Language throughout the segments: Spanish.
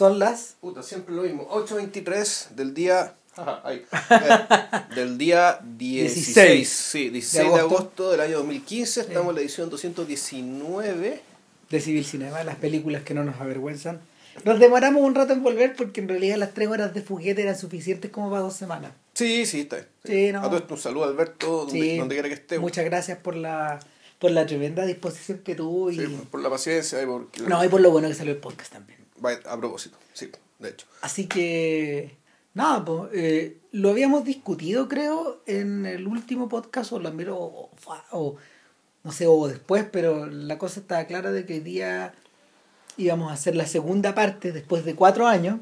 Son las. Puta, siempre lo mismo. 8.23 del día. Ajá, ahí. Eh, del día 16. 16. Sí, 16 de De agosto, agosto. del año 2015. Estamos en la edición 219. de Civil Cinema, las películas que no nos avergüenzan. Nos demoramos un rato en volver porque en realidad las tres horas de fuguete eran suficientes como para dos semanas. Sí, sí, está bien. Sí, no. A todo esto, un saludo Alberto, donde, Sí. donde quiera que esté. Muchas gracias por la, por la tremenda disposición que tuvo y, Sí, por la paciencia y por. no, y por lo bueno que salió el podcast también. A propósito, sí, de hecho. Así que, nada, pues, eh, lo habíamos discutido, creo, en el último podcast, o, la, miro- o, o- no sé, o después, pero la cosa estaba clara de que hoy día íbamos a hacer la segunda parte, después de cuatro años,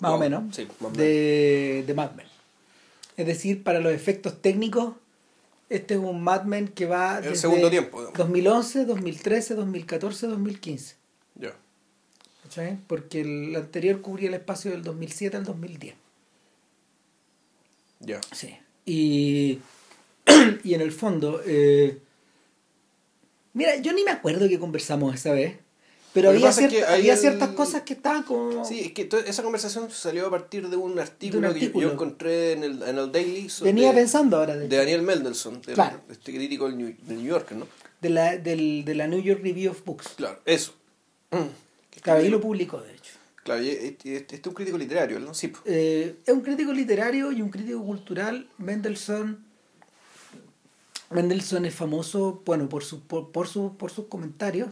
más o No, menos, sí, más o de, de Mad Men. Es decir, para los efectos técnicos, este es un Mad Men que va El desde segundo tiempo, digamos. 2011, 2013, 2014, 2015. ¿Cachai? Porque el anterior cubría el espacio del 2007 al 2010. Ya. Sí. Y, y en el fondo, eh, mira, yo ni me acuerdo que conversamos esa vez, pero había, cierta- había el- ciertas cosas que estaban como... Sí, es que esa conversación salió a partir de un artículo, que yo- artículo. yo encontré en el, en el Daily sobre- Venía pensando ahora de, de Daniel Mendelssohn, del- Claro. este crítico del New, del New Yorker, ¿no? de la, del, de la New York Review of Books. Claro, eso. Que Claro, ahí lo publicó, de hecho. Claro, y este, este es un crítico literario, ¿no? Sí. Eh, es un crítico literario y un crítico cultural. Mendelssohn, Mendelssohn es famoso, bueno, por, su, por, por, su- por sus comentarios,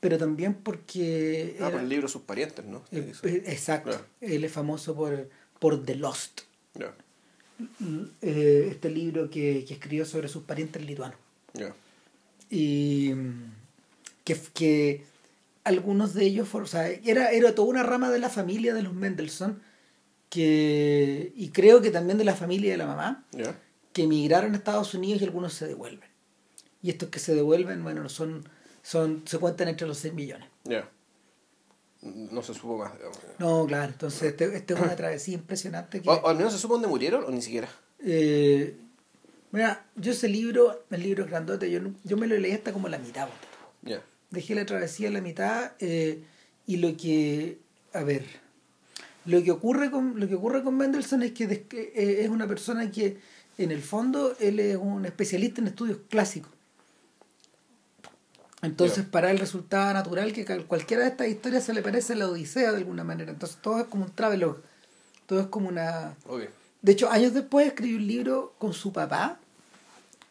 pero también porque... Ah, era- por el libro Sus parientes, ¿no? eh, eh, exacto. Claro. Él es famoso por, por The Lost, Ya, eh, este libro que, que escribió sobre sus parientes lituanos. ya. Y mm, que, que algunos de ellos, fueron- o sea, era, era toda una rama de la familia de los Mendelssohn, que, y creo que también de la familia de la mamá, Ya. que emigraron a Estados Unidos y algunos se devuelven. Y estos que se devuelven, bueno, son, son se cuentan entre los 6 millones. Ya. No se supo más, digamos. No, claro, entonces este, este es una travesía impresionante que... O, o al menos se supo dónde murieron o ni siquiera. Eh, mira, yo ese libro, el libro es grandote, yo, yo me lo leí hasta como la mitad. tú. Dejé la travesía a la mitad eh, y lo que, a ver, lo que ocurre con lo que ocurre con Mendelssohn es que des- eh, es una persona que en el fondo él es un especialista en estudios clásicos. Entonces para él resultaba natural que cualquiera de estas historias se le parece a la Odisea de alguna manera. Entonces todo es como un travelogue, todo es como una de hecho, años después escribió un libro con su papá,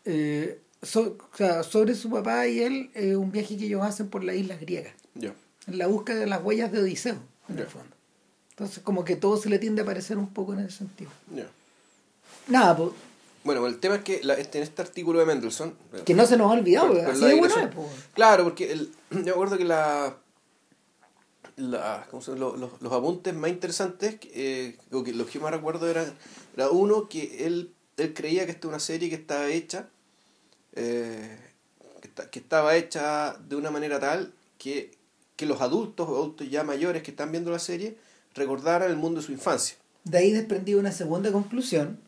eh, so- o sea, sobre su papá y él, eh, un viaje que ellos hacen por las islas griegas, Ya. en la búsqueda de las huellas de Odiseo, en el Ya. fondo. Entonces, como que todo se le tiende a parecer un poco en ese sentido. Ya. Nada, pues, Bueno, el tema es que la- este, en este artículo de Mendelssohn. que no se nos ha olvidado, Por- así de bueno es. Claro, porque el, yo me acuerdo que la, la ¿cómo se los, los, los apuntes más interesantes, eh, o que los que más recuerdo eran, era uno que él, él creía que esta es una serie que estaba hecha, eh, que, esta- que estaba hecha de una manera tal que, que los adultos adultos ya mayores que están viendo la serie recordaran el mundo de su infancia. De ahí desprendí una segunda conclusión,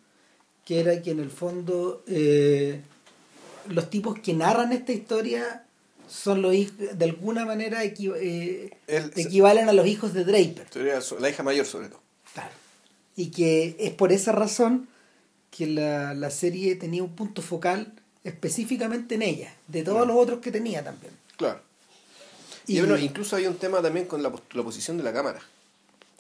que era que en el fondo eh, los tipos que narran esta historia son los hijos, de alguna manera equi- eh, equivalen a los hijos de Draper. La hija mayor sobre todo. Claro. Y que es por esa razón que la, la serie tenía un punto focal específicamente en ella, de todos los otros que tenía también. Claro. Y, Y- bueno, incluso hay un tema también con la, la posición de la cámara.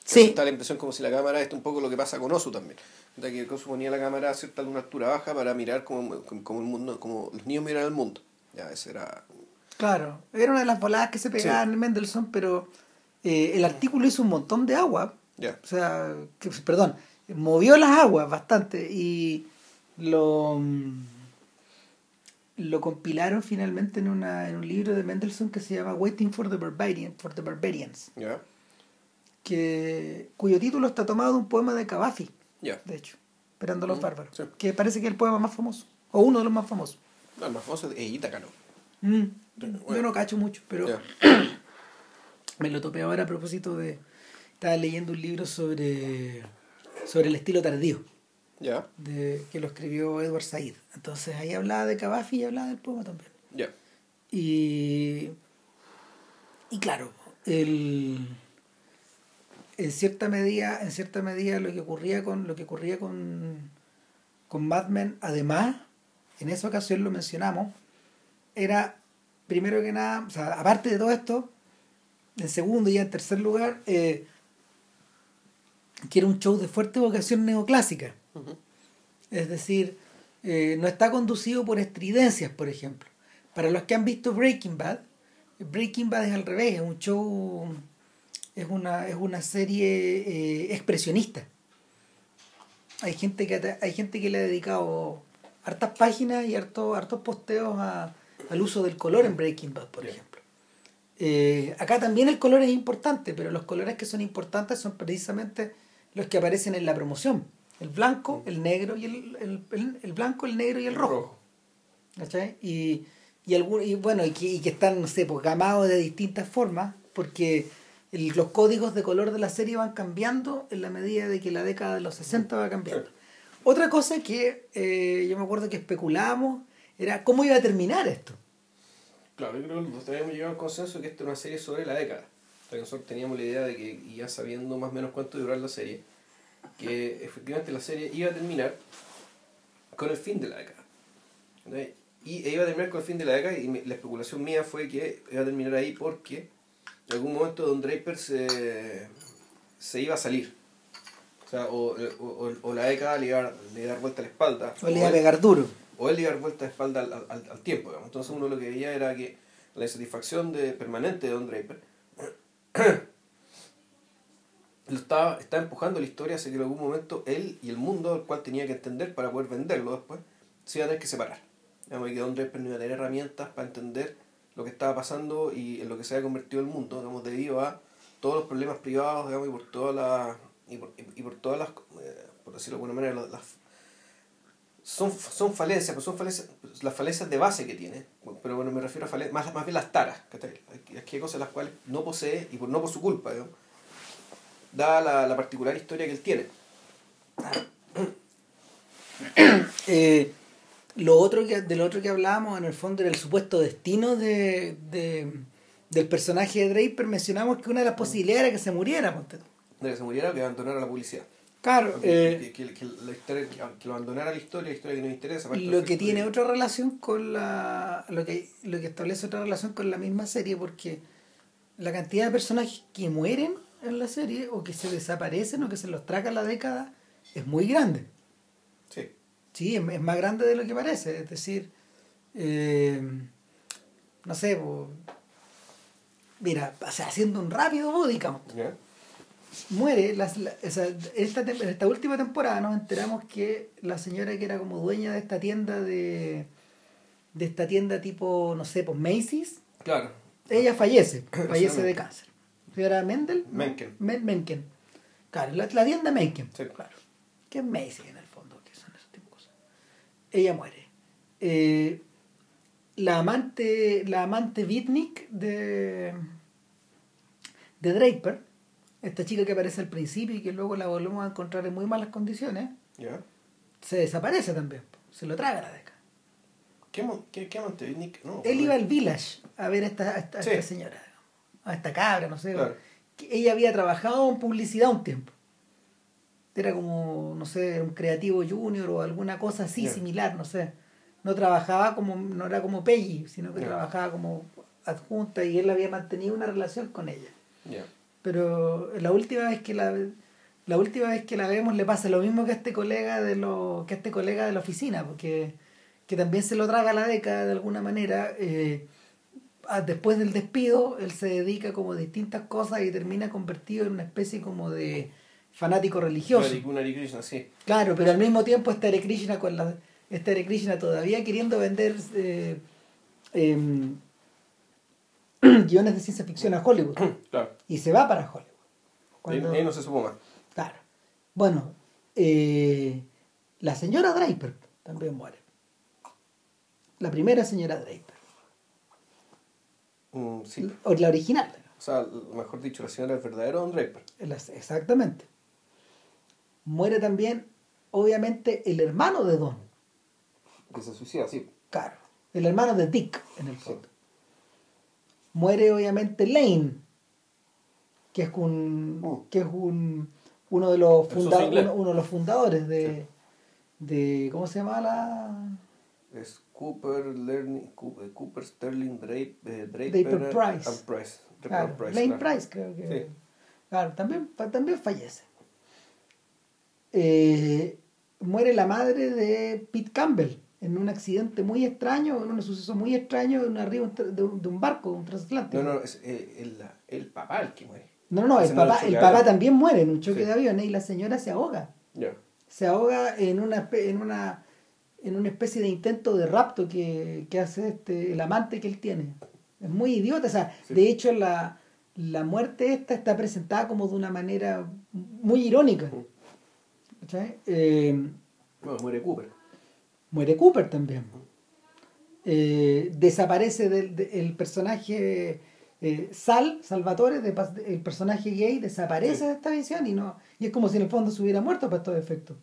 Sí. Está la impresión como si la cámara, esto es un poco lo que pasa con Osu también. De que Osu ponía la cámara a cierta una altura baja para mirar como, como, el mundo, como los niños miran el mundo. Ya, ese era. Claro, era una de las voladas que se pegaban en Mendelssohn, pero eh, el artículo hizo un montón de agua, Ya. o sea, que, perdón, movió las aguas bastante y lo, lo compilaron finalmente en, una, en un libro de Mendelssohn que se llama Waiting for the, Barbarian, for the Barbarians, Ya. que, cuyo título está tomado de un poema de Cavafi, Ya. de hecho, Esperando a los Mm, bárbaros, sí. que parece que es el poema más famoso, o uno de los más famosos. No, el más famoso es Ítaca, ¿no? Mm, Bueno. Yo no cacho mucho, pero Ya. me lo topé ahora a propósito de... Estaba leyendo un libro sobre, sobre el estilo tardío, De, que lo escribió Edward Said. Entonces ahí hablaba de Cavafi y hablaba del poema también. Y, y claro, el, en cierta medida, en cierta medida lo que ocurría con lo que ocurría con, con Mad Men, además, en esa ocasión lo mencionamos, era primero que nada, o sea, aparte de todo esto, en segundo y en tercer lugar, eh, que era un show de fuerte vocación neoclásica. Es decir, eh, no está conducido por estridencias, por ejemplo. Para los que han visto Breaking Bad, Breaking Bad es al revés, es un show, es una, es una serie eh, expresionista. Hay gente, que, hay gente que le ha dedicado hartas páginas y hartos, hartos posteos al uso del color en Breaking Bad, por ejemplo. Eh, acá también el color es importante, pero los colores que son importantes son precisamente los que aparecen en la promoción. El blanco, el negro y el, el, blanco, el negro y el rojo. ¿Cachai? Y, y, y bueno, y que, y que, están, no sé, pues gamados de distintas formas, porque los códigos de color de la serie van cambiando en la medida de que la década de los 60 va cambiando. Otra cosa que eh, yo me acuerdo que especulábamos era cómo iba a terminar esto. Claro, yo creo que nosotros habíamos llegado al consenso que esta era una serie sobre la década. nosotros teníamos la idea de que, ya sabiendo más o menos cuánto durar la serie, que efectivamente la serie iba a terminar con el fin de la década. Y iba a terminar con el fin de la década y la especulación mía fue que iba a terminar ahí porque en algún momento Don Draper se, se iba a salir. O sea, o, o, o la década le iba, a, le dar vuelta a la espalda. O le iba a pegar duro. O él le iba a dar vuelta a la espalda al, al, al tiempo. Digamos. Entonces uno lo que veía era que la insatisfacción de, permanente de Don Draper lo estaba, estaba empujando la historia hacia que en algún momento él y el mundo al cual tenía que entender para poder venderlo después se iban a tener que separar. Digamos, y que Don Draper no iba a tener herramientas para entender lo que estaba pasando y en lo que se había convertido el mundo, digamos, debido a todos los problemas privados, digamos, y por todas las, y por, y por todas las, eh, por decirlo de alguna manera, las, son, son falencias, pues son falencias, las falencias de base que tiene, pero bueno, me refiero a falencias, más, más bien las taras, que hay cosas las cuales no posee, y por, no por su culpa, digamos, da la, la particular historia que él tiene. eh, lo otro que, de lo otro que hablábamos, en el fondo, era el supuesto destino de, de del personaje de Draper. Mencionamos que una de las posibilidades era que se muriera, ponte De que se muriera o que abandonara la publicidad. Claro. Eh, que, que, la historia, que, lo abandonara la historia, la historia que nos interesa. Lo que tiene otra relación con la. Lo que, lo que establece otra relación con la misma serie, porque la cantidad de personajes que mueren en la serie, o que se desaparecen, o que se los traga la década, es muy grande. Sí. Sí, es, más grande de lo que parece. Es decir, eh, no sé, mira, o sea, haciendo un rápido body count. Muere, la, esta, en esta última temporada nos enteramos que la señora que era como dueña de esta tienda de, de esta tienda tipo, no sé, pues Macy's. Claro. Ella fallece, fallece de cáncer. ¿Era Mendel? Menken. Menken. Claro, la, la tienda Menken. Sí. Claro. Que es Macy's en el fondo, que son ese tipo de cosas. Ella muere. Eh, la amante, la amante Vitnik de, de Draper, esta chica que aparece al principio y que luego la volvemos a encontrar en muy malas condiciones, se desaparece también, se lo traga la década. ¿Qué, qué, qué amante Vitnik? No, Él iba al village a ver a esta, a esta, señora, a esta cabra, no sé. Ella había trabajado en publicidad un tiempo. Era como, no sé, un creativo junior o alguna cosa así similar, no sé no trabajaba como, no era como Peggy, sino que trabajaba como adjunta y él había mantenido una relación con ella. Pero la última vez que la, la última vez que la vemos le pasa lo mismo que a este colega de lo, que este colega de la oficina, porque que también se lo traga la década de alguna manera. Eh, después del despido, él se dedica como a distintas cosas y termina convertido en una especie como de fanático religioso. Claro, pero al mismo tiempo está Hare Krishna con la está Krishna todavía queriendo vender eh, em, guiones de ciencia ficción a Hollywood. Claro. Y se va para Hollywood. Cuando... Ahí, no se supo más. Claro. Bueno, eh, la señora Draper también muere. La primera señora Draper. Mm, sí. La original. O sea, mejor dicho, la señora es verdadero Don Draper. Exactamente. Muere también, obviamente, el hermano de Don que se suicida, sí. Claro. El hermano de Dick, en el fondo. Muere obviamente Lane, que es un, Mm. que es un uno de los El funda- socio inglés. uno, uno de los fundadores de, de ¿cómo se llama la Es Cooper, Learning, Cooper, Cooper Sterling, Draper, eh, Draper, Draper Price. and Price. Draper claro, Price, Lane claro. Price creo que Sí. claro también también fallece Eh, muere la madre de Pete Campbell en un accidente muy extraño en un suceso muy extraño en un, de un barco un transatlántico No, no, es eh, el, el papá el que muere. no, no, el papá, el el papá también muere en un choque Sí. de avión y la señora se ahoga Ya. se ahoga en una en una en una especie de intento de rapto que, que hace este el amante que él tiene es muy idiota o sea Sí. de hecho la, la muerte esta está presentada como de una manera muy irónica. Eh, Bueno, muere Cooper. muere Cooper también Eh, desaparece del, de- el personaje eh, Sal Salvatore de el personaje gay desaparece Sí. de esta visión y no y es como si en el fondo se hubiera muerto para estos efectos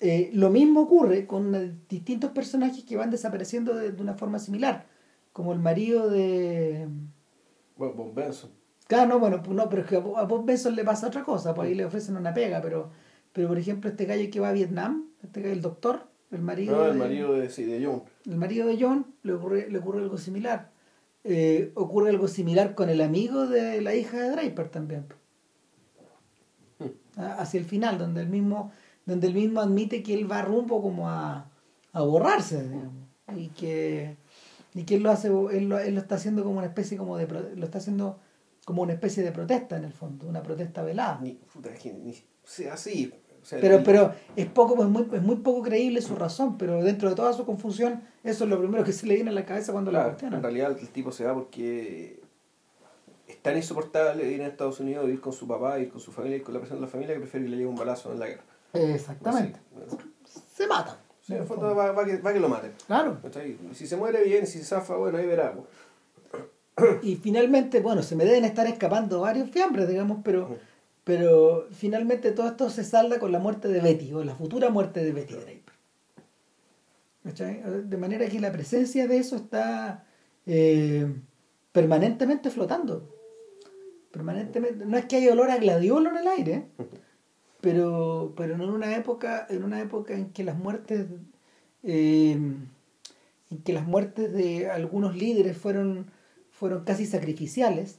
Eh, lo mismo ocurre con eh, distintos personajes que van desapareciendo de, de una forma similar como el marido de Bueno, Bob Benson. Claro, no, bueno, pues no, pero es que a Bo- a Bob Benson le pasa otra cosa, pues ahí le ofrecen una pega, pero, pero por ejemplo, este gallo que va a Vietnam, este gallo, el doctor, el marido, No, el de, marido de, sí, de John. el marido de John, le ocurre, le ocurre algo similar. Eh, ocurre algo similar con el amigo de la hija de Draper también. Hmm. Ah, Hacia el final, donde el mismo, donde el mismo admite que él va rumbo como a, a borrarse, digamos, y que y que él lo hace él lo, él lo está haciendo como una especie como de lo está haciendo como una especie de protesta en el fondo una protesta velada Ni, puta, es que ni, sea, sí. O sea, pero el- pero es poco pues muy es muy poco creíble su razón pero dentro de toda su confusión eso es lo primero que se le viene a la cabeza cuando la claro, cuestionan en realidad el tipo se va porque es tan insoportable vivir en Estados Unidos, vivir con su papá, vivir con su familia, y con la presión de la familia, que prefiere que le llegue un balazo en la guerra. Exactamente Así. se mata Sí, en el fondo. va, va que, va que lo maten. claro Si se muere bien, si se zafa, bueno, ahí verá. pues. y finalmente bueno se me deben estar escapando varios fiambres digamos pero pero finalmente todo esto se salda con la muerte de Betty o la futura muerte de Betty Draper ¿Cachai? de manera que la presencia de eso está eh, permanentemente flotando permanentemente no es que haya olor a gladiolo en el aire pero pero en una época en una época en que las muertes eh, en que las muertes de algunos líderes fueron fueron casi sacrificiales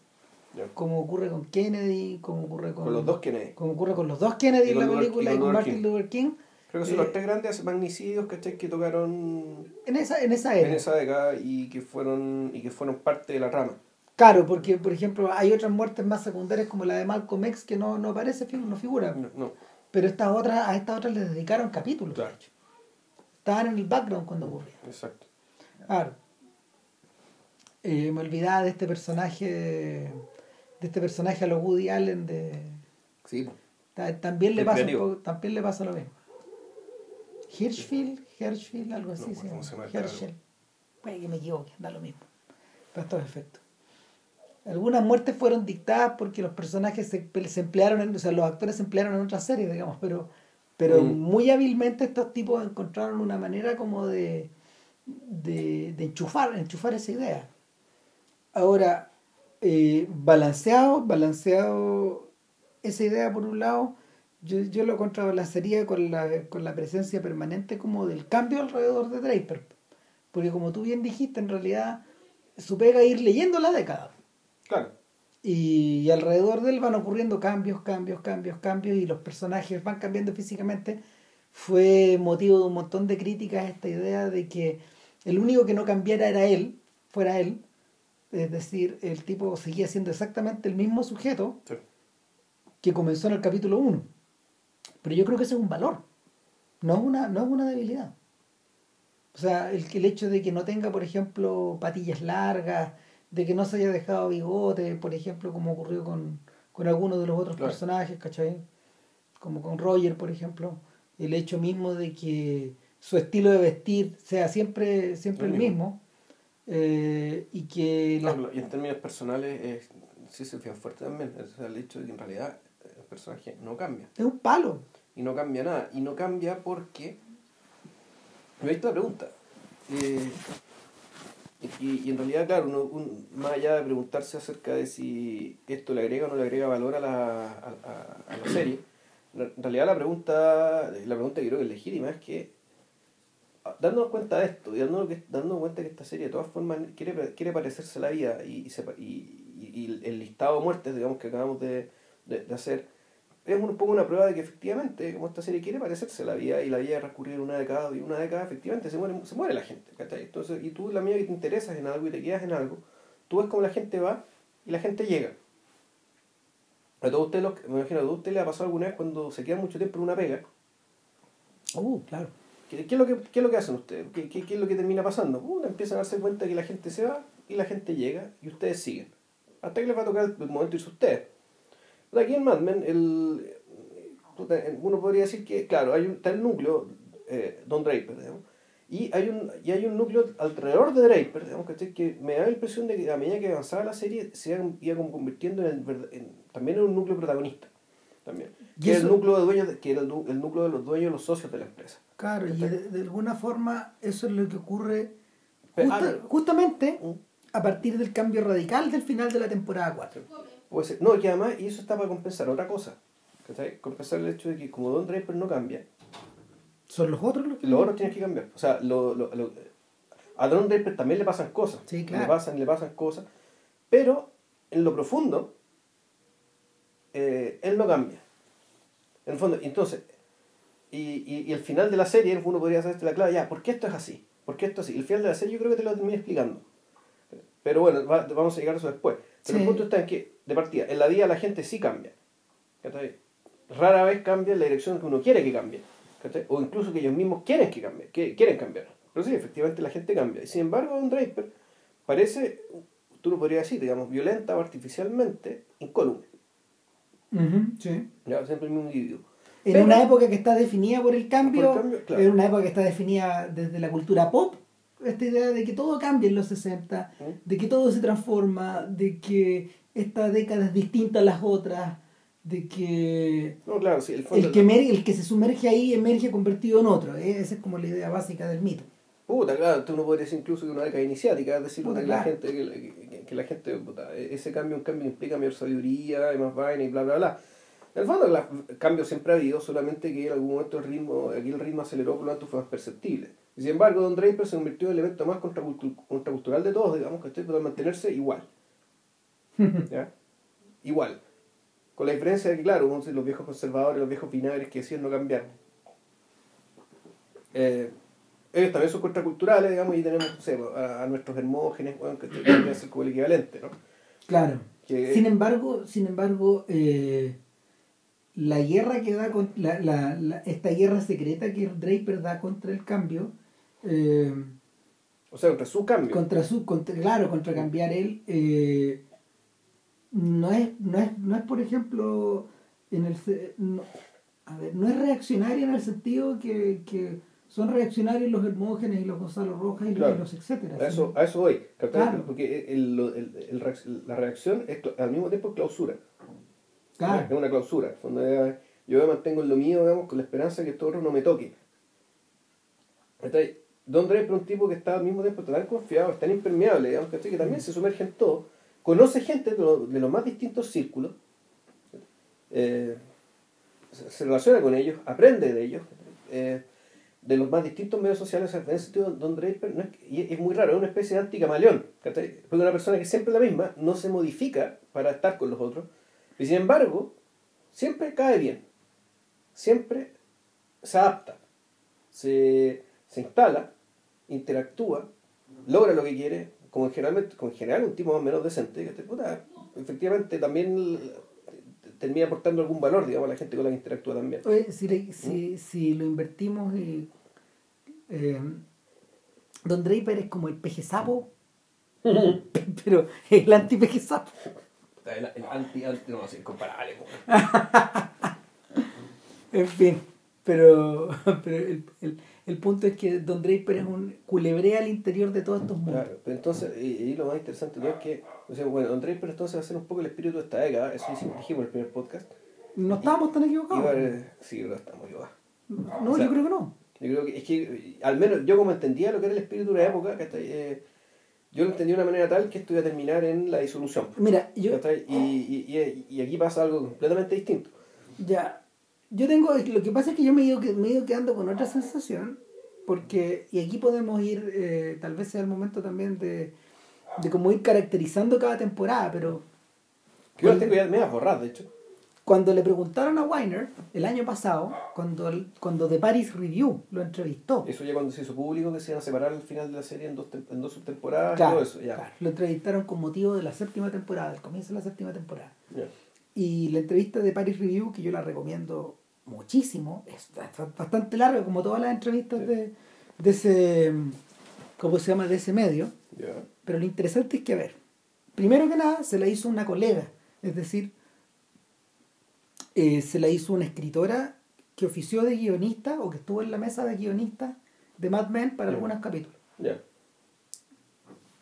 Ya. como ocurre con Kennedy como ocurre con, Con los dos Kennedy. como ocurre con los dos Kennedy en la película y y con Martin King. Luther King Creo que son Eh, los tres grandes magnicidios ¿cachai? que tocaron en esa en esa era en esa década y que fueron y que fueron parte de la rama. Claro porque por ejemplo hay otras muertes más secundarias como la de Malcolm X que no, no aparece no figura No, no, pero estas otras a estas otras les dedicaron capítulos Claro. de hecho. estaban en el background cuando ocurría exacto. Claro. Eh, me olvidaba de este personaje, de este personaje a lo Woody Allen de Sí, ta- también le pasa un creativo. poco- también le pasa lo mismo. Hirschfield, Hirschfield, algo así No, se ¿cómo llama. Puede que me equivoque, da lo mismo. Para estos efectos. Algunas muertes fueron dictadas porque los personajes se, se emplearon, en, o sea, los actores se emplearon en otras series, digamos, pero, pero Mm. muy hábilmente estos tipos encontraron una manera como de, de, de enchufar, enchufar esa idea. Ahora, eh, balanceado, balanceado esa idea por un lado, yo, yo lo contrabalancearía con la, con la presencia permanente como del cambio alrededor de Draper. Porque como tú bien dijiste, en realidad su pega es ir leyendo la década. Claro. Y alrededor de él van ocurriendo cambios, cambios, cambios, cambios, y los personajes van cambiando físicamente. Fue motivo de un montón de críticas esta idea de que el único que no cambiara era él, fuera él. Es decir, el tipo seguía siendo exactamente el mismo sujeto Sí. que comenzó en el capítulo 1. Pero yo creo que ese es un valor, no es una, no es una debilidad. O sea, el, el hecho de que no tenga, por ejemplo, patillas largas, de que no se haya dejado bigote, por ejemplo, como ocurrió con, con algunos de los otros Claro. personajes, ¿cachai? Como con Roger, por ejemplo. El hecho mismo de que su estilo de vestir sea siempre, siempre El el mismo. mismo. eh, y que y en términos personales, eh, sí se fijan fuerte también. El hecho de que en realidad el personaje no cambia. es un palo. Y no cambia nada. Y no cambia porque. Me he visto la pregunta. Eh, Y, y en realidad, claro, uno, un- más allá de preguntarse acerca de si esto le agrega o no le agrega valor a la, a, a- a la serie, en realidad la pregunta, la pregunta que creo que es legítima es que, ah, dándonos cuenta de esto, y dándonos, que, dándonos cuenta que esta serie de todas formas quiere, quiere parecerse a la vida y, y, y- y el listado de muertes, digamos, que acabamos de, de- de hacer, es un poco una prueba de que efectivamente, como esta serie quiere parecerse la vida y la vida transcurrir una década y una década, efectivamente se muere, se muere la gente. ¿cachai? Entonces, y tú, la mía que te interesas en algo y te quedas en algo, tú ves cómo la gente va y la gente llega. A todos ustedes, los- me imagino, a todos ustedes les ha pasado alguna vez cuando se quedan mucho tiempo en una pega. Uh, claro. ¿Qué, qué es, lo que, qué es lo que hacen ustedes? ¿Qué, qué, qué es lo que termina pasando? Uh, empiezan a darse cuenta que la gente se va y la gente llega y ustedes siguen. Hasta que les va a tocar el momento irse ustedes. Aquí en Mad Men, el, uno podría decir que, claro, hay un, está el núcleo, eh, Don Draper, digamos, y hay un, y hay un núcleo alrededor de Draper, digamos, ¿cachai? que me da la impresión de que a medida que avanzaba la serie se iba, iba como convirtiendo en, el, verd- en- también en un núcleo protagonista. También. Y Que, era el núcleo de dueños que era el, núcleo de los dueños, los socios de la empresa. Claro, y de, de alguna forma eso es lo que ocurre Pero, ah, justamente Mm. a partir del cambio radical del final de la temporada 4. Puede ser. No, y además, y eso está para compensar otra cosa. ¿cachai? Compensar el hecho de que como Don Draper no cambia, Son los otros los que... los otros tienen que cambiar. O sea, lo, lo- lo- a Don Draper también le pasan cosas. Sí, claro. Le pasan, le pasan cosas. Pero en lo profundo, eh, él no cambia. En el fondo, entonces, y, y, y el final de la serie, uno podría hacerte la clave, ya, ¿por qué esto es así? ¿Por qué esto es así? El final de la serie yo creo que te lo terminé explicando. Pero bueno, va- vamos a llegar a eso después. Pero Sí. el punto está en que, de partida, en la vida la gente sí cambia. ¿cachai? Rara vez cambia en la dirección que uno quiere que cambie. ¿cachai? O incluso que ellos mismos quieren que cambie, que quieren cambiar. Pero sí, efectivamente la gente cambia. Y sin embargo, Don Draper parece, tú lo podrías decir, digamos, violenta o artificialmente incólume. Sí. ¿ya? Siempre el mismo individuo. En Pero- una época que está definida por el cambio, Por el cambio, claro. en una época que está definida desde la cultura pop, esta idea de que todo cambia en los 60, ¿Mm? de que todo se transforma, de que esta década es distinta a las otras, de que No, claro, sí, el el que, emer- el que se sumerge ahí emerge convertido en otro. ¿eh? Esa es como la idea básica del mito. Puta, claro, tú no podrías incluso que una década iniciática, es decir, Puta, que, la claro. gente, que, que- que la gente, puta, ese cambio, un cambio implica mayor sabiduría y más vaina y bla, bla, bla. En el fondo, la- el cambio siempre ha habido, solamente que en algún momento el ritmo, aquí el ritmo aceleró, por lo tanto fue más perceptible. Y sin embargo, Don Draper se convirtió en el evento más contracultu- contracultural de todos, digamos, que para mantenerse igual. ¿ya? Igual. Con la diferencia de que, claro, los viejos conservadores, los viejos vinagres que decían no cambiar. Eh, ellos también son contraculturales, digamos, y tenemos, no sé, a, a nuestros hermógenes, bueno, que que ser como el equivalente, ¿no? Claro. Que- Sin embargo, sin embargo, eh, la guerra que da con la, la- la- esta guerra secreta que Draper da contra el cambio, eh, o sea, contra su cambio. contra su, contra, claro, contra cambiar él, eh, no es, no es, no es por ejemplo, en el no, a ver, no es reaccionaria en el sentido que, que son reaccionarios los Hermógenes y los Gonzalo Rojas y los, Claro. y los etcétera. A eso, a eso voy. Claro. Porque el- el- el- el reacc- la reacción es al mismo tiempo clausura. Claro. Es una clausura. Yo me mantengo en lo mío, digamos, con la esperanza de que esto otro no me toque. ¿Cachai? Don Draper es un tipo que está al mismo tiempo tan confiado, es tan impermeable, digamos, ¿cachai? que también se sumerge en todo. Conoce gente de, lo- de los más distintos círculos. eh, se, relaciona con ellos, aprende de ellos. eh, de los más distintos medios sociales, en ese sentido, Don Draper es, muy raro, es una especie de anticamaleón. Porque una persona que siempre es la misma, no se modifica para estar con los otros, y sin embargo, siempre cae bien, siempre se adapta, se, se instala, interactúa, logra lo que quiere, como en general, como en general un tipo más o menos decente, que puta, efectivamente también termina aportando algún valor, digamos, a la gente con la que interactúa también. Oye, si, le- si, si lo invertimos y eh, Don Draper es como el peje sapo pero el anti peje sapo El, el anti, anti, no, es incomparable. en fin pero, pero el, el, el punto es que Don Draper es un culebrea al interior de todos estos mundos Claro, pero entonces, y, y lo más interesante ¿no? es que, o sea, bueno, Don Draper entonces va a ser un poco el espíritu de esta década, eso dijimos en el primer podcast. no estábamos tan equivocados sí, lo estamos igual. no o sea, yo creo que no Yo creo que, es que, al menos yo como entendía lo que era el espíritu de la época, ¿cachai? Eh, yo lo entendí de una manera tal que esto iba a terminar en la disolución. Mira, yo... Y, y, y, y, aquí pasa algo completamente distinto. Ya, yo tengo, lo que pasa es que yo me he ido, me he ido quedando con otra sensación, porque, y aquí podemos ir, eh, tal vez sea el momento también de, de como ir caracterizando cada temporada, pero... Yo tengo ya me borrar, de hecho. Cuando le preguntaron a Weiner el año pasado, cuando, cuando The Paris Review lo entrevistó. Eso ya cuando se hizo público que se iban a separar al final de la serie en dos, en dos subtemporadas claro, todo eso. Ya. Claro, lo entrevistaron con motivo de la séptima temporada, del comienzo de la séptima temporada. Y la entrevista de Paris Review, que yo la recomiendo muchísimo, es bastante larga, como todas las entrevistas de, de ese, ¿cómo se llama?, de ese medio. Pero lo interesante es que, a ver, primero que nada, se la hizo una colega, es decir, eh, se la hizo una escritora que ofició de guionista o que estuvo en la mesa de guionista de Mad Men para algunos capítulos.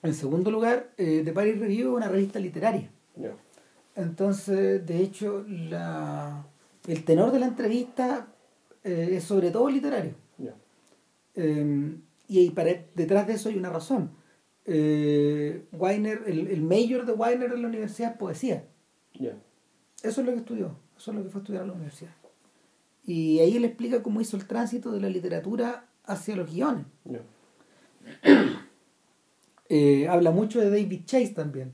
En segundo lugar, eh, The Paris Review es una revista literaria. Entonces, de hecho, la, el tenor de la entrevista eh, es sobre todo literario. Em, y para, detrás de eso hay una razón. Weiner, el, el mayor de Weiner en la universidad es poesía. Eso es lo que estudió. Eso es lo que fue a estudiar a la universidad. Y ahí él explica cómo hizo el tránsito de la literatura hacia los guiones. Eh, habla mucho de David Chase también.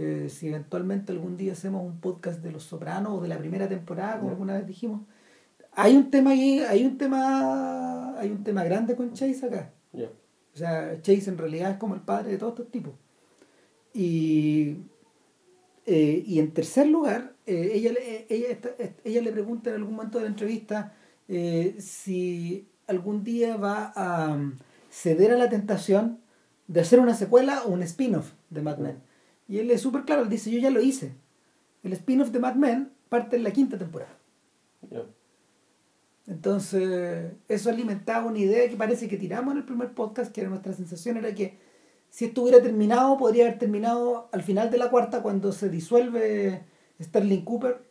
Que si eventualmente algún día hacemos un podcast de Los Sopranos o de la primera temporada, como alguna vez dijimos, hay un tema ahí, hay un tema, hay un tema grande con Chase acá. O sea, Chase en realidad es como el padre de todos estos tipos. Y eh, y en tercer lugar, eh, ella, ella, ella le pregunta en algún momento de la entrevista eh, si algún día va a um, ceder a la tentación de hacer una secuela o un spin-off de Mad Men. Y él es súper claro, él dice, yo ya lo hice. El spin-off de Mad Men parte en la quinta temporada. Entonces, eso alimentaba una idea que parece que tiramos en el primer podcast, que era nuestra sensación, era que si esto hubiera terminado, podría haber terminado al final de la cuarta cuando se disuelve Sterling Cooper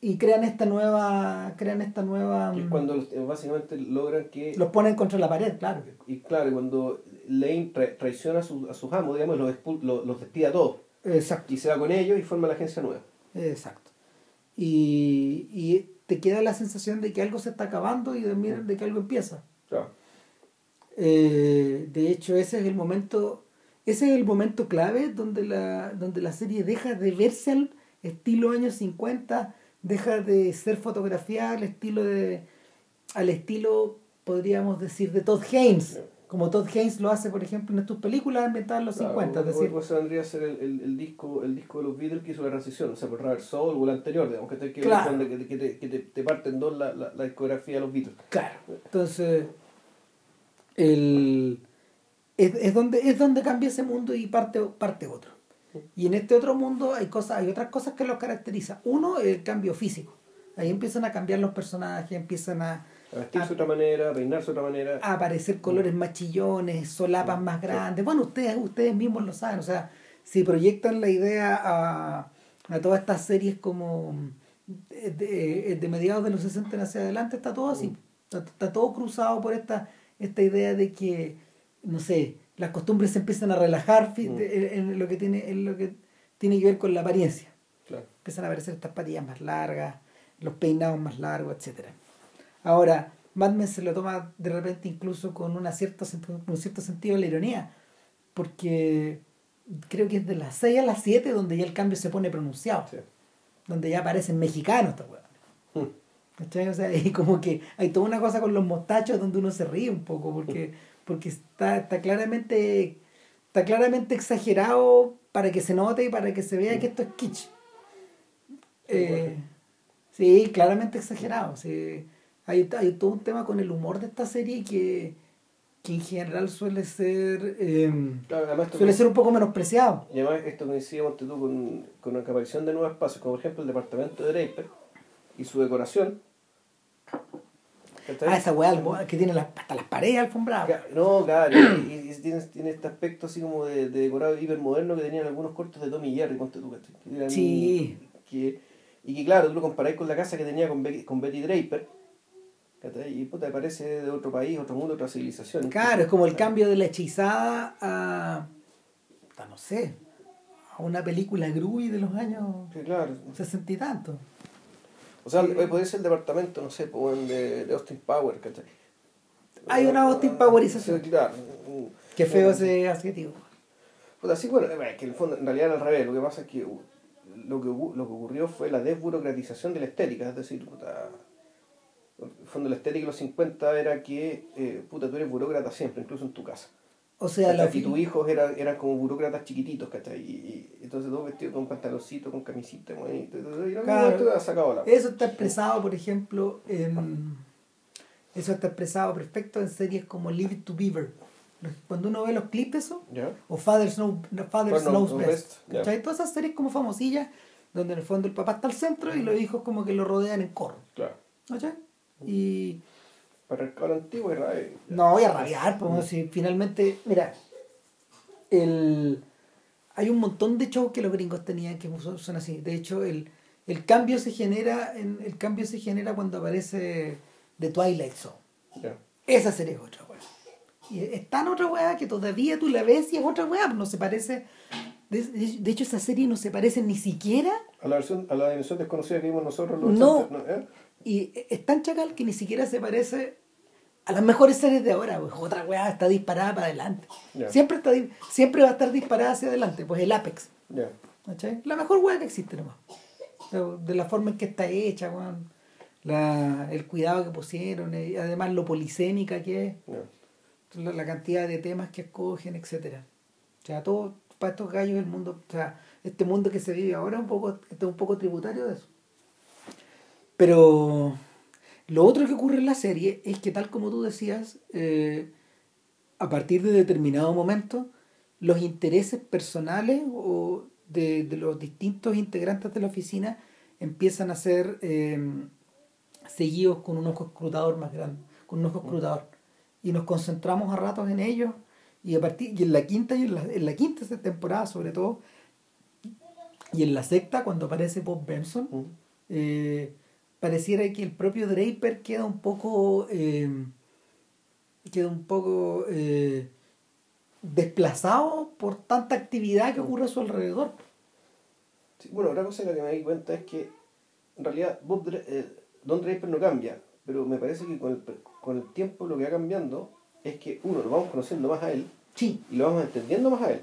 y crean esta nueva crean esta nueva y cuando básicamente logran que los ponen contra la pared claro. Y claro cuando Lane traiciona a, su, a sus amos digamos los, los, los despide a todos. Exacto. Y se va con ellos y forma la agencia nueva. Exacto. Y, y te queda la sensación de que algo se está acabando y de, de que algo empieza. Claro. Eh, de hecho, ese es el momento, ese es el momento clave donde la, donde la serie deja de verse al estilo años 50, deja de ser fotografía al estilo de al estilo podríamos decir de Todd Haynes como Todd Haynes lo hace por ejemplo en tus películas ambientadas en los 50 es decir pues vendría a ser el, el, el, disco el disco de los Beatles que hizo la transición o sea por Robert Soul o el anterior digamos que te, que, claro. que, te, que te, te, parten dos la, la, la discografía de los Beatles claro entonces el, es, es, donde, es donde cambia ese mundo y parte, parte otro. Y en este otro mundo hay cosas, hay otras cosas que los caracteriza. Uno, el cambio físico. Ahí empiezan a cambiar los personajes, empiezan a, a vestirse de otra manera, a peinarse de otra manera. A aparecer colores más chillones, solapas más grandes. Bueno, ustedes, ustedes mismos lo saben. O sea, si proyectan la idea a, a todas estas series como de, de, mediados de los 60 hacia adelante, está todo así. Está, está todo cruzado por esta esta idea de que, no sé, las costumbres se empiezan a relajar mm. en, lo que tiene, en lo que tiene que ver con la apariencia. Claro. Empiezan a aparecer estas patillas más largas, los peinados más largos, etc. Ahora, Mad Men se lo toma de repente incluso con una cierta, un cierto sentido de la ironía, porque creo que es de las 6 a las 7 donde ya el cambio se pone pronunciado, donde ya aparecen mexicanos estos o sea, y como que hay toda una cosa con los mostachos donde uno se ríe un poco, porque, porque está, está claramente está claramente exagerado para que se note y para que se vea que esto es kitsch. Eh, sí, claramente exagerado. Sí. Hay, hay, todo un tema con el humor de esta serie que, que en general suele ser eh, suele ser un poco menospreciado. Y además esto coincide tú con, con la aparición de nuevos espacios, como por ejemplo el departamento de Draper y su decoración Ah, esa weá que tiene hasta las paredes alfombradas. No, claro, y, tiene, tiene, este aspecto así como de, de decorado hipermoderno que tenían algunos cortos de Tommy Jerry, ponte tú, Sí. Que, y que claro, tú lo comparáis con la casa que tenía con, Betty, con Betty Draper, Y puta, parece de otro país, otro mundo, otra civilización. Claro, es como el cambio de la hechizada a. no sé. a una película Grui de los años. Sí, claro. sesenta y tantos. O sea, puede ser el departamento, no sé, de, de Austin Power, ¿cachai? Hay una Austin Powerización. claro. Qué feo ese adjetivo. Pues así, bueno, es que en el fondo, en realidad al revés, lo que pasa es que lo que, lo que ocurrió fue la desburocratización de la estética, es decir, puta, en el fondo la estética de los 50 era que, eh, puta, tú eres burócrata siempre, incluso en tu casa. O sea, la y tus hijos eran, eran como burócratas chiquititos, ¿cachai? Y, y, entonces todos vestidos con pantaloncito, con camisita, bonito, y claro, sacado la... Eso está expresado, por ejemplo, en... Eso está expresado perfecto en series como Leave It to Beaver cuando uno ve los clips eso, o Father, Snow, Father Knows Best, todas esas series como famosillas, donde en el fondo el papá está al centro y los hijos como que lo rodean en corro. Claro. Y... Para el cabro antiguo era... No, voy a rabiar, porque si finalmente, mira, el... hay un montón de shows que los gringos tenían que son así. De hecho, el, el cambio se genera en, el cambio se genera cuando aparece The Twilight Zone. Esa serie es otra, y es tan otra weá que todavía tú la ves y es otra weá, no se parece. De, hecho, esa serie no se parece ni siquiera. A la, versión, a la dimensión desconocida que vimos nosotros los No. ¿eh? Y es tan chacal que ni siquiera se parece a las mejores series de ahora. Pues, otra weá está disparada para adelante. Siempre, está, siempre va a estar disparada hacia adelante. Pues el Apex. La mejor weá que existe nomás. De, la forma en que está hecha, weón. La, el cuidado que pusieron, y además lo polisémica que es la cantidad de temas que escogen, etcétera. O sea, todo para estos gallos el mundo, o sea, este mundo que se vive ahora es un poco, es un poco tributario de eso. Pero lo otro que ocurre en la serie es que tal como tú decías, eh, a partir de determinado momento, los intereses personales o de, los distintos integrantes de la oficina empiezan a ser eh, seguidos con un ojo escrutador más grande, con un ojo escrutador. Y nos concentramos a ratos en ellos y a partir y en la quinta y en la, en la quinta temporada sobre todo y en la sexta cuando aparece Bob Benson eh, pareciera que el propio Draper queda un poco eh, queda un poco eh, desplazado por tanta actividad que ocurre a su alrededor bueno otra cosa que me di cuenta es que en realidad Bob Don Draper no cambia pero me parece que con el, con el tiempo lo que va cambiando es que uno lo vamos conociendo más a él y lo vamos entendiendo más a él.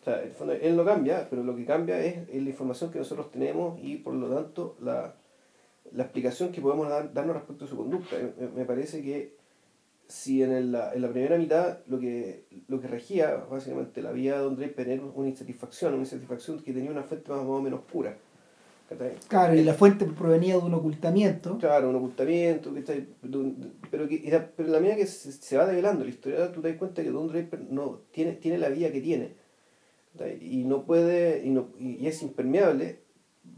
O sea, él no cambia, pero lo que cambia es, la información que nosotros tenemos y por lo tanto la, explicación que podemos dar, darnos respecto a su conducta. Me, parece que si en, la, en la primera mitad lo que, lo que regía básicamente la vida de Draper era una insatisfacción, una insatisfacción que tenía una fuente más o menos pura Claro, y la fuente provenía de un ocultamiento. Claro, un ocultamiento, pero, que, pero la medida que se, va develando la historia, tú te das cuenta que Don Draper no, tiene, tiene la vida que tiene. Y no puede, y, no, y es impermeable,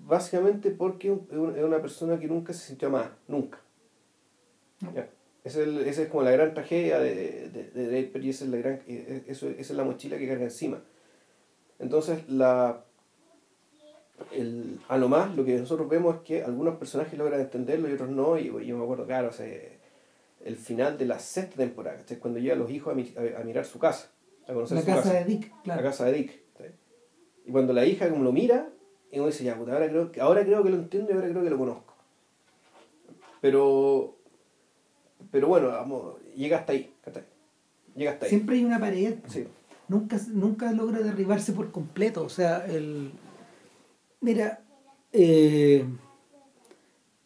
básicamente porque es una persona que nunca se sintió amada, nunca. Esa es, es, como la gran tragedia de, de, Draper y esa es, la gran, eso, esa es la mochila que carga encima. Entonces, la el, a lo más lo que nosotros vemos es que algunos personajes logran entenderlo y otros no, y, yo me acuerdo, claro, el final de la sexta temporada, cuando llegan los hijos a, mirar su casa, a conocer la casa, de Dick, La casa de Dick. Y cuando la hija como lo mira, y uno dice, ya, puta, ahora creo, que, ahora creo que lo entiendo y ahora creo que lo conozco. Pero, pero bueno, vamos, llega hasta ahí, Llega hasta ahí. Siempre hay una pared. Nunca, nunca logra derribarse por completo. O sea, el, Mira, eh,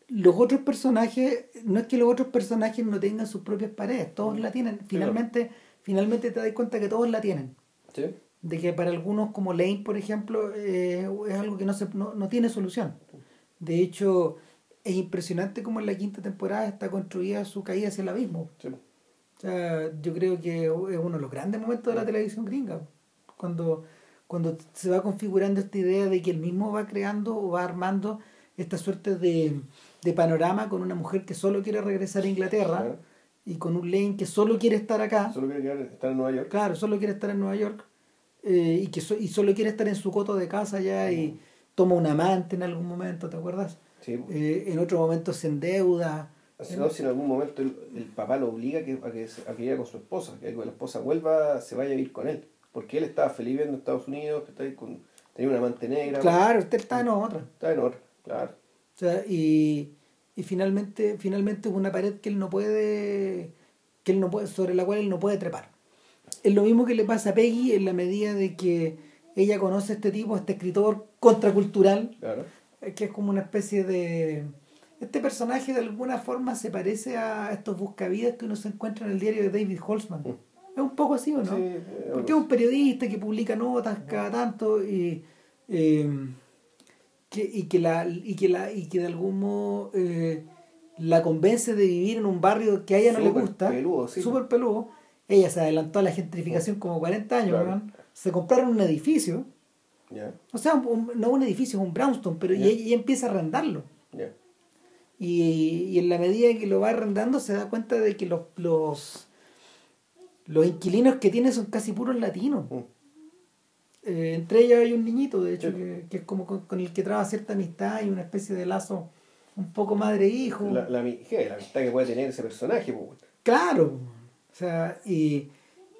los otros personajes, no es que los otros personajes no tengan sus propias paredes, todos la tienen. Finalmente, finalmente te das cuenta que todos la tienen. ¿Sí? De que para algunos, como Lane, por ejemplo, eh, es algo que no, se, no, no, tiene solución. De hecho, es impresionante cómo en la quinta temporada está construida su caída hacia el abismo. Sí. O sea, yo creo que es uno de los grandes momentos de la televisión gringa. Cuando cuando se va configurando esta idea de que él mismo va creando o va armando esta suerte de, panorama con una mujer que solo quiere regresar a Inglaterra y con un Lane que solo quiere estar acá. Solo quiere estar en Nueva York. Claro, solo quiere estar en Nueva York eh, y que y solo quiere estar en su coto de casa ya y toma un amante en algún momento, ¿te acuerdas? Sí. Eh, en otro momento se endeuda, Si no, si en algún momento el, el papá lo obliga a que, a que, a que viva con su esposa, que la esposa vuelva, se vaya a vivir con él. Porque él estaba feliz viviendo en Estados Unidos, que está ahí con, tenía una amante negra. Claro, usted está en otra. Está en otra, claro. O sea, y, y finalmente, finalmente es una pared que él no puede, que él no puede, sobre la cual él no puede trepar. Es lo mismo que le pasa a Peggy en la medida de que ella conoce a este tipo, a este escritor contracultural, claro. que es como una especie de... Este personaje de alguna forma se parece a estos buscavidas que uno se encuentra en el diario de David Holzman. Mm. Es un poco así, ¿o no? Sí, eh, Porque es un periodista que publica notas cada tanto y, eh, que, y, que, la, y, que, la, y que de algún modo eh, la convence de vivir en un barrio que a ella no le Súper gusta, peludo, sí. súper peludo. Ella se adelantó a la gentrificación como 40 años, Claro. se compraron un edificio, o sea, un- no un edificio, es un brownstone, pero y ella, ella empieza a arrendarlo. Y, y en la medida que lo va arrendando se da cuenta de que los, los, los inquilinos que tiene son casi puros latinos. Mm. Eh, entre ellos hay un niñito, de hecho, que, que es como con, con el que traba cierta amistad y una especie de lazo un poco madre-hijo. La, la, amistad que puede tener ese personaje. Claro. O sea, y,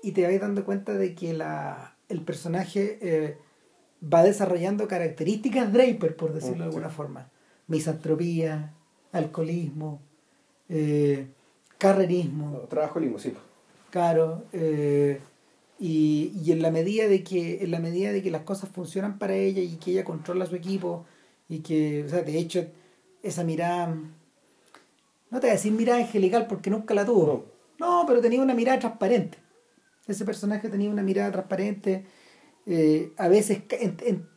y te vas dando cuenta de que la, el personaje eh, va desarrollando características Draper, por decirlo de alguna forma. Misantropía, alcoholismo, eh, carrerismo. No, trabajo limo, sí. Claro, eh, y, y en la medida de que en la medida de que las cosas funcionan para ella y que ella controla su equipo y que, o sea, de hecho, esa mirada, no te voy a decir mirada angelical porque nunca la tuvo, no, pero tenía una mirada transparente. Ese personaje tenía una mirada transparente, eh, a veces ca- en- en-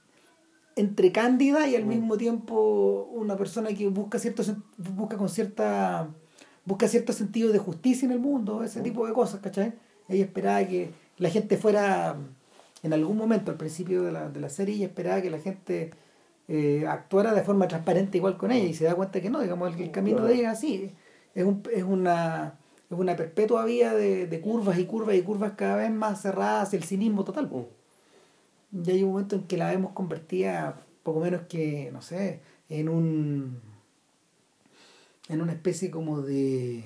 entre cándida y al Mm. mismo tiempo una persona que busca cierto busca con cierta busca cierto sentido de justicia en el mundo, ese Mm. tipo de cosas, ¿cachai? Ella esperaba que la gente fuera, en algún momento al principio de la, de la serie, ella esperaba que la gente eh, actuara de forma transparente igual con ella y se da cuenta que no, digamos, el, el camino Claro. de ella es así, es, un, es, una, es una perpetua vía de, de curvas y curvas y curvas cada vez más cerradas hacia el cinismo total. Mm. Y hay un momento en que la vemos convertida poco menos que, no sé, en un en una especie como de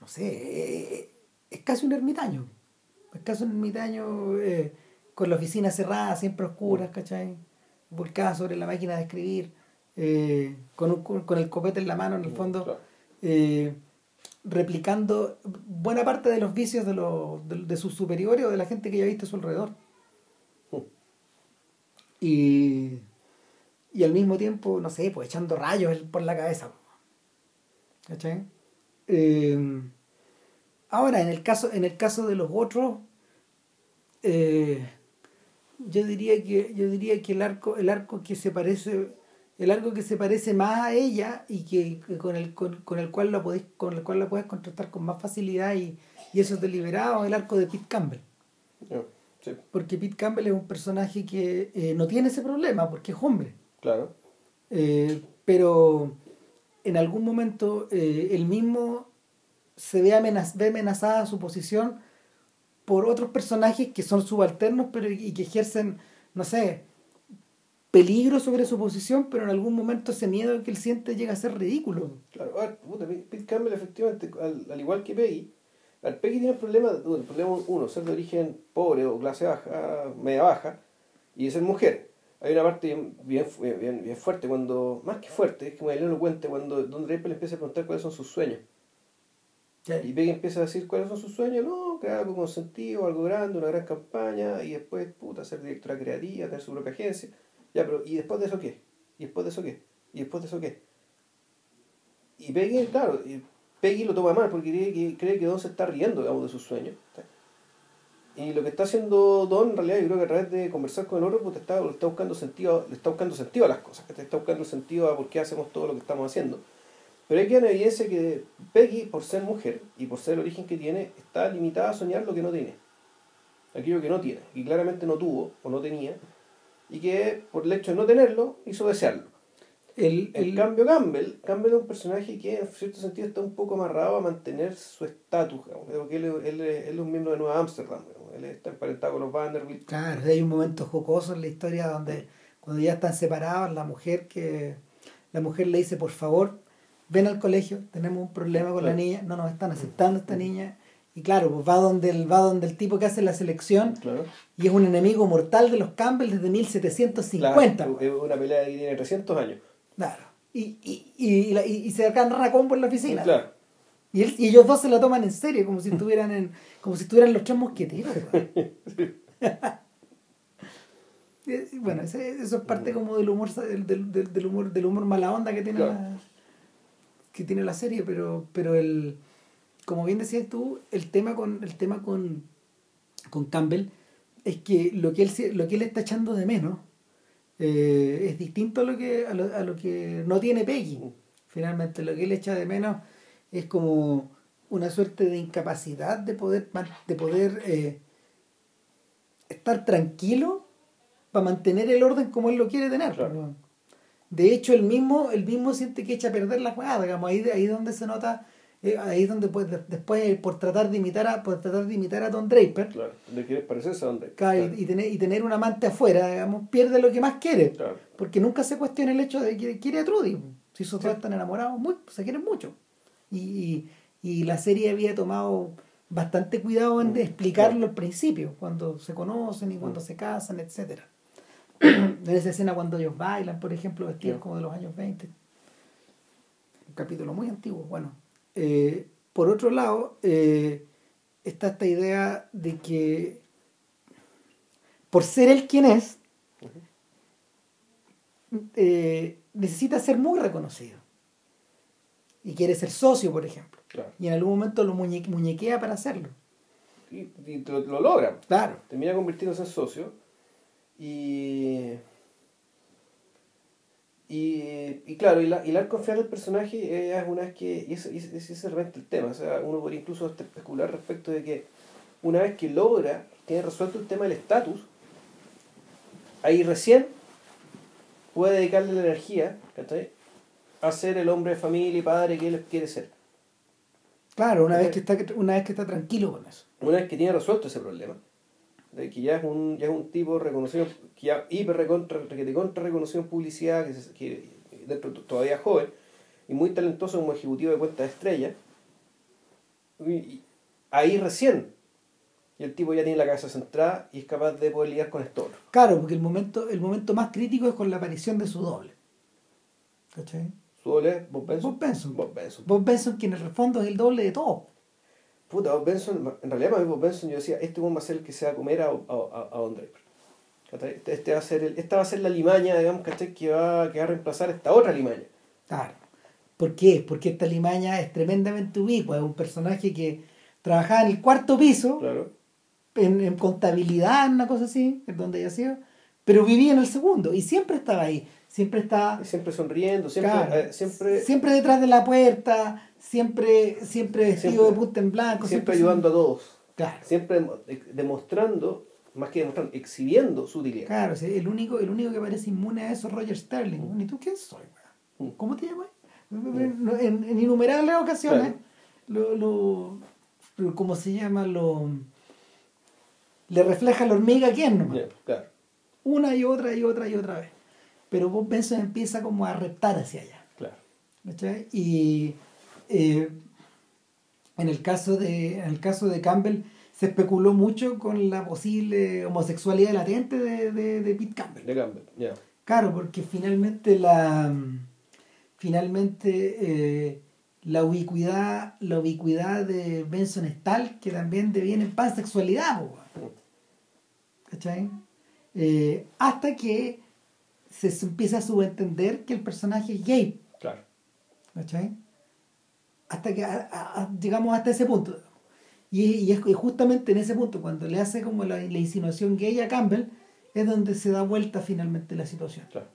no sé, eh, es casi un ermitaño. Es casi un ermitaño eh, con la oficina cerrada, siempre oscuras, ¿cachai? Volcada sobre la máquina de escribir, eh, con, un- con el copete en la mano, en el fondo, Claro. eh, replicando buena parte de los vicios de, los, de, sus superiores o de la gente que ya viste a su alrededor. Y, y al mismo tiempo, no sé, pues echando rayos por la cabeza. ¿Cachai? Eh, ahora, en el caso, en el caso de los otros, eh, yo diría que, yo diría que el arco, el arco que se parece, el arco que se parece más a ella y que, que con el con, con el cual la podéis, con el cual la puedes contrastar con más facilidad y, y eso es deliberado, el arco de Pete Campbell. Ya, Sí, Porque Pete Campbell es un personaje que eh, no tiene ese problema porque es hombre. claro. Eh, pero en algún momento eh, él mismo se ve, amenaz- ve amenazada su posición por otros personajes que son subalternos pero y que ejercen, no sé, peligro sobre su posición, pero en algún momento ese miedo que él siente llega a ser ridículo. Claro, a ver, puta, Pete Campbell efectivamente, al, al igual que Peggy, a ver, Peggy tiene el problema, bueno, el problema uno, ser de origen pobre o clase baja, media baja, y ser mujer. Hay una parte bien, bien, fu- bien, bien fuerte cuando, más que fuerte, es que muy elocuente cuando Don Draper le empieza a preguntar cuáles son sus sueños. Y Peggy empieza a decir cuáles son sus sueños, no, que algo con sentido, algo grande, una gran campaña, y después, puta, ser directora creativa, tener su propia agencia. Ya, pero ¿y después de eso qué? ¿Y después de eso qué? ¿Y después de eso qué? Y Peggy, claro, Peggy lo toma mal porque cree que, cree que Don se está riendo, digamos, de sus sueños. Y lo que está haciendo Don, en realidad, yo creo que a través de conversar con el otro, pues, está, le, está buscando sentido, está buscando sentido a las cosas, te está buscando sentido a por qué hacemos todo lo que estamos haciendo. Pero hay que en evidencia que Peggy, por ser mujer y por ser el origen que tiene, está limitada a soñar lo que no tiene. Aquello que no tiene, y claramente no tuvo o no tenía, y que por el hecho de no tenerlo, hizo desearlo. El, En el- cambio, Campbell, Campbell es un personaje que en cierto sentido está un poco amarrado a mantener su estatus, porque él, él, él es un miembro de Nueva Ámsterdam, él está emparentado con los Vanderbilt. Claro, hay un momento jocoso en la historia donde cuando ya están separados, la mujer que la mujer le dice, por favor, ven al colegio, tenemos un problema con la Claro. niña, no nos están aceptando esta niña. Y claro, pues va donde el, va donde el tipo que hace la selección Claro. y es un enemigo mortal de los Campbell desde 1750. Claro, es una pelea que tiene 300 años. Claro. Y, y, y, y la- y- se agarran a combo en la oficina. Claro. Y, él- y ellos dos se lo toman en serio, como si estuvieran en, como si estuvieran los tres mosqueteros. Y bueno, eso es parte como del humor del, del- del- del humor del humor mala onda que tiene Claro. la, que tiene la serie, pero pero el como bien decías tú, el tema con el tema con con Campbell es que lo que él lo que él está echando de menos eh, es distinto a lo que a lo, a lo que no tiene Peggy. Finalmente lo que él echa de menos es como una suerte de incapacidad de poder de poder eh, estar tranquilo para mantener el orden como él lo quiere tener. Claro. De hecho, él mismo, él mismo siente que echa a perder la jugada, digamos, ahí, ahí donde se nota, eh, ahí es donde pues, de- después eh, por tratar de imitar a, por tratar de imitar a Don Draper, Claro. De querer parecerse a Don claro, y, y tener, y tener un amante afuera, digamos, pierde lo que más quiere. Claro. Porque nunca se cuestiona el hecho de que quiere a Trudy. Si esos dos están enamorados, muy, se quieren mucho. Y, y, y la serie había tomado bastante cuidado en de explicarlo al principio, cuando se conocen y cuando se casan, etcétera En esa escena cuando ellos bailan, por ejemplo, vestidos como de los años 20. Un capítulo muy antiguo. Bueno, eh, por otro lado, eh, está esta idea de que por ser él quien es, eh, necesita ser muy reconocido. Y quiere ser socio, por ejemplo. Claro. Y en algún momento lo muñe- muñequea para hacerlo. Y, y lo, lo logra. Claro. Termina convirtiéndose en socio. Y. Y, y claro, y la, y la confiar del personaje eh, es una vez que. Y ese, ese- es realmente el tema. O sea, uno podría incluso especular respecto de que una vez que logra, tiene resuelto el tema del estatus, ahí recién puede dedicarle la energía ¿cachai? a ser el hombre de familia y padre que él quiere ser. Claro, una vez que está, una vez que está tranquilo con eso. una vez que tiene resuelto ese problema, de que ya es un, ya es un tipo reconocido, que ya hiper recontra, que te contra reconocido en publicidad, que, se- que dentro, todavía joven, y muy talentoso como ejecutivo de cuenta de estrella, y- y ahí recién, y el tipo ya tiene la cabeza centrada y es capaz de poder lidiar con esto. Claro, porque el momento, el momento más crítico es con la aparición de su doble. ¿Cachai? Su doble es Bob Benson. Bob Benson. Bob Benson. Bob Benson, que en el fondo es el doble de todo. Puta, Bob Benson, en realidad para mí Bob Benson yo decía, este va a ser el que se va a comer a, a, a, a Don Draper. Este, este va a ser el, esta va a ser la limaña, digamos, ¿cachai? Que va, que va a reemplazar esta otra limaña. Claro. ¿Por qué? Porque esta limaña es tremendamente ubicua. Es un personaje que trabajaba en el cuarto piso, Claro. en, en contabilidad, una cosa así, en donde haya sido, pero vivía en el segundo y siempre estaba ahí. Siempre Y Siempre sonriendo, siempre, Claro. eh, siempre, siempre detrás de la puerta, siempre, siempre vestido Siempre- de punta en blanco. siempre ayudando a todos. Claro. Siempre demo- demostrando, más que demostrando, exhibiendo su utilidad. Claro, sí, el único, el único que parece inmune a eso es Roger Sterling. ¿Y tú quién soy? weón? Mm. ¿Cómo te llamas? En, en innumerables ocasiones, lo, lo, lo- ¿cómo se llama? Lo, le refleja la hormiga a quién nomás. Claro. Una y otra y otra y otra vez. Pero Bob Benson empieza como a reptar hacia allá. Claro. ¿cachai? Y eh, en, el caso de, en el caso de Campbell se especuló mucho con la posible homosexualidad latente de, de, de Pete Campbell. De Campbell, ya. Claro, porque finalmente la finalmente eh, la ubicuidad la ubicuidad de Benson es tal que también deviene en pansexualidad, weón. ¿cachai? Eh, hasta que se empieza a subentender que el personaje es gay, Claro. ¿cachai? Hasta que a- a- a- llegamos hasta ese punto. Y, y es justamente en ese punto, cuando le hace como la, la insinuación gay a Campbell, es donde se da vuelta finalmente la situación. Claro.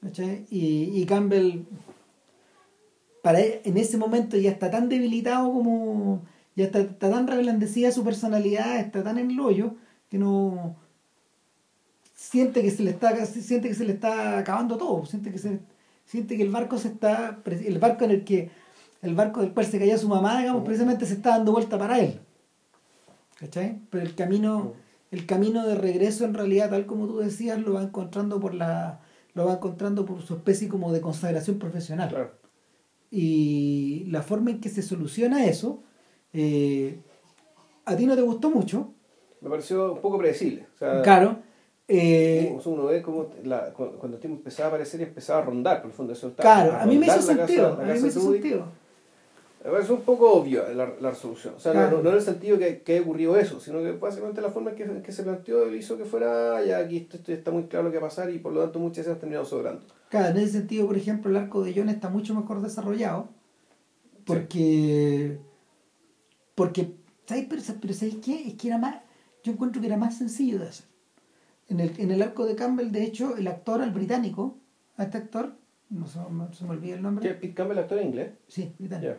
¿cachai? Y, y Campbell, para él, en ese momento ya está tan debilitado como, ya está, está tan reblandecida su personalidad, está tan en el hoyo, que no siente que se le está siente que se le está acabando todo siente que se siente que el barco se está el barco en el que el barco del cual se caía su mamá digamos Ujú. precisamente se está dando vuelta para él ¿cachai? pero el camino Ujú. el camino de regreso en realidad tal como tú decías lo va encontrando por la lo va encontrando por su especie como de consagración profesional Claro. Y la forma en que se soluciona eso, eh, a ti no te gustó mucho. Me pareció un poco predecible. O sea, claro. Eh, uno ve como la, cuando el tiempo empezaba a aparecer y empezaba a rondar, por el fondo eso estaba, Claro, a, mí me hizo sentido. a mí me hizo sentido. Es un poco obvio la, la resolución. O sea, no, no, en el sentido que, que haya ocurrido eso, sino que básicamente la forma en que, que se planteó hizo que fuera, ah, ya aquí esto, está muy claro lo que va a pasar y por lo tanto muchas veces han terminado sobrando. Claro, en ese sentido, por ejemplo, el arco de John está mucho mejor desarrollado. Porque. Porque. ¿Sabes? Pero, pero ¿sabes qué? Es que era más. Yo encuentro que era más sencillo de hacer. En el, en el arco de Campbell, de hecho, el actor, el británico, a este actor, no se, se me olvida el nombre. ¿Pete Campbell, el actor en inglés? Sí, británico.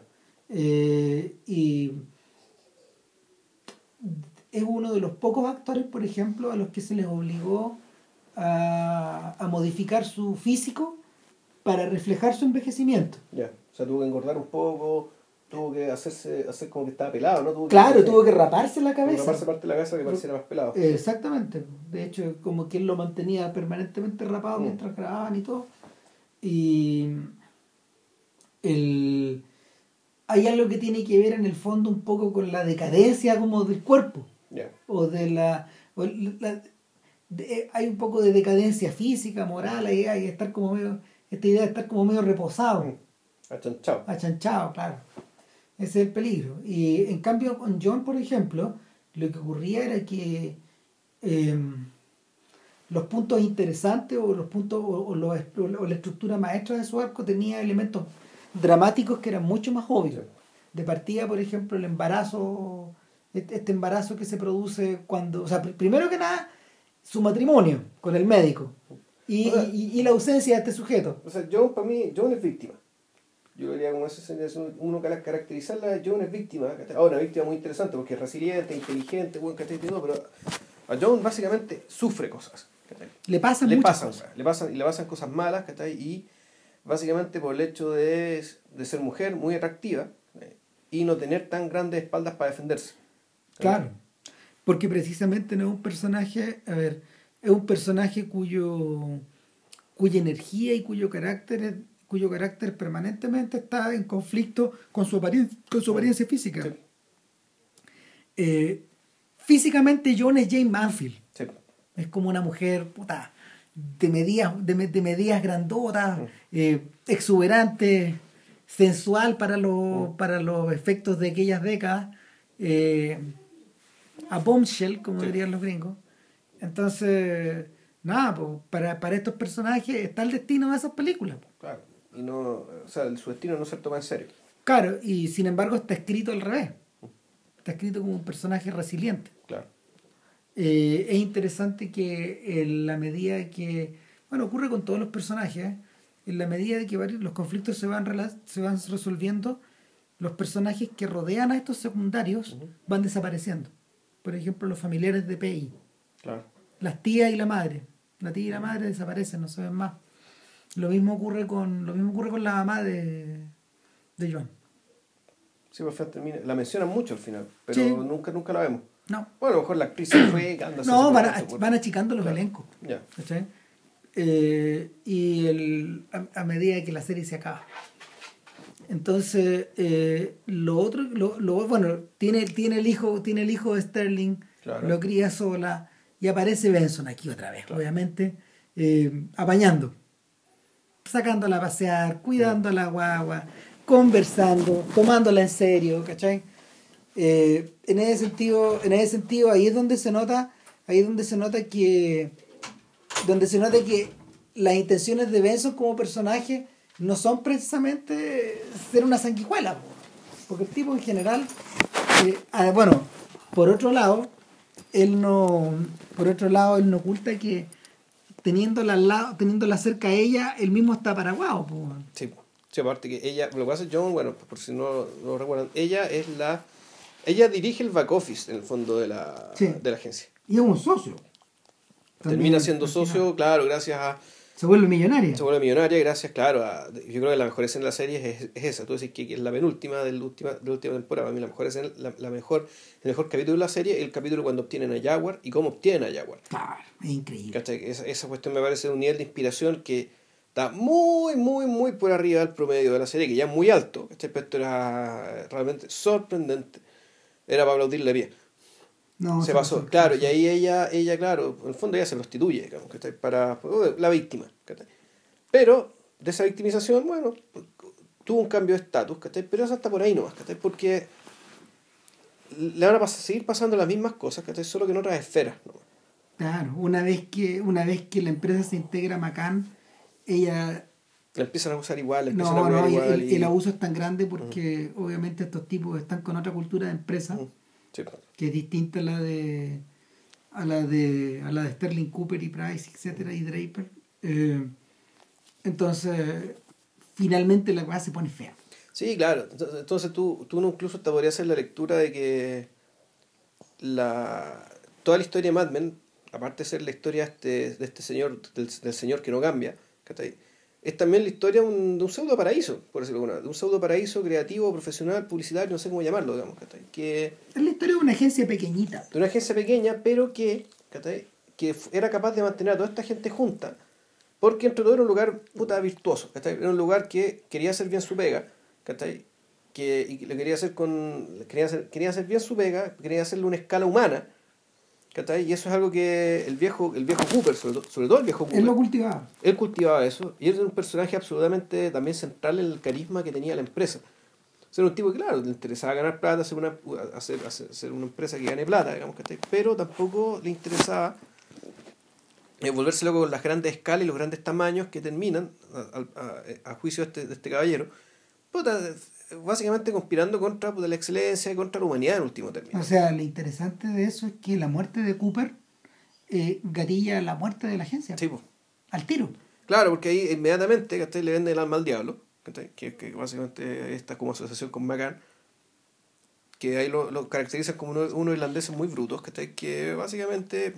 Eh, y es uno de los pocos actores, por ejemplo, a los que se les obligó a, a modificar su físico para reflejar su envejecimiento. Ya, o sea, tuvo que engordar un poco, tuvo que hacerse hacer como que estaba pelado, ¿no? Tuvo claro, tuvo que raparse la cabeza. raparse parte de la cabeza que pareciera más pelado. Exactamente. De hecho, como que él lo mantenía permanentemente rapado mm. mientras grababan y todo. Y el hay algo que tiene que ver en el fondo un poco con la decadencia como del cuerpo. O de la... Eh, hay un poco de decadencia física, moral, hay, hay estar como medio, esta idea de estar como medio reposado. Mm. Achanchado. Achanchado, claro. Ese es el peligro. Y en cambio con John, por ejemplo, lo que ocurría era que em, los puntos interesantes o los puntos o, o, la estructura maestra de su arco tenía elementos dramáticos que eran mucho más obvios. De partida, por ejemplo, el embarazo, este embarazo que se produce cuando, o sea, primero que nada, su matrimonio con el médico y, y, la ausencia de este sujeto. O sea, John, para mí, John es víctima. Yo diría como eso, uno que caracterizarla, John es víctima. Ahora, una víctima muy interesante porque es resiliente, inteligente, buen pero a John básicamente sufre cosas. Le pasan le muchas pasan, cosas. Le pasan, y le pasan cosas malas, y básicamente por el hecho de, de ser mujer muy atractiva y no tener tan grandes espaldas para defenderse. Claro, porque precisamente no es un personaje, a ver, es un personaje cuyo cuya energía y cuyo carácter cuyo carácter permanentemente está en conflicto con su apariencia, con su apariencia física. Eh, físicamente John es Jane Manfield. Es como una mujer puta, de medidas, de, de medidas grandotas, mm. eh, exuberante, sensual para, los mm. para los efectos de aquellas décadas, eh, a bombshell, como dirían los gringos. Entonces, nada, pues, para, para estos personajes está el destino de esas películas. Claro, y no, o sea, su destino no se toma en serio. Claro, y sin embargo está escrito al revés. Está escrito como un personaje resiliente. Claro. Eh, es interesante que en la medida que, bueno, ocurre con todos los personajes, en la medida de que los conflictos se van, se van resolviendo, los personajes que rodean a estos secundarios van desapareciendo. Por ejemplo, los familiares de PI. Las tías y la madre. La tía y la madre desaparecen, no se ven más. Lo mismo ocurre con, lo mismo ocurre con la mamá de, de Joan. Sí, pues, la mencionan mucho al final, pero nunca, nunca la vemos. No. Bueno, a lo mejor la actriz se fue. no, van, achicando los elencos. Ya. Eh, y el, a, medida que la serie se acaba. Entonces, eh, lo otro, lo, lo, bueno, tiene, tiene, el hijo, tiene el hijo de Sterling, lo cría sola, y aparece Benson aquí otra vez, obviamente, eh, apañando, sacándola a pasear, cuidando a la guagua, conversando, tomándola en serio, ¿cachai? Eh, en ese sentido, en ese sentido, ahí es donde se nota, ahí es donde se nota que, donde se nota que las intenciones de Benson como personaje no son precisamente ser una sanguijuela, porque el tipo en general, eh, ah, bueno, por otro lado, él no, por otro lado, él no oculta que teniéndola al lado, teniéndola cerca a ella, él mismo está paraguado. Sí, sí, aparte que ella, lo que es John, bueno, por si no lo recuerdan, ella es la ella dirige el back office, en el fondo de la, de la agencia. Y es un socio. Termina siendo socio, claro, gracias a... Se vuelve millonaria. Se vuelve millonaria gracias, claro, a... Yo creo que la mejor escena de la serie es, es esa. Tú decís que, es la penúltima de la última, de la última temporada. Para mí la mejor escena, la, mejor, el mejor capítulo de la serie es el capítulo cuando obtienen a Jaguar y cómo obtienen a Jaguar. Claro, es increíble. Esa, esa cuestión me parece de un nivel de inspiración que está muy, muy, muy por arriba del promedio de la serie, que ya es muy alto. Este aspecto era realmente sorprendente. Era para aplaudirle bien. No, se pasó, claro, y ahí ella, ella, claro, en el fondo ella se prostituye, digamos, que para la víctima. Pero de esa victimización, bueno, tuvo un cambio de estatus, pero eso está por ahí nomás, porque le van a seguir pasando las mismas cosas, solo que en otras esferas. Claro, una vez que una vez que la empresa se integra a Macan, ella... La empiezan a usar igual, empiezan no, a no, igual. El, el, abuso es tan grande porque obviamente estos tipos están con otra cultura de empresa que es distinta a la de a la de a la de Sterling Cooper y Price, etcétera, y Draper. Eh, entonces, finalmente la cosa se pone fea. Sí, claro. Entonces tú, tú incluso te podrías hacer la lectura de que la, toda la historia de Mad Men, aparte de ser la historia de este, de este señor, del, señor que no cambia, es también la historia de un, pseudo paraíso, por decirlo alguna de un pseudo paraíso creativo, profesional, publicitario, no sé cómo llamarlo, digamos, Que, es la historia de una agencia pequeñita. De una agencia pequeña, pero que, que era capaz de mantener a toda esta gente junta, porque entre todo era un lugar puta virtuoso, Era un lugar que quería hacer bien su pega. Que, y lo quería hacer con. Quería hacer, quería hacer bien su pega, quería hacerle una escala humana. ¿Cachai? Y eso es algo que el viejo, el viejo Cooper, sobre, todo, el viejo Cooper. Él lo cultivaba. Él cultivaba eso. Y él era un personaje absolutamente también central en el carisma que tenía la empresa. O era un tipo que, claro, le interesaba ganar plata, hacer una, hacer, hacer, una empresa que gane plata, digamos, ¿cachai? Pero tampoco le interesaba eh, volverse loco con las grandes escalas y los grandes tamaños que terminan, a, a juicio de este, de este caballero, básicamente conspirando contra la excelencia y contra la humanidad en último término. O sea, lo interesante de eso es que la muerte de Cooper eh, gatilla la muerte de la agencia. Sí, Al tiro. Claro, porque ahí inmediatamente le vende el alma al diablo, que, que básicamente está como asociación con McCann, que ahí lo, lo caracteriza como unos uno irlandeses muy brutos, que básicamente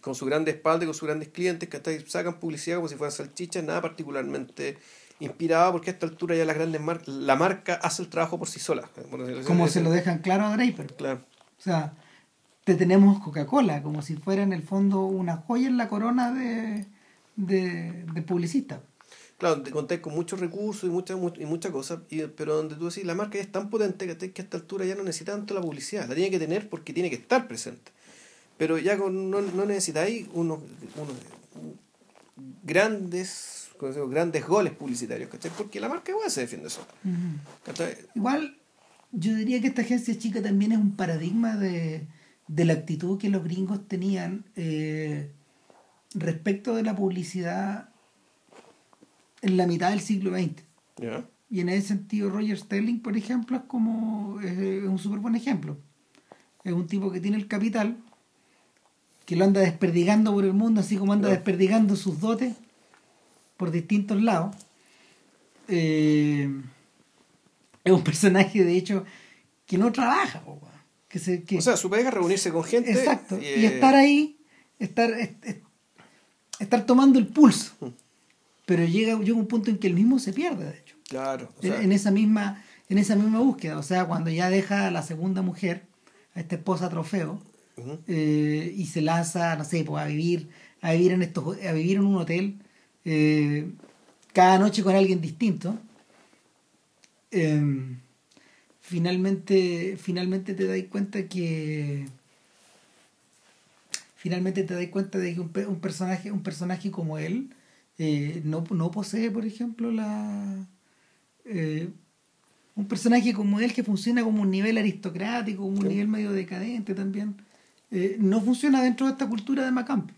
con su grande espalda y con sus grandes clientes, que sacan publicidad como si fueran salchichas, nada particularmente inspirada porque a esta altura ya las grandes marcas, la marca hace el trabajo por sí sola. como se lo dejan claro a Draper. Claro. O sea, te tenemos Coca-Cola, como si fuera en el fondo una joya en la corona de, de, de publicista. Claro, te contáis con muchos recursos y muchas y muchas cosas, pero donde tú decís, la marca es tan potente que, que a esta altura ya no necesita tanto la publicidad, la tiene que tener porque tiene que estar presente. Pero ya con, no, no necesitáis unos, unos grandes grandes goles publicitarios, ¿cachai? Porque la marca igual se defiende sola. Igual, yo diría que esta agencia chica también es un paradigma de, la actitud que los gringos tenían eh, respecto de la publicidad en la mitad del siglo XX. Y en ese sentido, Roger Sterling, por ejemplo, es como es un súper buen ejemplo. Es un tipo que tiene el capital, que lo anda desperdigando por el mundo, así como anda desperdigando sus dotes por distintos lados. Eh, es un personaje, de hecho, que no trabaja. Que se, que, o sea, su pega es reunirse con gente. Exacto. Y, eh, estar ahí, estar, estar tomando el pulso. Mm. Pero llega, llega un punto en que el mismo se pierde, de hecho. Claro. en, esa misma, en esa misma búsqueda. O sea, cuando ya deja a la segunda mujer, a esta esposa trofeo, eh, y se lanza, no sé, pues, a vivir, a vivir en estos, a vivir en un hotel eh, cada noche con alguien distinto, em, finalmente, finalmente te das cuenta que finalmente te das cuenta de que un, personaje un personaje como él eh, no, no, posee por ejemplo la eh, un personaje como él que funciona como un nivel aristocrático como un nivel medio decadente también no funciona dentro de esta cultura de Macamp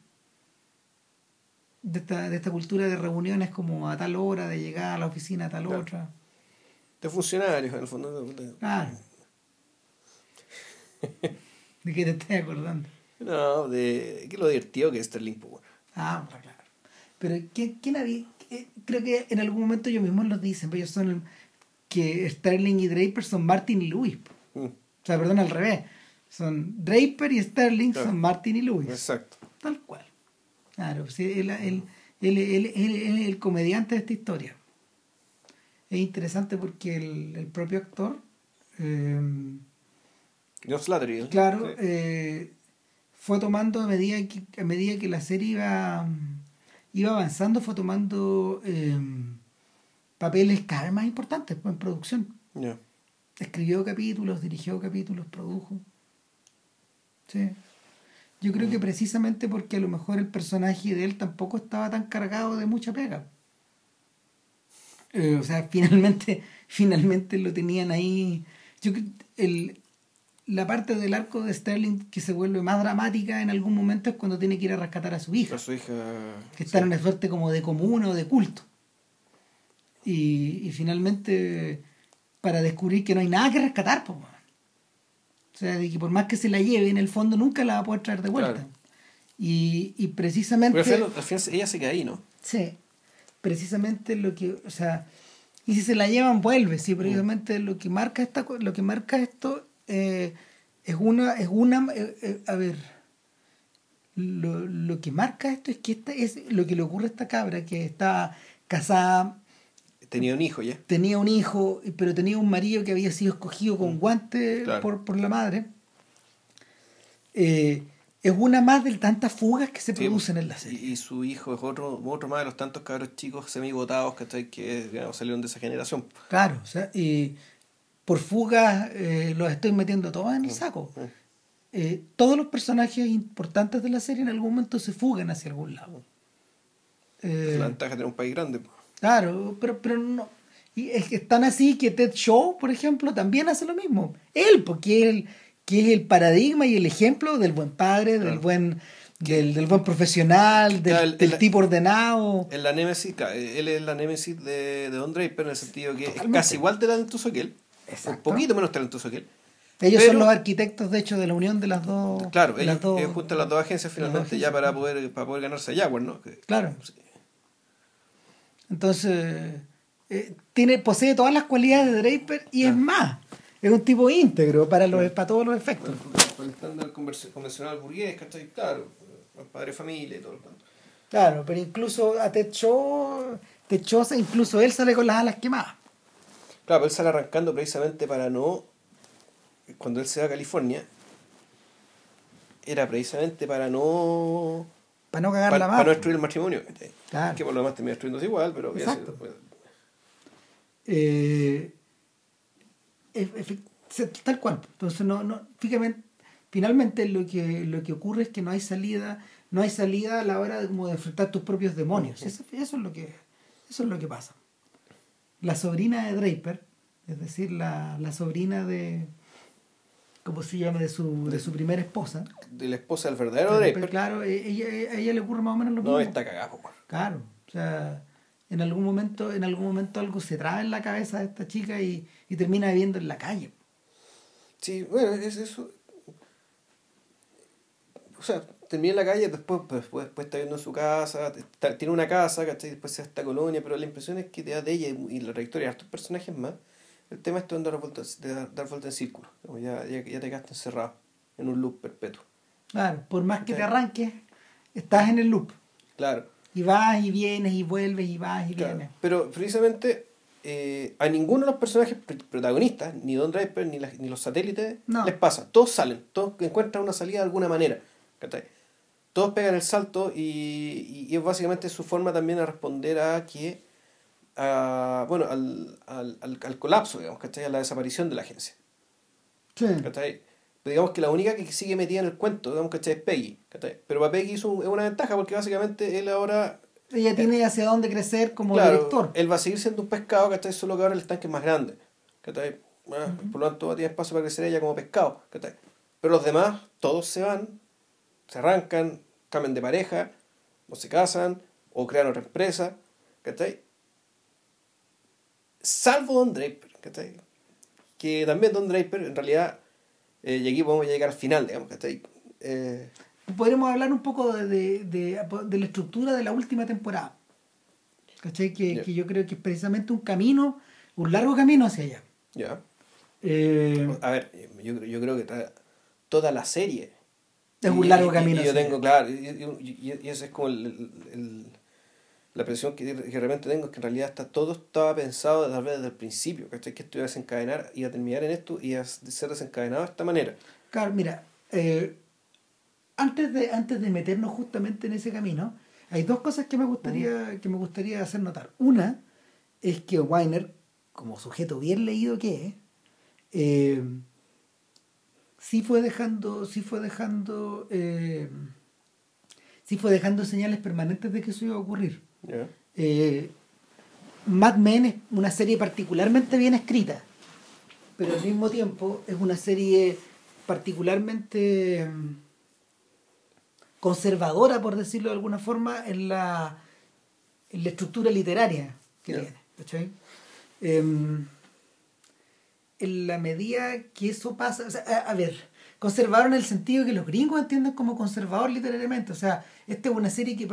de esta, de esta cultura de reuniones como a tal hora, de llegar a la oficina a tal otra. De funcionarios, en el fondo. Claro. ¿De qué te estás acordando? No, de que lo divertido que es Sterling Power. Ah, claro. Pero ¿quién, quién había? Creo que en algún momento ellos mismos lo dicen, pero ellos son que Sterling y Draper son Martin y Lewis. Mm. O sea, perdón, al revés. Son Draper y Sterling son Martin y Lewis. Exacto. Tal cual. Claro, él, es el comediante de esta historia. Es interesante porque el, propio actor. Eh, Claro, eh, fue tomando a medida, que, a medida que la serie iba, iba avanzando fue tomando eh, papeles cada vez más importantes pues, en producción. Ya. Escribió capítulos, dirigió capítulos, produjo. Sí. Yo creo que precisamente porque a lo mejor el personaje de él tampoco estaba tan cargado de mucha pega. Eh, o sea, finalmente, finalmente lo tenían ahí. Yo el, la parte del arco de Sterling que se vuelve más dramática en algún momento es cuando tiene que ir a rescatar a su hija A su hija. que está en una suerte como de comuna o de culto. Y, y finalmente, para descubrir que no hay nada que rescatar, pues, sea, de que por más que se la lleve, en el fondo nunca la va a poder traer de vuelta. Claro. Y, y precisamente, Pero al final, al final ella se queda ahí, ¿no? sí, precisamente lo que, o sea, y si se la llevan, vuelve, sí, precisamente lo que marca esta, lo que marca esto eh, es una, es una, eh, eh, a ver, lo, lo que marca esto es que esta es lo que le ocurre a esta cabra que está casada, Tenía un hijo ya. tenía un hijo, pero tenía un marido que había sido escogido con guante Claro. por, por la madre. Eh, es una más de tantas fugas que se producen pues, en la serie. Y, y su hijo es otro, otro más de los tantos cabros chicos semigotados que digamos, salieron de esa generación. Claro, o sea, y por fugas eh, los estoy metiendo todos en el saco. Mm. Eh, todos los personajes importantes de la serie en algún momento se fugan hacia algún lado. Eh, La ventaja de tener un país grande. Claro, pero, pero no. Y es que están así que Ted Shaw, por ejemplo, también hace lo mismo. Él, porque él, que es el paradigma y el ejemplo del buen padre, del buen del, del buen profesional, del, Claro, el- del el- tipo ordenado. En la Némesis, él es la Némesis de, de Don Draper en el sentido que Totalmente. es casi igual de talentoso que él. Exacto. Un poquito menos talentoso que él. Ellos pero- son los arquitectos, de hecho, de la unión de las dos. Claro, ellos, las dos- ellos juntan las dos agencias finalmente dos ya para poder, para poder ganarse a Jaguar, ¿no? Que- Claro. Entonces, eh, tiene, posee todas las cualidades de Draper y es más. Es un tipo íntegro para, los, para todos los efectos. Con el estándar convencional burgués, ¿cachai? Claro, el padre de familia y todo el cuento. Claro, pero incluso a Ted Shaw, incluso él sale con las alas quemadas. Claro, pero él sale arrancando precisamente para no. Cuando él se va a California, era precisamente para no. Para no cagar Para, la para no destruir el matrimonio. Claro. Que por lo demás termina destruyéndose igual, pero. Exacto. pues, Eh, efe- se- tal cual. Entonces, no, no, fíjate, finalmente lo que, lo que ocurre es que no hay salida, no hay salida a la hora de, como de enfrentar tus propios demonios. Eso, eso es lo que, eso es lo que pasa. La sobrina de Draper, es decir, la, la sobrina de, ¿cómo se llama? De su, de su primera esposa. de la esposa del verdadero Draper, Draper. claro, e- ella, a ella le ocurre más o menos lo No, mismo. está cagado, po. Claro, o sea, en algún momento, en algún momento algo se traba en la cabeza de esta chica y, y termina viviendo en la calle. Sí, bueno, es eso. O sea, termina en la calle, después, pues, después, después está viviendo en su casa, está- tiene una casa, ¿cachai? Después se esta colonia, pero la impresión es que te da de ella y, y la trayectoria de estos personajes más. El tema es de dar vuelta, de dar, dar vuelta en círculo. Como ya, ya, ya te quedaste encerrado en un loop perpetuo. Claro, por más que te arranques, estás en el loop. Claro. Y vas y vienes y vuelves y vas y claro. vienes. Pero precisamente eh, a ninguno de los personajes pr- protagonistas, ni Don Draper, ni, las- ni los satélites, No. les pasa. Todos salen, todos encuentran una salida de alguna manera. Todos pegan el salto y, y- y es básicamente su forma también a responder a que, a, bueno, al, al, al, al colapso, digamos, ¿cachai? A la desaparición de la agencia. Sí. ¿cachai? Pero digamos que la única que sigue metida en el cuento, digamos, ¿cachai? Es Peggy. ¿cachai? Pero para Peggy es, un- es una ventaja porque básicamente él ahora Ella tiene hacia dónde crecer como claro, director. Él va a seguir siendo un pescado, ¿cachai? Solo que ahora el tanque es más grande. ¿cachai? Ah, Por lo tanto, tiene espacio para crecer ella como pescado. ¿cachai? Pero los demás, todos se van, se arrancan, cambian de pareja, o se casan, o crean otra empresa. ¿cachai? Salvo Don Draper. ¿cachai? Que también Don Draper, en realidad, eh, y aquí podemos llegar al final, digamos. ¿cachai? Eh, Podríamos hablar un poco de, de, de- de la estructura de la última temporada. ¿Cachai? Que, Ya. que yo creo que es precisamente un camino, un largo camino hacia allá. ya. Eh, A ver, yo, yo creo que toda la serie es un largo y- camino. Y, yo tengo, claro, y, y, y- esa es como el- el- la presión que, que realmente tengo, es que en realidad está, todo estaba pensado tal vez desde el principio, ¿cachai? Que esto iba a desencadenar, iba a terminar en esto y a ser desencadenado de esta manera. Claro, mira, eh, antes, de, antes de meternos justamente en ese camino, hay dos cosas que me gustaría, que me gustaría hacer notar. Una es que Weiner, como sujeto bien leído que es, eh, sí fue dejando, sí fue dejando, eh, sí fue dejando señales permanentes de que eso iba a ocurrir. Eh, Mad Men es una serie particularmente bien escrita, pero al mismo tiempo es una serie particularmente mm, conservadora, por decirlo de alguna forma, en la, en la estructura literaria que tiene. Em, en la medida que eso pasa, a, ver, conservador en el sentido que los gringos entienden como conservador literariamente. O sea, esta es una serie que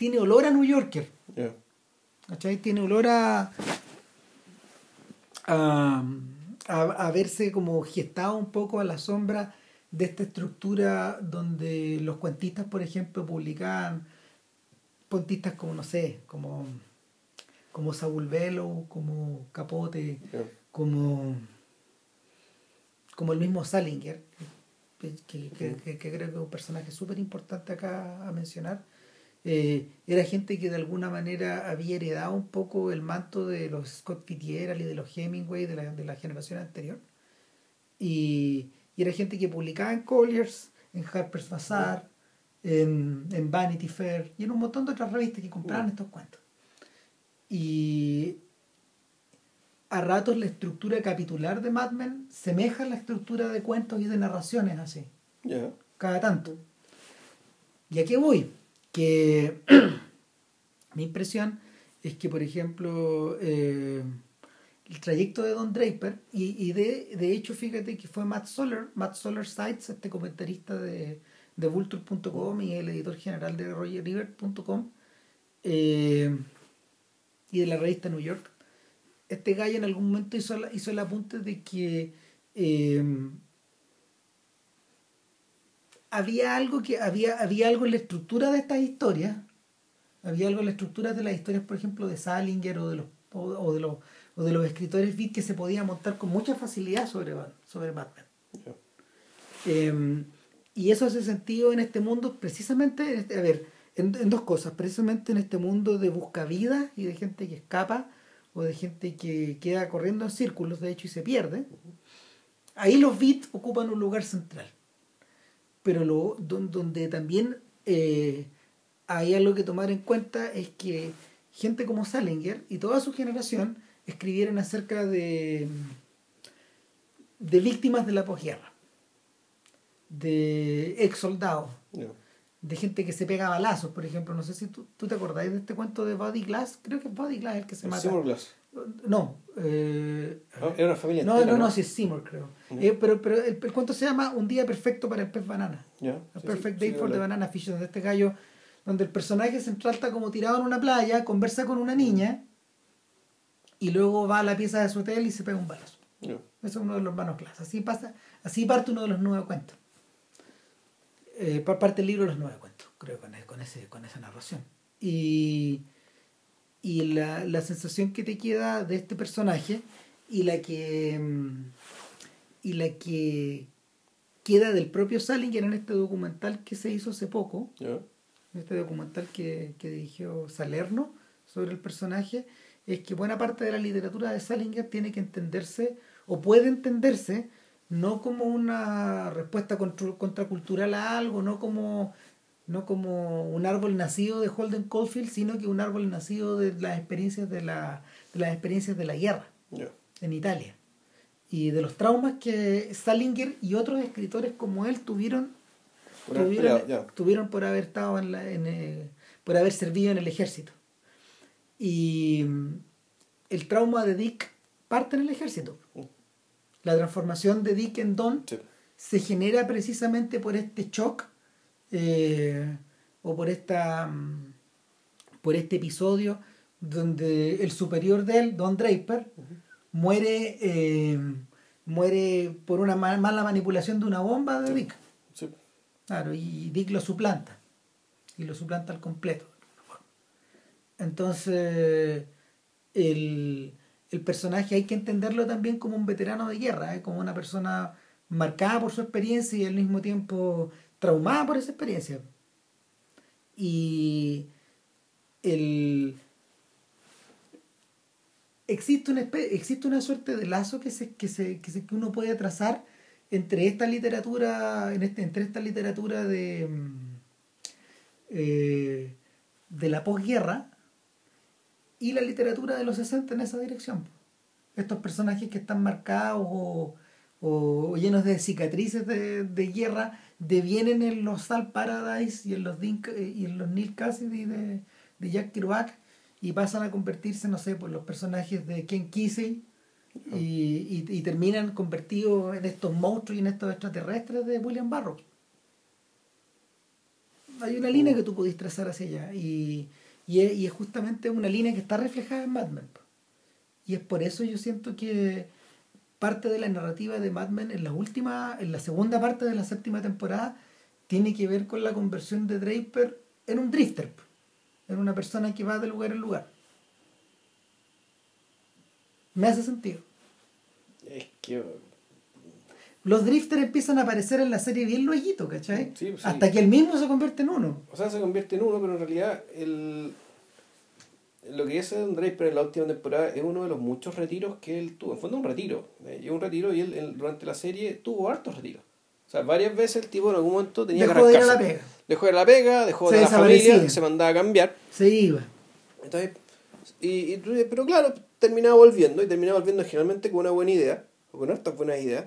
tiene olor a New Yorker. Tiene olor a, a, a, verse como gestado un poco a la sombra de esta estructura donde los cuentistas, por ejemplo, publicaban cuentistas como, no sé, como, como Saúl Velo, como Capote, como, como el mismo Salinger, que, creo que es un personaje súper importante acá a mencionar. Eh, era gente que de alguna manera había heredado un poco el manto de los Scott Fitzgerald y de los Hemingway de la, de la generación anterior. Y, y era gente que publicaba en Colliers, en Harper's Bazaar, en, en, Vanity Fair y en un montón de otras revistas que compraban estos cuentos. Y a ratos la estructura capitular de Mad Men semeja a la estructura de cuentos y de narraciones así. Cada tanto. ¿Y a qué voy? Que mi impresión es que, por ejemplo, eh, el trayecto de Don Draper y, y de, de, hecho fíjate que fue Matt Soller, Matt Soller Sites, este comentarista de, de Vulture.com y el editor general de RogerRiver.com eh, y de la revista New York. Este gallo en algún momento hizo, hizo el apunte de que eh, había algo que había, había algo en la estructura de estas historias, había algo en la estructura de las historias, por ejemplo, de Salinger o de los o de los o de los escritores beat que se podía montar con mucha facilidad sobre, sobre Batman. Em, y eso hace sentido en este mundo, precisamente, este, a ver, en, dos cosas, precisamente en este mundo de buscavidas y de gente que escapa o de gente que queda corriendo en círculos, de hecho, y se pierde. Ahí los beats ocupan un lugar central. Pero lo, donde, también eh, hay algo que tomar en cuenta es que gente como Salinger y toda su generación escribieron acerca de, de víctimas de la posguerra, de ex soldados, de gente que se pega balazos, por ejemplo. No sé si tú, te acordáis de este cuento de Body Glass, creo que es Body Glass el que se mata. Glass. No, eh, era una familia. No, no, no, sí es Seymour, creo. Eh, pero pero el, cuento se llama Un día perfecto para el pez banana. Perfect Day for the Banana Fish, donde este gallo, donde el personaje central está como tirado en una playa, conversa con una niña y luego va a la pieza de su hotel y se pega un balazo. Ese es uno de los hermanos clases. Así pasa, así parte uno de los nueve cuentos. Eh, parte el libro de los nueve cuentos, creo, con, con, ese, con esa narración. Y, y la, la, sensación que te queda de este personaje y la que mm, y la que queda del propio Salinger en este documental que se hizo hace poco, este documental que, que dirigió Salerno sobre el personaje, es que buena parte de la literatura de Salinger tiene que entenderse o puede entenderse no como una respuesta contracultural a algo, no como, no como un árbol nacido de Holden Caulfield, sino que un árbol nacido de las experiencias de la, de las experiencias de la guerra en Italia. Y de los traumas que Salinger y otros escritores como él tuvieron tuvieron, por haber estado en, la, en eh, por haber servido en el ejército. Y el trauma de Dick parte en el ejército. Mm. La transformación de Dick en Don se genera precisamente por este shock eh, o por esta mm, por este episodio donde el superior de él, Don Draper, muere eh, muere por una mala manipulación de una bomba de Dick. Claro, y Dick lo suplanta. Y lo suplanta al completo. Entonces, el, personaje hay que entenderlo también como un veterano de guerra, ¿eh? como una persona marcada por su experiencia y al mismo tiempo traumada por esa experiencia. Y, el existe una, existe una suerte de lazo que se, que se, que se- que uno puede trazar entre esta literatura, en este, entre esta literatura de, mm, eh, de la posguerra y la literatura de los 60 en esa dirección. Estos personajes que están marcados o, o llenos de cicatrices de, de guerra devienen en los Sal Paradise y en los, Dink- y en los Neil Cassidy de, de Jack Kerouac y pasan a convertirse, no sé, por los personajes de Ken Kesey y, y, y terminan convertidos en estos monstruos y en estos extraterrestres de William Burroughs. Hay una línea que tú pudiste trazar hacia allá y, y, es, y es justamente una línea que está reflejada en Mad Men. Y es por eso yo siento que parte de la narrativa de Mad Men en la última, en la segunda parte de la séptima temporada, tiene que ver con la conversión de Draper en un drifter, en una persona que va de lugar en lugar. Me hace sentido. Es que. Los drifters empiezan a aparecer en la serie bien luego, ¿cachai? Sí, sí. Hasta que él mismo se convierte en uno. O sea, se convierte en uno, pero en realidad el, lo que es Adam Draper en la última temporada es uno de los muchos retiros que él tuvo. En fondo un retiro. Eh, y un retiro y él, él durante la serie tuvo hartos retiros. O sea, varias veces el tipo en algún momento tenía Dejó que de ir a la arrancarse. pega. Dejó de ir a la pega, dejó Se de la familia, se mandaba a cambiar. Se iba. Entonces, y, y pero claro, terminaba volviendo y terminaba volviendo generalmente con una buena idea, o con hartas buenas ideas.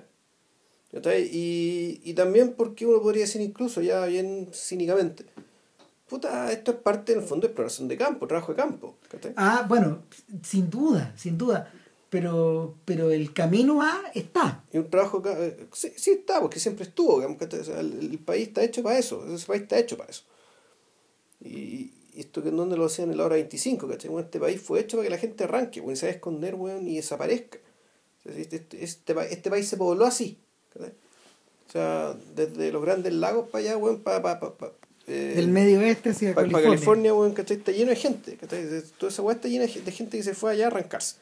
¿cachai? Y, y también porque uno podría decir incluso, ya bien cínicamente, puta, esto es parte en el fondo de exploración de campo, trabajo de campo. ¿cachai? Ah, bueno, sin duda, sin duda. Pero, pero el camino A está. Y un trabajo eh, sí, sí está, porque siempre estuvo, digamos, ¿cachai? O sea, el, el país está hecho para eso, ese país está hecho para eso. Y, y esto que en donde lo hacían en la hora 25, ¿cachai? Bueno, este país fue hecho para que la gente arranque, bueno, se va a esconder, weón, y desaparezca. Este, este, este, este país se pobló así, ¿cachai? O sea, desde los grandes lagos para allá, weón, para... eh, Del medio oeste hacia para California. California, weón, ¿cachai? Está lleno de gente, ¿cachai? Toda esa weá está llena de gen- de gente que se fue allá a arrancarse,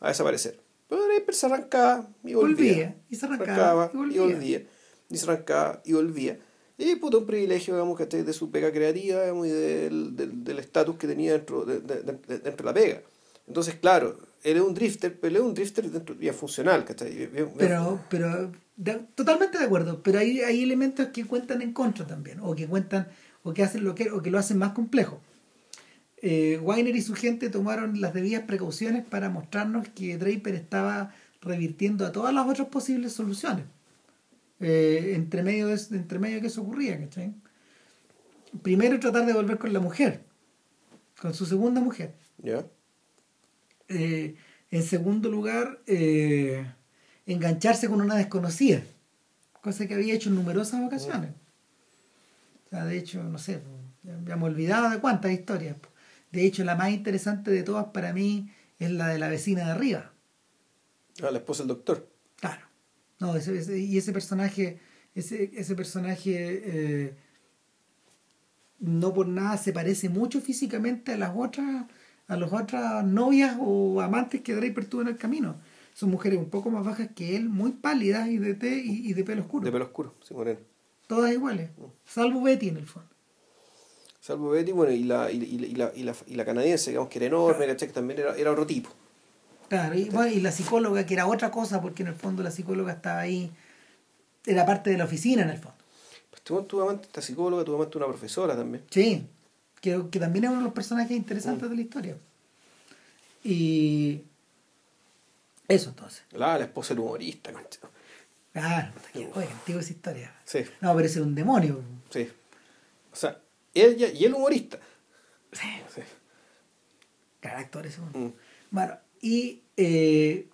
a desaparecer. Pero Draper se arrancaba y volvía. Volvía, y se arrancaba, Arrancaba y volvía. y volvía. Y se arrancaba y volvía. Y puto un privilegio, digamos, ¿cachai? De su pega creativa, digamos, y del del- del estatus que tenía dentro de, de- de- de- dentro de la pega. Entonces, claro, él es un drifter, pero él es un drifter dentro, bien funcional, ¿cachai? Pero, pero de- totalmente de acuerdo. Pero hay, hay elementos que cuentan en contra también. O que cuentan, o que hacen lo que, o que lo hacen más complejo. Eh, Weiner y su gente tomaron las debidas precauciones para mostrarnos que Draper estaba revirtiendo a todas las otras posibles soluciones. Eh, entre, medio de, entre medio que eso ocurría, ¿cachai? Primero tratar de volver con la mujer, con su segunda mujer. ¿Ya? Eh, en segundo lugar, eh, engancharse con una desconocida, cosa que había hecho en numerosas ocasiones. O sea, de hecho, no sé, ya me he olvidado de cuántas historias. De hecho, la más interesante de todas para mí es la de la vecina de arriba. Ah, la esposa del doctor. Claro. No, ese, ese- y ese personaje, ese, ese personaje eh, no por nada se parece mucho físicamente a las otras, a las otras novias o amantes que Draper tuvo en el camino. Son mujeres un poco más bajas que él, muy pálidas y de té y, y de pelo oscuro. De pelo oscuro, sí, moreno. Todas iguales. Salvo Betty en el fondo. Salvo Betty, bueno, y la, y, y- la, y, la, y la canadiense, digamos, que era enorme, ¿cachai? Que también era, era otro tipo. Claro, y, bueno, y la psicóloga, que era otra cosa, porque en el fondo la psicóloga estaba ahí, era parte de la oficina en el fondo. Pues tuvo, tuvo amante esta psicóloga, tuvo amante una profesora también. Sí, que, que también es uno de los personajes interesantes de la historia. Y eso entonces. La, la esposa del humorista, concha. Claro, qué oye, antigua esa historia. Sí, No, pero ese era un demonio. sí. O sea, ella y el humorista. Sí, Sí. gran actor ese. Mm. Bueno, y eh,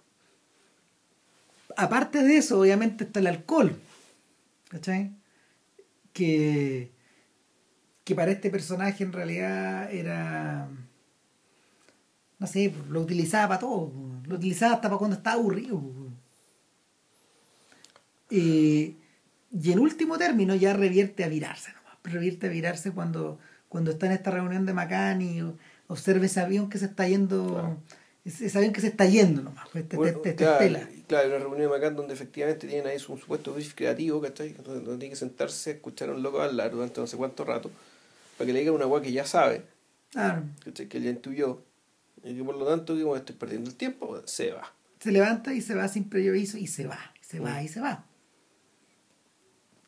aparte de eso, obviamente está el alcohol. ¿Cachai? Que, que para este personaje en realidad era. No sé, lo utilizaba para todo. Lo utilizaba hasta para cuando estaba aburrido. Y, y en último término ya revierte a virarse nomás. Revierte a virarse cuando, cuando está en esta reunión de Macán y observa ese avión que se está yendo. Claro. Ese avión que se está yendo nomás. pues, Este, Bueno, este- esta claro, estela. claro, una reunión de Macán donde efectivamente tienen ahí un supuesto brief creativo, ¿cachai? Donde, donde tiene que sentarse a escuchar a un loco hablar durante no sé cuánto rato, para que le digan una weá que ya sabe, Claro. ¿cachai? Que ya intuyó. Y que por lo tanto, que como estoy perdiendo el tiempo, se va. Se levanta y se va sin previo aviso y se va, y se va, Mm. y se va.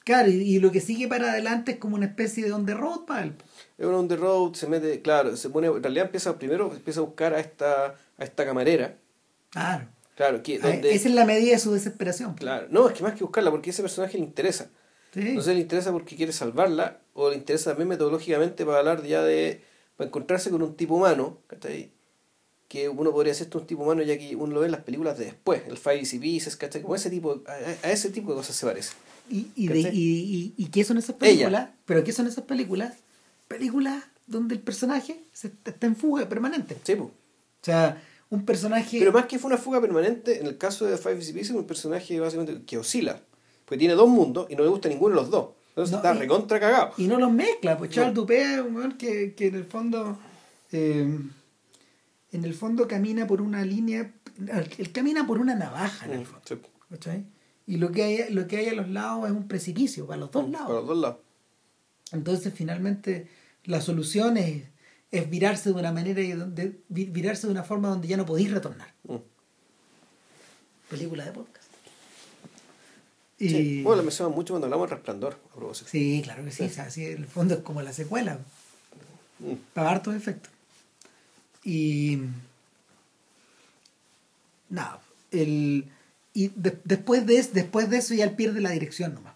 Claro, y, y lo que sigue para adelante es como una especie de on the road para él. Es un on the road, se mete, claro, se pone, en realidad empieza primero, empieza a buscar a esta, a esta camarera. Claro. Claro, que Ah, donde, Esa es la medida de su desesperación. claro, no, es que más que buscarla, porque ese personaje le interesa. Sí. No sé, le interesa porque quiere salvarla, o le interesa también metodológicamente para hablar ya de, para encontrarse con un tipo humano, ¿cachai? Que uno podría ser esto un tipo humano ya que uno lo ve en las películas de después, el Five Easy Pieces, ¿cachai? Como ese tipo, a, a ese tipo de cosas se parece. ¿Y, y, de- y, y, y qué son esas películas? ¿Pero qué son esas películas? Películas donde el personaje se, está en fuga permanente. Sí, pues. O sea, un personaje... Pero más que fue una fuga permanente, en el caso de Five Easy Pieces, es un personaje básicamente que oscila. Porque tiene dos mundos y no le gusta ninguno de los dos. Entonces No, está y- recontra cagado. Y no los mezcla, pues Charles No. Dupé es un weón que, que en el fondo eh, en el fondo camina por una línea, él camina por una navaja en el fondo, Sí, ¿cachai? Y lo que hay, lo que hay a los lados es un precipicio, para los dos lados. Para los dos lados. Entonces finalmente la solución es, es virarse de una manera vi- virarse de una forma donde ya no podéis retornar. Mm. Película de podcast. Y, Sí. Bueno, lo mencionamos mucho cuando hablamos de Resplandor, a propósito. Sí, claro que sí. O sea, sí, en el fondo es como la secuela. Mm. Para hartos efectos. Y. Nada. El, y de- después, de, es- después de eso ya él pierde la dirección nomás.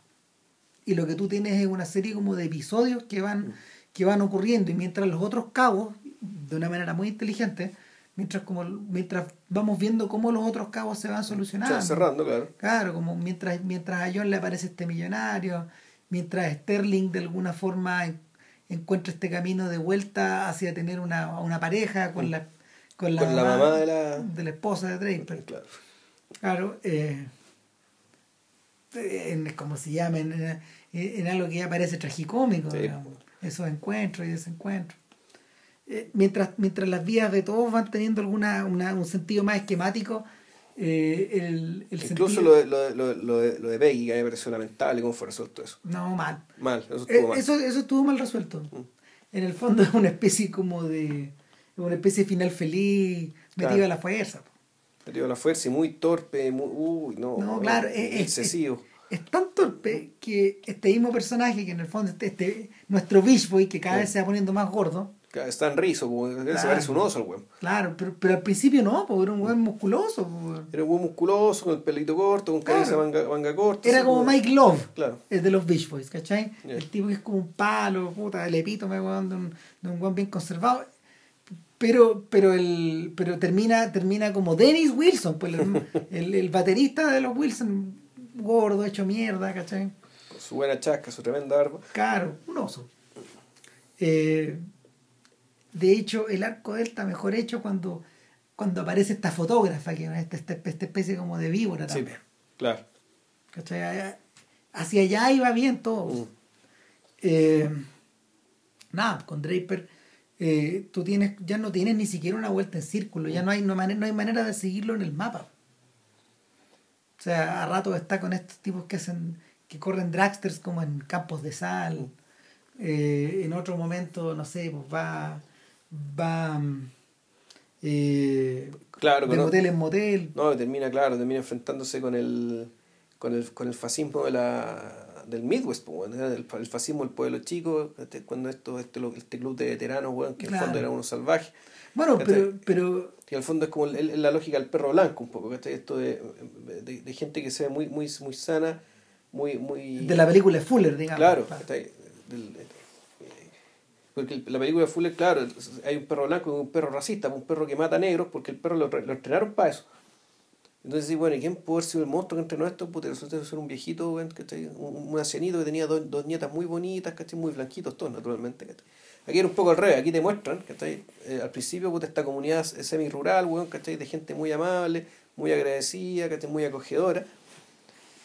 Y lo que tú tienes es una serie como de episodios que van, que van ocurriendo. Y mientras los otros cabos, de una manera muy inteligente, mientras como mientras vamos viendo cómo los otros cabos se van Se solucionando. va cerrando, claro. Claro, como mientras, mientras a John le aparece este millonario, mientras Sterling de alguna forma en- encuentra este camino de vuelta hacia tener una, una pareja con la, con la, Con la mamá de la- de la esposa de Draper. Claro. Claro, eh, en, como se llama, en, en- en algo que ya parece tragicómico, Sí. digamos, esos encuentros y desencuentros. Eh, mientras, mientras las vías de todos van teniendo alguna una, un sentido más esquemático, eh, el, el Incluso sentido- lo lo, lo, de, lo de- Peggy, que a me pareció lamentable cómo fue resuelto eso. No, mal. Mal, eso Eh, estuvo mal. Eso, eso estuvo mal resuelto. Mm. En el fondo es una especie como de. una especie de final feliz metido Claro. a la fuerza. Metido la fuerza y muy torpe, muy, uy, no, No, claro, es- es- excesivo. Es tan torpe que este mismo personaje, que en el fondo este, este nuestro Beach Boy, que cada Sí. vez se va poniendo más gordo, Está en rizo, como, él se Claro. parece un oso el weón. claro, pero, pero al principio no, porque era un buen musculoso. Era un buen musculoso, con el pelito corto, con Claro. manga, manga corta. Era como Mike Love, Claro. el de los Beach Boys, ¿cachai? El tipo que es como un palo, puta, el epítome weón, de un, de un weón bien conservado. Pero, pero el, pero termina, termina como Dennis Wilson, pues el, el, el baterista de los Wilson, gordo, hecho mierda, ¿cachai? Con su buena chasca, su tremenda barba. Claro, un oso. Eh, de hecho, el arco de él está mejor hecho cuando, cuando aparece esta fotógrafa, que es esta, esta, esta especie como de víbora Sí, también. claro. ¿Cachai? Hacia allá iba bien todo. Mm. Eh, nada, con Draper eh, tú tienes, ya no tienes ni siquiera una vuelta en círculo, ya no hay, no, no hay manera de seguirlo en el mapa. O sea, a rato está con estos tipos que hacen, que corren dragsters como en campos de sal. Eh, en otro momento, no sé, pues va, va eh, Claro, de motel en motel. No, termina, claro, termina enfrentándose con el con el, con el fascismo de la del Midwest, pues, el, el fascismo del pueblo chico, este, cuando esto, este, este club de veteranos, weón, que en el Claro. fondo eran unos salvajes. Bueno, pero, pero Y al fondo es como el- la lógica del perro blanco un poco, ¿cachai? Esto de, de, de gente que se ve muy, muy, muy sana, muy, muy de la película Fuller, digamos. Claro, ¿cachai? Del- porque la película de Fuller, claro, hay un perro blanco y un perro racista, un perro que mata negros porque el perro lo, entrenaron para eso. Entonces, bueno, ¿y quién pudo haber sido el monstruo que entrenó esto? Puta, resulta ser un viejito. Un, un ancianito que tenía dos, dos nietas muy bonitas, ¿cachai? Muy blanquitos todos, naturalmente. Aquí era un poco al revés, aquí te muestran, ¿cachai? Eh, al principio, puta, esta comunidad semi-rural, weón, ¿cachai? De gente muy amable, muy agradecida, ¿cachai? Muy acogedora.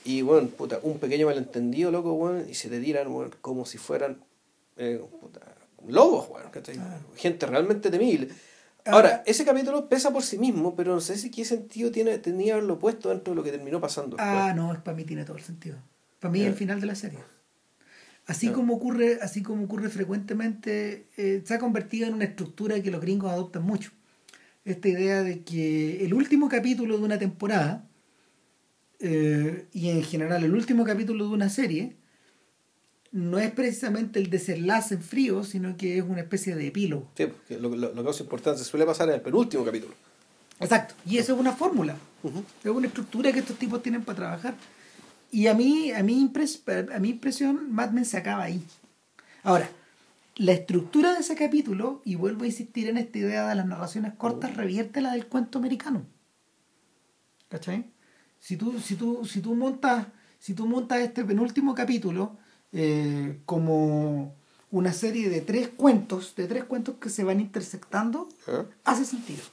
Y, bueno, puta, un pequeño malentendido, loco, weón, y se te tiran, como si fueran, eh, puta, lobos, weón, ¿cachai? Gente realmente temible. Ahora- Ahora, ese capítulo pesa por sí mismo, pero no sé si qué sentido tiene, tenía haberlo puesto dentro de lo que terminó pasando. Ah, no, es para mí tiene todo el sentido. Para mí es el final de la serie. Así como ocurre, así como ocurre frecuentemente, eh, se ha convertido en una estructura que los gringos adoptan mucho. Esta idea de que el último capítulo de una temporada, eh, y en general el último capítulo de una serie, no es precisamente el desenlace en frío, sino que es una especie de epílogo. Sí, porque lo, lo, lo que es importante suele pasar en el penúltimo capítulo. Exacto, y eso es una fórmula, es una estructura que estos tipos tienen para trabajar. Y a mí, a mí, impres, a mi impresión, Mad Men se acaba ahí. Ahora, la estructura de ese capítulo, y vuelvo a insistir en esta idea de las narraciones cortas, revierte la del cuento americano. ¿Cachai? Si tú, si tú, si tú montas, si tú montas este penúltimo capítulo eh, como una serie de tres cuentos, de tres cuentos que se van intersectando, ¿Eh? hace sentido.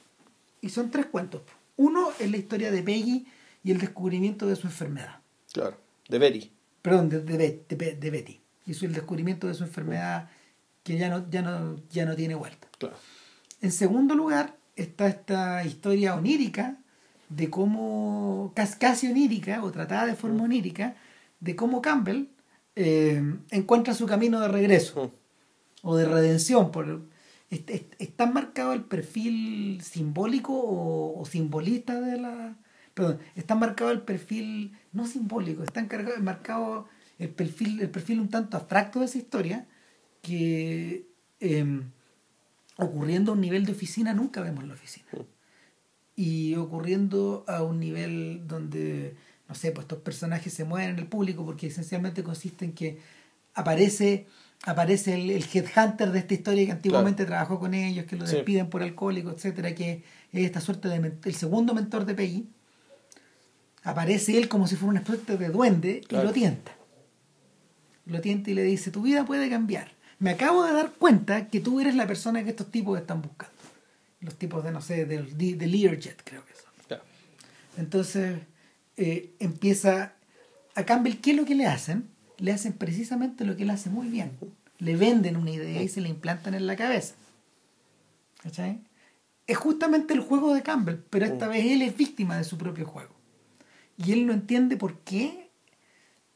Y son tres cuentos. Uno es la historia de Peggy y el descubrimiento de su enfermedad. Claro, de Betty. Perdón, de, de, de de Betty. Y su, el descubrimiento de su enfermedad que ya no, ya no, ya no tiene vuelta. Claro. En segundo lugar, está esta historia onírica de cómo, cas- casi onírica, o tratada de forma onírica, de cómo Campbell eh, encuentra su camino de regreso Mm. o de redención. Por, est- est- está marcado el perfil simbólico o, o simbolista de la... Perdón, está marcado el perfil, no simbólico, está encargado, marcado el perfil, el perfil un tanto abstracto de esa historia que eh, ocurriendo a un nivel de oficina nunca vemos la oficina. Y ocurriendo a un nivel donde, no sé, pues estos personajes se mueven en el público porque esencialmente consiste en que aparece aparece el, el headhunter de esta historia que antiguamente trabajó con ellos, que lo Sí. despiden por alcohólico, etcétera, que es esta suerte de el segundo mentor de Peggy. Aparece él como si fuera una suerte de duende Claro. y lo tienta. Lo tienta y le dice, tu vida puede cambiar. Me acabo de dar cuenta que tú eres la persona que estos tipos están buscando. Los tipos de, no sé, del, de Learjet creo que son. Claro. Entonces eh, empieza a Campbell, ¿qué es lo que le hacen? Le hacen precisamente lo que él hace muy bien. Le venden una idea y se la implantan en la cabeza. ¿Cachai? Es justamente el juego de Campbell, pero esta vez él es víctima de su propio juego. Y él no entiende por qué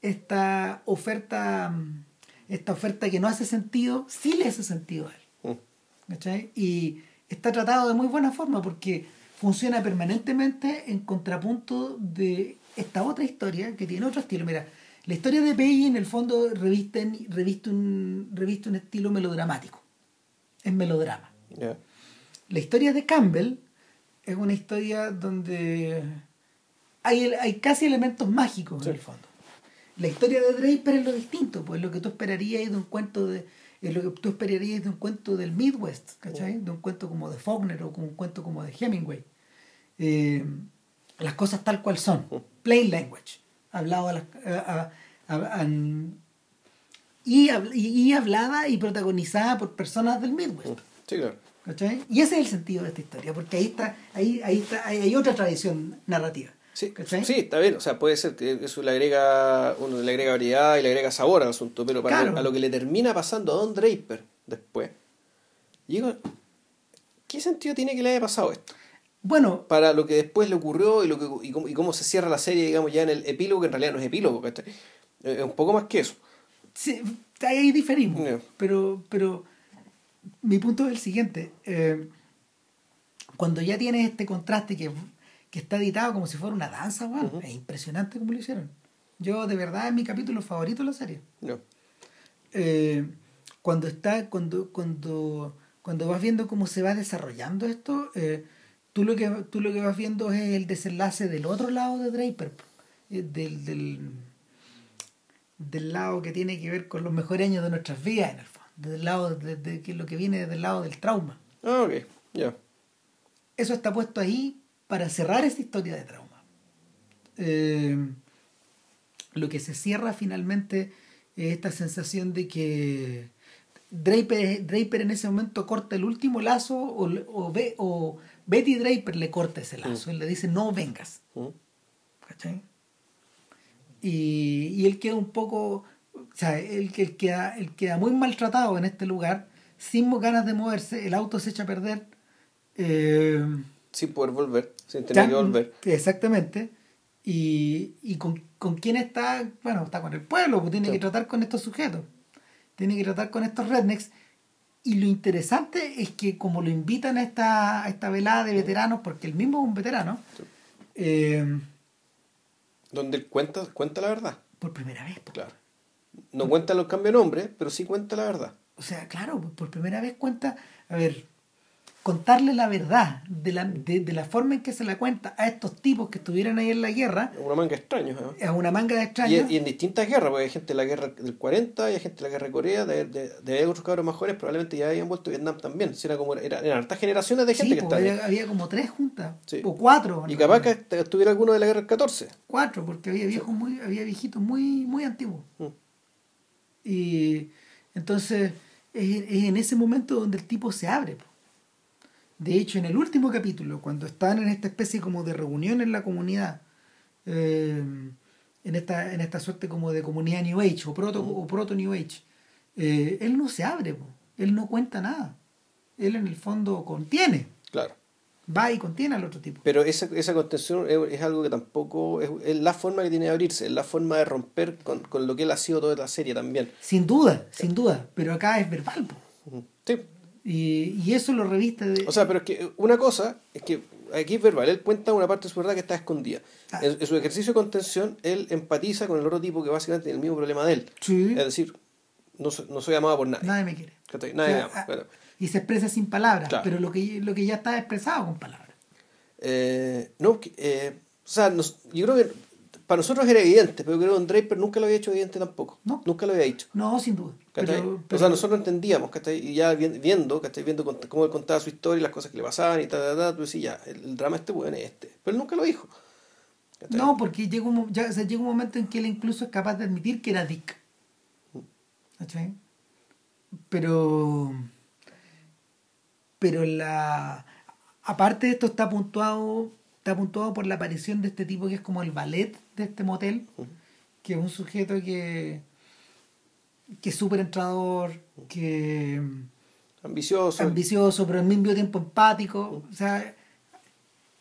esta oferta, mm, esta oferta que no hace sentido, sí le hace sentido a él. Mm. ¿cachai? Y está tratado de muy buena forma porque funciona permanentemente en contrapunto de esta otra historia que tiene otro estilo. Mira, la historia de Peggy en el fondo reviste, reviste, un, reviste un estilo melodramático. Es melodrama. La historia de Campbell es una historia donde hay, hay casi elementos mágicos Sí. en el fondo. La historia de Draper es lo distinto, pues lo que tú esperarías de un cuento de es lo que tú esperarías de un cuento del Midwest, ¿cachai? De un cuento como de Faulkner o como un cuento como de Hemingway. Eh, las cosas tal cual son, plain language, hablado a las, a- an- y, habl- y, y hablada y protagonizada por personas del Midwest. Sí, claro. ¿Cachai? Y ese es el sentido de esta historia, porque ahí está, ahí, ahí está, hay, hay otra tradición narrativa. Sí, sí, está bien. O sea, puede ser que eso le agrega, uno le agrega variedad y le agrega sabor al asunto, pero para Claro. lo- a lo que le termina pasando a Don Draper después, digo, ¿qué sentido tiene que le haya pasado esto? Bueno, Para lo que después le ocurrió y, lo que, y, cómo, y cómo se cierra la serie, digamos, ya en el epílogo, que en realidad no es epílogo, ¿cachai? Es un poco más que eso. sí, ahí diferimos, Ya. pero, pero mi punto es el siguiente. eh, cuando ya tienes este contraste que, que está editado como si fuera una danza, weón, Ujú. es impresionante como lo hicieron. Yo, de verdad, es mi capítulo favorito de la serie. No. eh, cuando está cuando cuando cuando vas viendo cómo se va desarrollando esto eh, tú lo que tú lo que vas viendo es el desenlace del otro lado de Draper eh, del, del del lado que tiene que ver con los mejores años de nuestras vidas en el fondo del lado de, lo que viene del lado del trauma Ah, ok, ya. eso está puesto ahí para cerrar esta historia de trauma. Eh, lo que se cierra finalmente es esta sensación de que Draper, Draper en ese momento corta el último lazo o, o, ve- o Betty Draper le corta ese lazo y le dice no vengas. Mm. ¿cachai? Y, y él queda un poco, o sea, él, él queda, él queda muy maltratado en este lugar, sin ganas de moverse, el auto se echa a perder. eh, Sin poder volver, sin tener ya, que volver. Exactamente. Y, y con, con quién está, bueno, está con el pueblo, pues tiene Sí. que tratar con estos sujetos, tiene que tratar con estos rednecks. Y lo interesante es que como lo invitan a esta, a esta velada de veteranos, porque él mismo es un veterano, eh, Donde él cuenta, cuenta la verdad. por primera vez. po. Claro. No cuenta los cambios de nombre, pero sí cuenta la verdad. O sea, claro, por primera vez cuenta, a ver, contarle la verdad de la, de, de la forma en que se la cuenta a estos tipos que estuvieran ahí en la guerra, Una manga extraña. ¿eh? a una manga de Y, extraños. y en distintas guerras, porque hay gente de la guerra del 40, y hay gente de la guerra de Corea, de, de, de otros cabros más jóvenes, probablemente ya habían vuelto a Vietnam también. Si era como, era, eran hartas generaciones de gente Sí, que estaba ahí. había, había como tres juntas, Sí. o cuatro. Y ¿no? capaz que est- estuviera alguno de la guerra del 14. Cuatro, porque había viejos muy, había viejitos muy, muy antiguos. Mm. Y entonces es, es en ese momento donde el tipo se abre. po. De hecho, en el último capítulo, cuando están en esta especie como de reunión en la comunidad, eh, en, esta, en esta suerte como de comunidad New Age o proto, o proto New Age, eh, él no se abre, po. él no cuenta nada. Él en el fondo contiene, Claro. va y contiene al otro tipo. Pero esa, esa contención es, es algo que tampoco es, es la forma que tiene de abrirse, es la forma de romper con, con lo que él ha sido toda la serie también. Sin duda, sin duda, pero acá es verbal. po. Sí. Y, y eso lo reviste de... O sea, pero es que una cosa es que aquí es verbal, él cuenta una parte de su verdad que está escondida. Ah. En, en su ejercicio de contención, él empatiza con el otro tipo que básicamente tiene el mismo problema de él. Sí. Es decir, no, soy- no soy amado por nadie. Nadie me quiere. Nadie O me ama. ah, Bueno, Y se expresa sin palabras, Claro. pero lo que, lo que ya está expresado con palabras. eh, no, eh, o sea, nos- yo creo que para nosotros era evidente, pero creo que Don Draper nunca lo había hecho evidente tampoco. No. Nunca lo había dicho. No, sin duda. O sea, nosotros entendíamos, ¿cachai? Y ya vi- viendo, ¿cachai? Viendo cómo él contaba su historia y las cosas que le pasaban y tal, tal, tal, tú decís, ya, el, el drama este bueno es este. Pero él nunca lo dijo. ¿cachai? no, porque llega un, ya, o sea, llega un momento en que él incluso es capaz de admitir que era Dick. ¿Cachai? Pero. Pero la. Aparte de esto, está puntuado. Está puntuado por la aparición de este tipo que es como el ballet de este motel. Que es un sujeto que. que es súper entrador, que. Ambicioso. ambicioso, pero al mismo tiempo empático. O sea,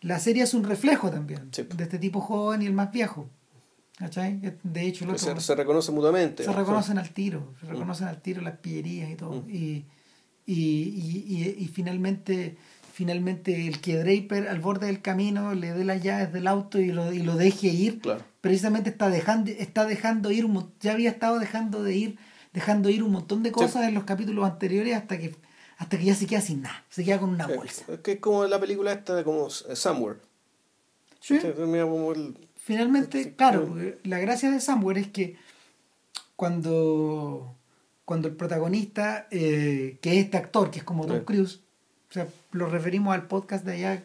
la serie es un reflejo también Sí. de este tipo joven y el más viejo. ¿Cachai? De hecho, el que otro, se, se reconoce mutuamente. se reconocen al tiro, se reconocen al tiro las pillerías y todo. Y, y, y- y finalmente, finalmente el que Draper al borde del camino le dé las llaves del auto y lo, y lo deje ir, Claro. precisamente está dejando, está dejando ir, ya había estado dejando de ir, dejando ir un montón de cosas en los capítulos anteriores hasta que hasta que ya se queda sin nada, se queda con una bolsa. Es que es como la película esta de como eh, Somewhere. Sí. Como el- Finalmente, Sí, claro, la gracia de Somewhere es que cuando, cuando el protagonista, eh, que es este actor, que es como Tom. Cruise, o sea, lo referimos al podcast de allá.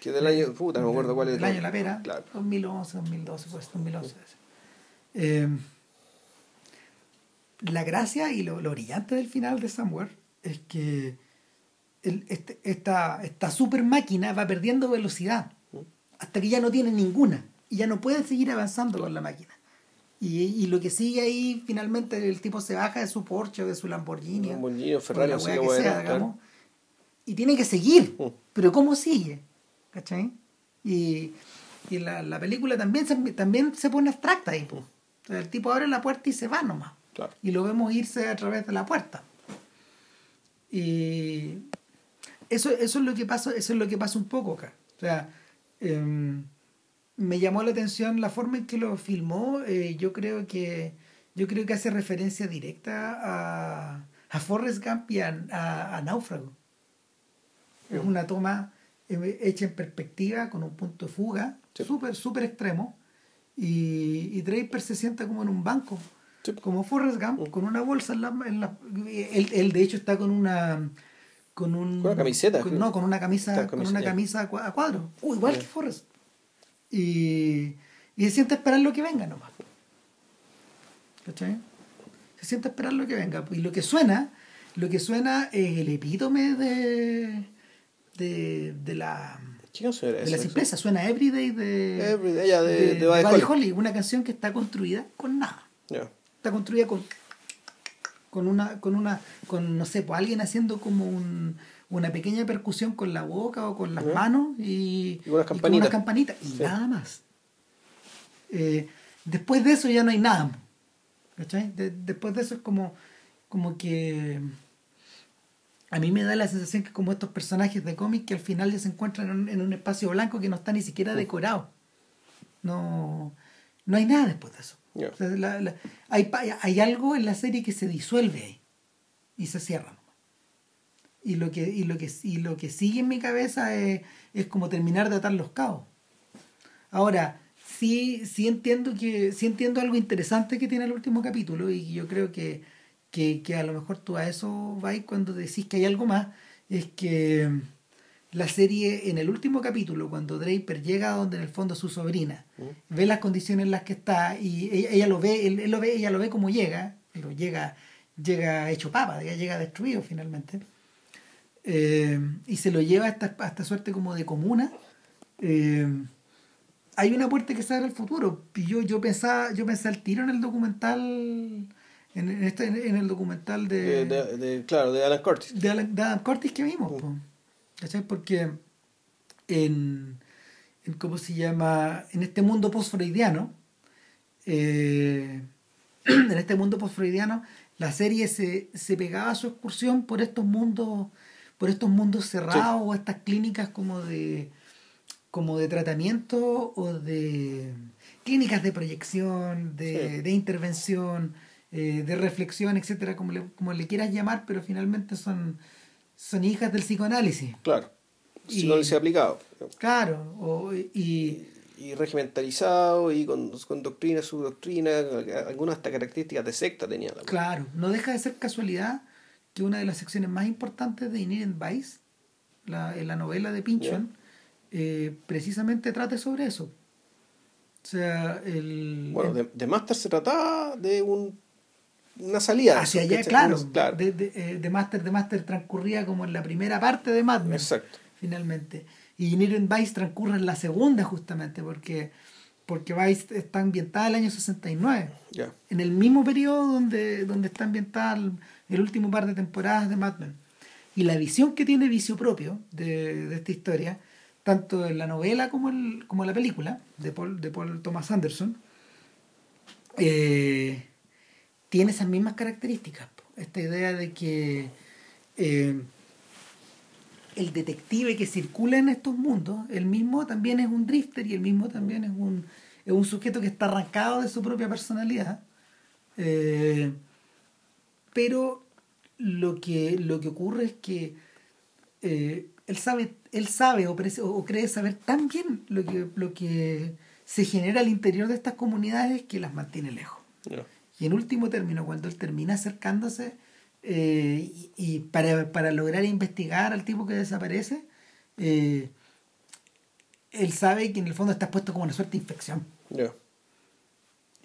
que del año, puta, no me acuerdo cuál es. Del año de la pera, Claro. 2011, 2012, pues 2011. Eh, la gracia y lo, lo brillante del final de Somewhere es que el- este- esta, esta super máquina va perdiendo velocidad hasta que ya no tiene ninguna y ya no puede seguir avanzando con la máquina. Y, y lo que sigue ahí, finalmente el tipo se baja de su Porsche o de su Lamborghini. o- Lamborghini, o Ferrari, wea cómo que sea, digamos, y tiene que seguir. Mm. Pero ¿cómo sigue? ¿Cachai? Y, y la, la película también se, también se pone abstracta ahí. O sea, el tipo abre la puerta y se va nomás. Claro. Y lo vemos irse a través de la puerta. Y eso, eso es lo que pasa, eso es lo que pasa un poco acá. O sea, em, me llamó la atención la forma en que lo filmó. eh, yo creo que yo creo que hace referencia directa a, a Forrest Gump y a, a- a Náufrago. Es una toma eh, hecha en perspectiva con un punto de fuga Sí. súper súper extremo y, y Draper se sienta como en un banco Sí. como Forrest Gump con una bolsa en la, en la- él, él, de hecho está con una con un Con una camiseta, con- no con una camisa con una ya. camisa a cua- a cuadros Uh, igual que Forrest y, y se siente a esperar lo que venga nomás ¿cachai? se siente a esperar lo que venga y lo que suena lo que suena es el epítome de de, de la ¿Qué canción era de la simpleza suena Everyday de Everyday, ya, de- de Buddy Buddy Holly. Holly, una canción que está construida con nada está construida con con una con una con no sé pues alguien haciendo como un, una pequeña percusión con la boca o con las manos y, Y unas con campanitas. unas campanitas y Sí. nada más Eh, después de eso ya no hay nada ¿cachai? De- después de eso es como como que a mí me da la sensación que como estos personajes de cómic que al final ya se encuentran en un, en un espacio blanco que no está ni siquiera decorado. No, no hay nada después de eso. Ya. O sea, la- la- hay, pa- hay algo en la serie que se disuelve ahí y se cierra. Y lo que, y lo que, y lo que sigue en mi cabeza es, es como terminar de atar los cabos. Ahora, sí, sí entiendo que, sí entiendo algo interesante que tiene el último capítulo, y yo creo que, que, que a lo mejor tú a eso vas cuando decís que hay algo más, es que la serie en el último capítulo, cuando Draper llega a donde en el fondo su sobrina, ve las condiciones en las que está, y ella, ella lo ve, él, él lo ve, ella lo ve como llega, pero llega, llega hecho papa, llega destruido finalmente. Eh, y se lo lleva a esta, a esta suerte como de comuna. Eh, hay una puerta que se abre al futuro. Y yo, yo pensaba, yo pensé al tiro en el documental, en, en este, en el documental De, de- de- claro, de Alan Curtis. de Alan, de Curtis que vimos. Porque en, en, ¿cómo se llama? En este mundo post-freudiano, eh, en este mundo post-freudiano, la serie se, se pegaba a su excursión por estos mundos, por estos mundos cerrados o estas clínicas como de como de tratamiento o de clínicas de proyección, de, Sí. de intervención, eh, de reflexión, etcétera, como le, como le quieras llamar, pero finalmente son, son hijas del psicoanálisis. Claro. Y- Psicoanálisis aplicado. Claro, o- y Y regimentalizado y con, con doctrina, subdoctrina, algunas hasta características de secta tenía la claro, no deja de ser casualidad que una de las secciones más importantes de Inherent Vice, la, en la novela de Pynchon, eh, precisamente trate sobre eso. O sea, el, Bueno, el- de, de Master se trataba de un, una salida. hacia allá, claro. Claro. De, de, eh, de Master de Master transcurría como en la primera parte de Mad Men, Exacto. finalmente. Y Inherent Vice transcurre en la segunda, justamente, porque, porque Vice está ambientada en el año 69. Ya. en el mismo periodo donde, donde está ambientada el, el último par de temporadas de Mad Men. Y la visión que tiene Vicio Propio de, de esta historia, tanto en la novela como, el, como en la película de Paul, de Paul Thomas Anderson, eh, tiene esas mismas características. Esta idea de que eh, el detective que circula en estos mundos, el mismo también es un drifter y el mismo también es un, es un sujeto que está arrancado de su propia personalidad. Eh, pero lo que, lo que ocurre es que eh, él sabe, él sabe o, o cree saber tan bien lo que, lo que se genera al interior de estas comunidades que las mantiene lejos. Y en último término, cuando él termina acercándose eh, y, y para, para lograr investigar al tipo que desaparece, eh, él sabe que en el fondo está expuesto como una suerte de infección.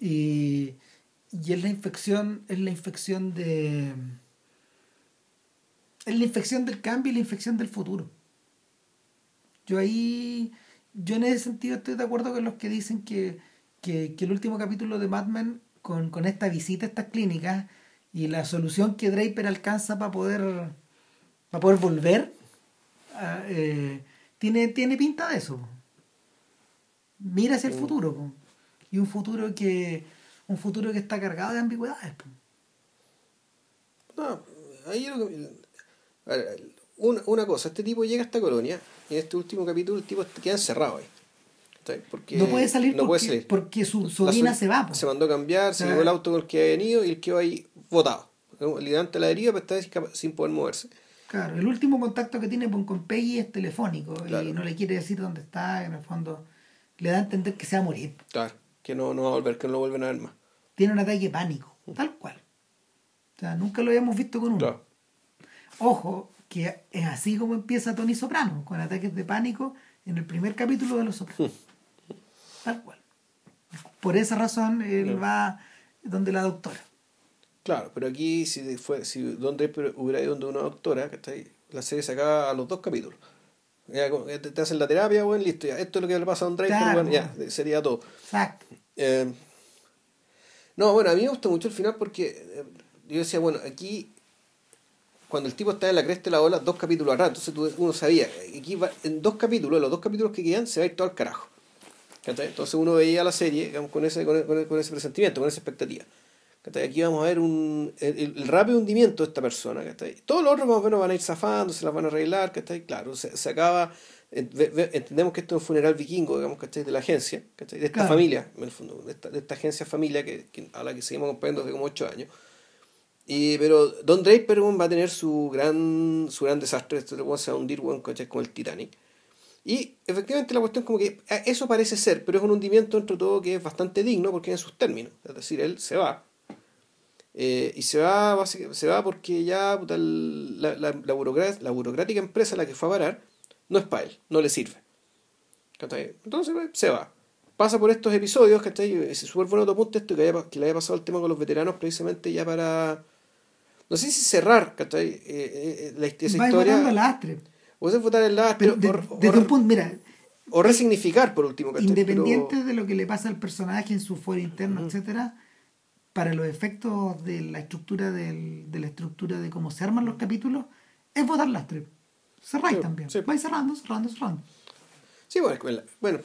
Y, y es la infección, es la infección de. Es la infección del cambio y la infección del futuro. Yo ahí. Yo en ese sentido estoy de acuerdo con los que dicen que, que, que el último capítulo de Mad Men, con, con esta visita a estas clínicas y la solución que Draper alcanza para poder. para poder volver. ah, eh, tiene, tiene pinta de eso. Mira hacia el futuro. po. Y un futuro que. un futuro que está cargado de ambigüedades. po. No, ahí lo que- una, una cosa, este tipo llega a esta colonia y en este último capítulo el tipo queda encerrado ahí. No puede salir no porque, puede salir. porque su sobrina su- se va. Se mandó a cambiar, se Ah. llevó el auto con el que había venido y él quedó ahí botado. Liderante de la deriva, pero está sin, poder moverse. Claro, el último contacto que tiene con, Peggy es telefónico Claro. y no le quiere decir dónde está. En el fondo le da a entender que se va a morir. Claro, que no, no va a volver, que no lo vuelven a ver más. Tiene un ataque de pánico, tal cual. O sea, nunca lo habíamos visto con uno. Claro. Ojo, que es así como empieza Tony Soprano, con ataques de pánico en el primer capítulo de Los Sopranos. Tal cual. Por esa razón él va donde la doctora. Claro, pero aquí si fue, si donde hubiera ido donde una doctora, ¿cachai? la serie se acaba a los dos capítulos. Ya, que te, hacen la terapia, bueno, listo, ya, esto es lo que le pasa a un Draper, Claro, bueno, ya, sería todo. Exacto. Eh, no, bueno, a mí me gustó mucho el final porque eh, yo decía, bueno, aquí, cuando el tipo está en la cresta de la ola, dos capítulos atrás, entonces uno sabía, aquí va- en dos capítulos, los dos capítulos que quedan, se va a ir todo al carajo. Entonces uno veía la serie digamos, con, ese, con, ese, con ese presentimiento, con esa expectativa. Aquí vamos a ver un, el, rápido hundimiento de esta persona. Todos los otros más o menos van a ir zafando, se las van a arreglar. Claro, se, se acaba entendemos que esto es un funeral vikingo, digamos, ¿cachai? De la agencia, ¿cachai? De esta familia, en el fondo, de esta, de esta agencia familia que, a la que seguimos acompañando desde como ocho años. Y, pero Don Draper va a tener su gran, su gran desastre, esto se va a hundir ¿cachai? con el Titanic. Y efectivamente la cuestión como que eh, eso parece ser, pero es un hundimiento entre todo que es bastante digno porque en sus términos. Es decir, él se va. Eh, y se va, se va porque ya la, la, la, burocrática empresa a la que fue a parar no es para él, no le sirve. Entonces pues, se va. Pasa por estos episodios, ¿cachai? Es súper bueno tu punto esto que, que le haya pasado el tema con los veteranos precisamente ya para... No sé si cerrar, ¿cachai? Eh, eh, la, esa Va historia... lastre. O sea, votar el lastre. o, un punto, mira... O resignificar, por último, ¿cachai? Independiente de lo que le pasa al personaje en su fuero interno, etcétera, para los efectos de la estructura del, de la estructura de cómo se arman los capítulos, es votar lastre cerráis también. Sí. Vais cerrando, cerrando, cerrando. Sí, bueno, bueno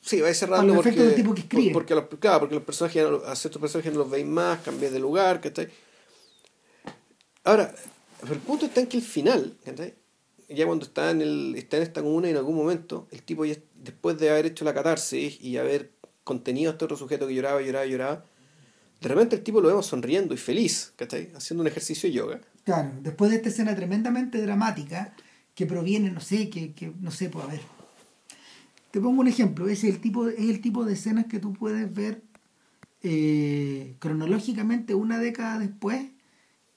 sí, vais cerrando porque, del tipo que escribe. Porque, los, claro, porque los personajes, a ciertos personajes no los veis más, cambiáis de lugar, ¿cachai? Ahora, el punto está en que el final, ¿cachai? Ya cuando está en, el, está en esta comuna en algún momento, el tipo ya, después de haber hecho la catarsis y haber contenido a este otro sujeto que lloraba, lloraba, lloraba, de repente el tipo lo vemos sonriendo y feliz, ¿cachai? Haciendo un ejercicio de yoga. Claro, después de esta escena tremendamente dramática, que proviene, no sé, que, que no sé, pues a ver. Te pongo un ejemplo, es el tipo, es el tipo de escenas que tú puedes ver eh, cronológicamente una década después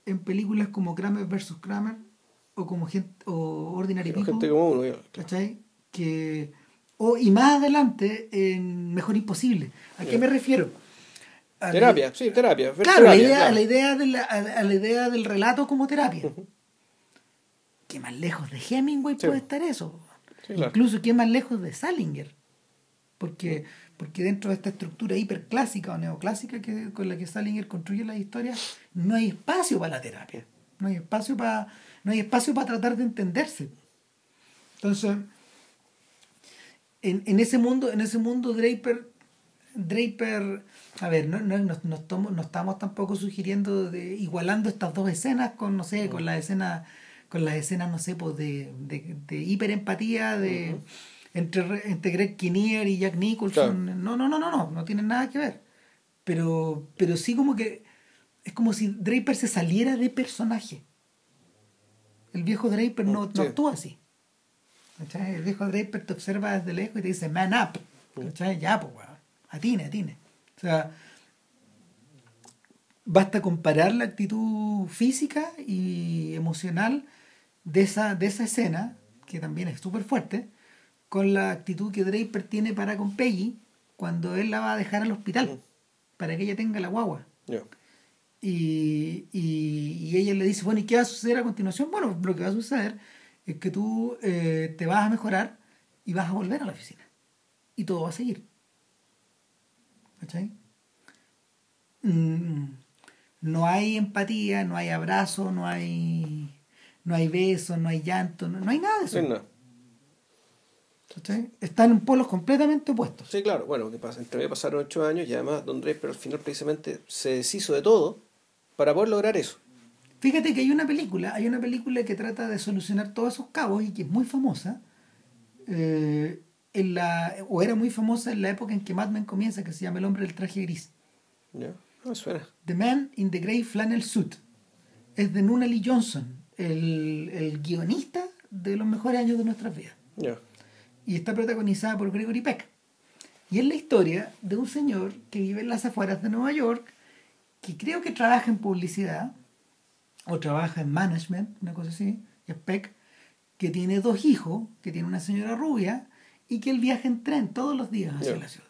en películas como Kramer vs. Kramer o como gente, o Ordinary People. Gente como. Que, o, y más adelante en Mejor Imposible. ¿A qué me refiero? terapia, sí, terapia. Claro, la idea, la idea de la, a, la idea del relato como terapia. ¿qué más lejos de Hemingway puede estar eso? Incluso, ¿qué más lejos de Salinger? Porque, porque dentro de esta estructura hiperclásica o neoclásica que, con la que Salinger construye las historias, no hay espacio para la terapia. No hay espacio para, no hay espacio para tratar de entenderse. Entonces, en, en ese mundo, en ese mundo Draper, Draper, a ver, no, no, no, no, estamos tampoco sugiriendo de igualando estas dos escenas con, no sé, con la escena con las escenas, no sé, pues de, de, de hiperempatía de, entre, entre Greg Kinnear y Jack Nicholson. No, no, no, no, no, no tienen nada que ver. Pero, pero sí como que es como si Draper se saliera de personaje. El viejo Draper no, no actúa así. El viejo Draper te observa desde lejos y te dice, man up. Ya, pues, weón. Atine, atine. O sea, basta comparar la actitud física y emocional de esa, de esa escena, que también es súper fuerte, con la actitud que Draper tiene para con Peggy cuando él la va a dejar al hospital, mm. para que ella tenga la guagua. Y, y, ella le dice, bueno, ¿y qué va a suceder a continuación? Bueno, lo que va a suceder es que tú eh, te vas a mejorar y vas a volver a la oficina. Y todo va a seguir. ¿Cachai? Mm, no hay empatía, no hay abrazo, no hay no hay besos, no hay llanto, no, hay nada de eso. Están en polos completamente opuestos. Sí, claro. Bueno, que pasa, entre pasaron ocho años y además Don Draper al final precisamente se deshizo de todo para poder lograr eso. Fíjate que hay una película, hay una película que trata de solucionar todos esos cabos y que es muy famosa. Eh, en la, o era muy famosa en la época en que Mad Men comienza, que se llama El hombre del traje gris. Ya, no suena. The Man in the Grey Flannel Suit. Es de Nuna Lee Johnson el, el guionista de los mejores años de nuestras vidas. Y está protagonizada por Gregory Peck. Y es la historia de un señor que vive en las afueras de Nueva York, que creo que trabaja en publicidad, o trabaja en management, una cosa así, es Peck, que tiene dos hijos, que tiene una señora rubia, y que él viaja en tren todos los días hacia la ciudad.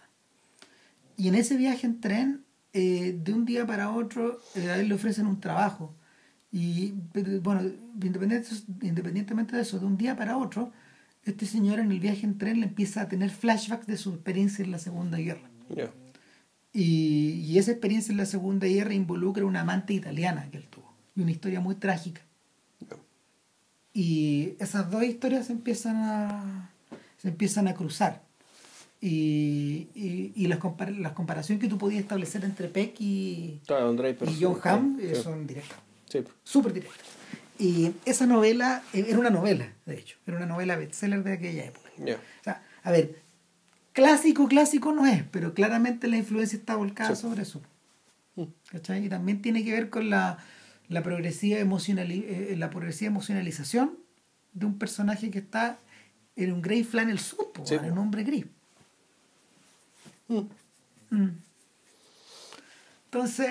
Y en ese viaje en tren, eh, de un día para otro, eh, a él le ofrecen un trabajo y bueno, independientemente de eso, de un día para otro, este señor en el viaje en tren le empieza a tener flashbacks de su experiencia en la Segunda Guerra. Y, y, esa experiencia en la Segunda Guerra involucra una amante italiana que él tuvo. Y una historia muy trágica. Y esas dos historias se empiezan a, se empiezan a cruzar. Y, y, y las, compar las comparaciones que tú podías establecer entre Peck y, Claro, Draper, y sí, John Hamm sí, son directas, sí. súper directas. Y esa novela eh, era una novela, de hecho, era una novela bestseller de aquella época. Ya. O sea, a ver, clásico, clásico no es, pero claramente la influencia está volcada Sí. sobre eso. Mm. ¿Cachai? Y también tiene que ver con la, la progresiva emocionali- eh, la progresiva emocionalización de un personaje que está en un grey flannel suit, Sí, en un hombre gris. Mm. Mm. Entonces,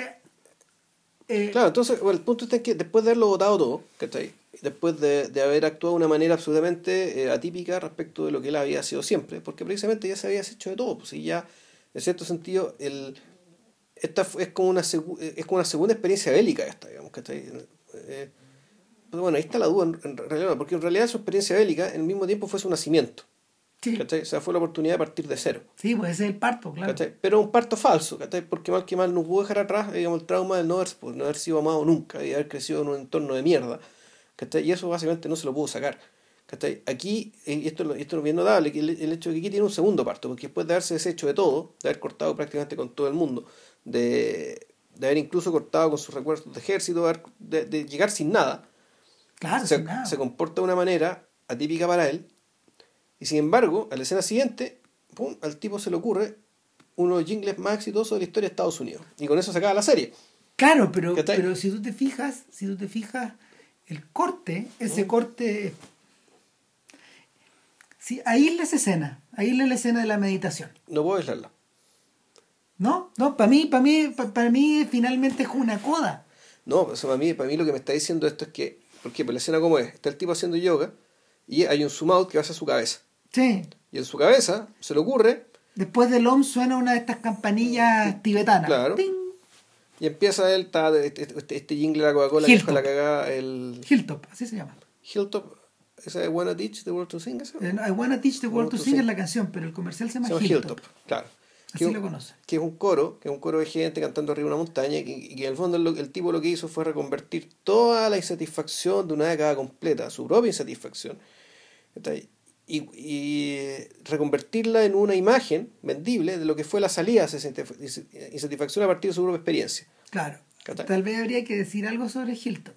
eh, Claro, entonces, bueno, el punto está que después de haberlo votado todo, ¿cachai? Después de, de haber actuado de una manera absolutamente eh, atípica respecto de lo que él había sido siempre, porque precisamente ya se había hecho de todo, pues y ya, en cierto sentido, el, esta es como una segu- es como una segunda experiencia bélica esta, digamos, ¿cachai? Eh, pues bueno, ahí está la duda, en, en realidad, porque en realidad su experiencia bélica al mismo tiempo fue su nacimiento, sí. O sea, fue la oportunidad de partir de cero. sí, pues ese es el parto, claro. ¿cachai? Pero un parto falso, ¿cachai? Porque mal que mal no pudo dejar atrás digamos, el trauma de no haber, pues, no haber sido amado nunca y haber crecido en un entorno de mierda. ¿Cachai? Y eso básicamente no se lo pudo sacar. ¿cachai? Aquí, y esto, es lo- esto es bien notable, que el, el hecho de que aquí tiene un segundo parto, porque después de haberse deshecho de todo, de haber cortado prácticamente con todo el mundo, de, de haber incluso cortado con sus recuerdos de ejército, de, haber- de- de llegar sin nada, Claro, se, sin nada. se comporta de una manera atípica para él. Y sin embargo, a la escena siguiente, pum, al tipo se le ocurre uno de los jingles más exitosos de la historia de Estados Unidos. Y con eso se acaba la serie. Claro, pero, pero si tú te fijas, si tú te fijas, el corte, ese corte. Sí, ahí la escena, ahí la escena de la meditación. No puedo aislarla. ¿No? No, para mí, para mí, pa- para mí finalmente es una coda. No, o sea, para, mí, para mí lo que me está diciendo esto es que, ¿por qué? Pues la escena como es, está el tipo haciendo yoga y hay un zoom out que va hacia su cabeza. Sí. Y en su cabeza se le ocurre Después del OM suena una de estas campanillas tibetanas. Claro. ¡Ting! Y empieza él, está este, este, este jingle de la Coca-Cola que dejó la cagada, el Hilltop, así se llama. Hilltop, esa de Wanna Teach the World to Sing. Eh, I wanna teach the world to to sing sing. es la canción, pero el comercial se llama, Se llama Hilltop. Hilltop, claro. Así lo conoce. que es un coro, que es un coro de gente cantando arriba de una montaña, y que, que en el fondo lo- el tipo lo que hizo fue reconvertir toda la insatisfacción de una década completa, su propia insatisfacción, ¿cachai? Y, y reconvertirla en una imagen vendible de lo que fue la salida de esa insatisf- insatisfacción a partir de su propia experiencia. Claro. ¿Cachai? Tal vez habría que decir algo sobre Hilltop.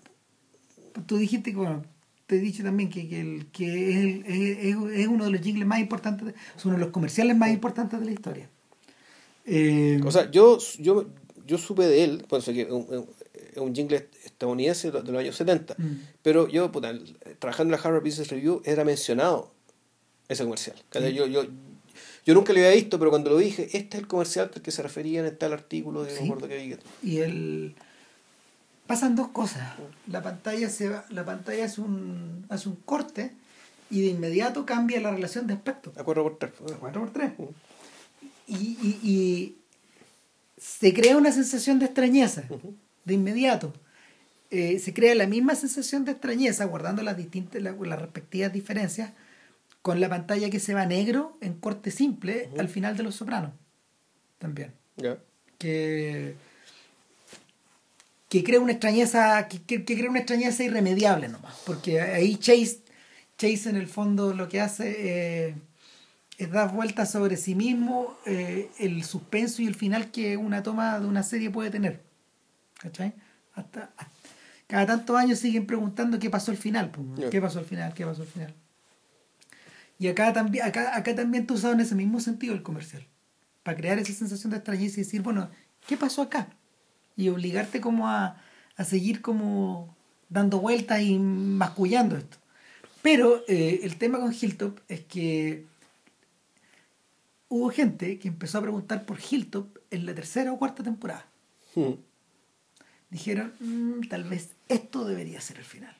Tú dijiste que, bueno, te he dicho también que, que, el, que es, el- es- es uno de los jingles más importantes, es uno de los comerciales más importantes de la historia. Eh, O sea, yo, yo, yo supe de él, pues, que es un, un jingle estadounidense de los años 70, Mm. pero yo, puta, trabajando en la Harvard Business Review, era mencionado ese comercial. ¿cachai? Yo, yo, yo nunca lo había visto, pero cuando lo dije, este es el comercial al que se refería en tal artículo, de Sí. qué vi. y el pasan dos cosas. La pantalla se va, la pantalla hace un, hace un corte y de inmediato cambia la relación de aspecto. A cuatro por tres. 4 por 3 y, y, y se crea una sensación de extrañeza de inmediato Eh, se crea la misma sensación de extrañeza guardando las distintas la- las respectivas diferencias con la pantalla que se va negro en corte simple al final de Los Sopranos también que que crea una extrañeza que, que- que crea una extrañeza irremediable nomás porque ahí Chase Chase en el fondo lo que hace eh, es dar vueltas sobre sí mismo eh, el suspenso y el final que una toma de una serie puede tener ¿cachai? hasta, hasta- cada tantos años siguen preguntando qué pasó al final Ya. qué pasó al final qué pasó al final y acá también acá, acá también está usado en ese mismo sentido el comercial para crear esa sensación de extrañeza y decir bueno qué pasó acá y obligarte como a, a seguir como dando vueltas y mascullando esto. Pero eh, el tema con Hilltop es que hubo gente que empezó a preguntar por Hilltop en la tercera o cuarta temporada. Mm. dijeron "Mm, tal vez esto debería ser el final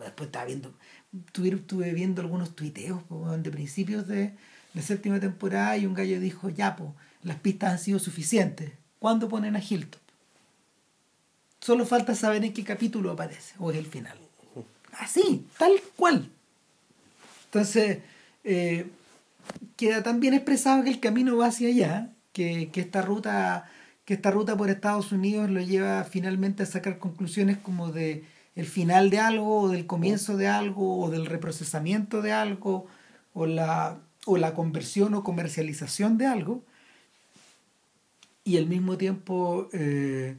después estaba viendo estuve, viendo algunos tuiteos po, de principios de la séptima temporada y un gallo dijo ya pues las pistas han sido suficientes. ¿cuándo ponen a Hilltop? solo falta saber en qué capítulo aparece o es el final. Así tal cual. Entonces eh, queda tan bien expresado que el camino va hacia allá que, que esta ruta que esta ruta por Estados Unidos lo lleva finalmente a sacar conclusiones como de el final de algo o del comienzo de algo o del reprocesamiento de algo o la o la conversión o comercialización de algo y al mismo tiempo eh,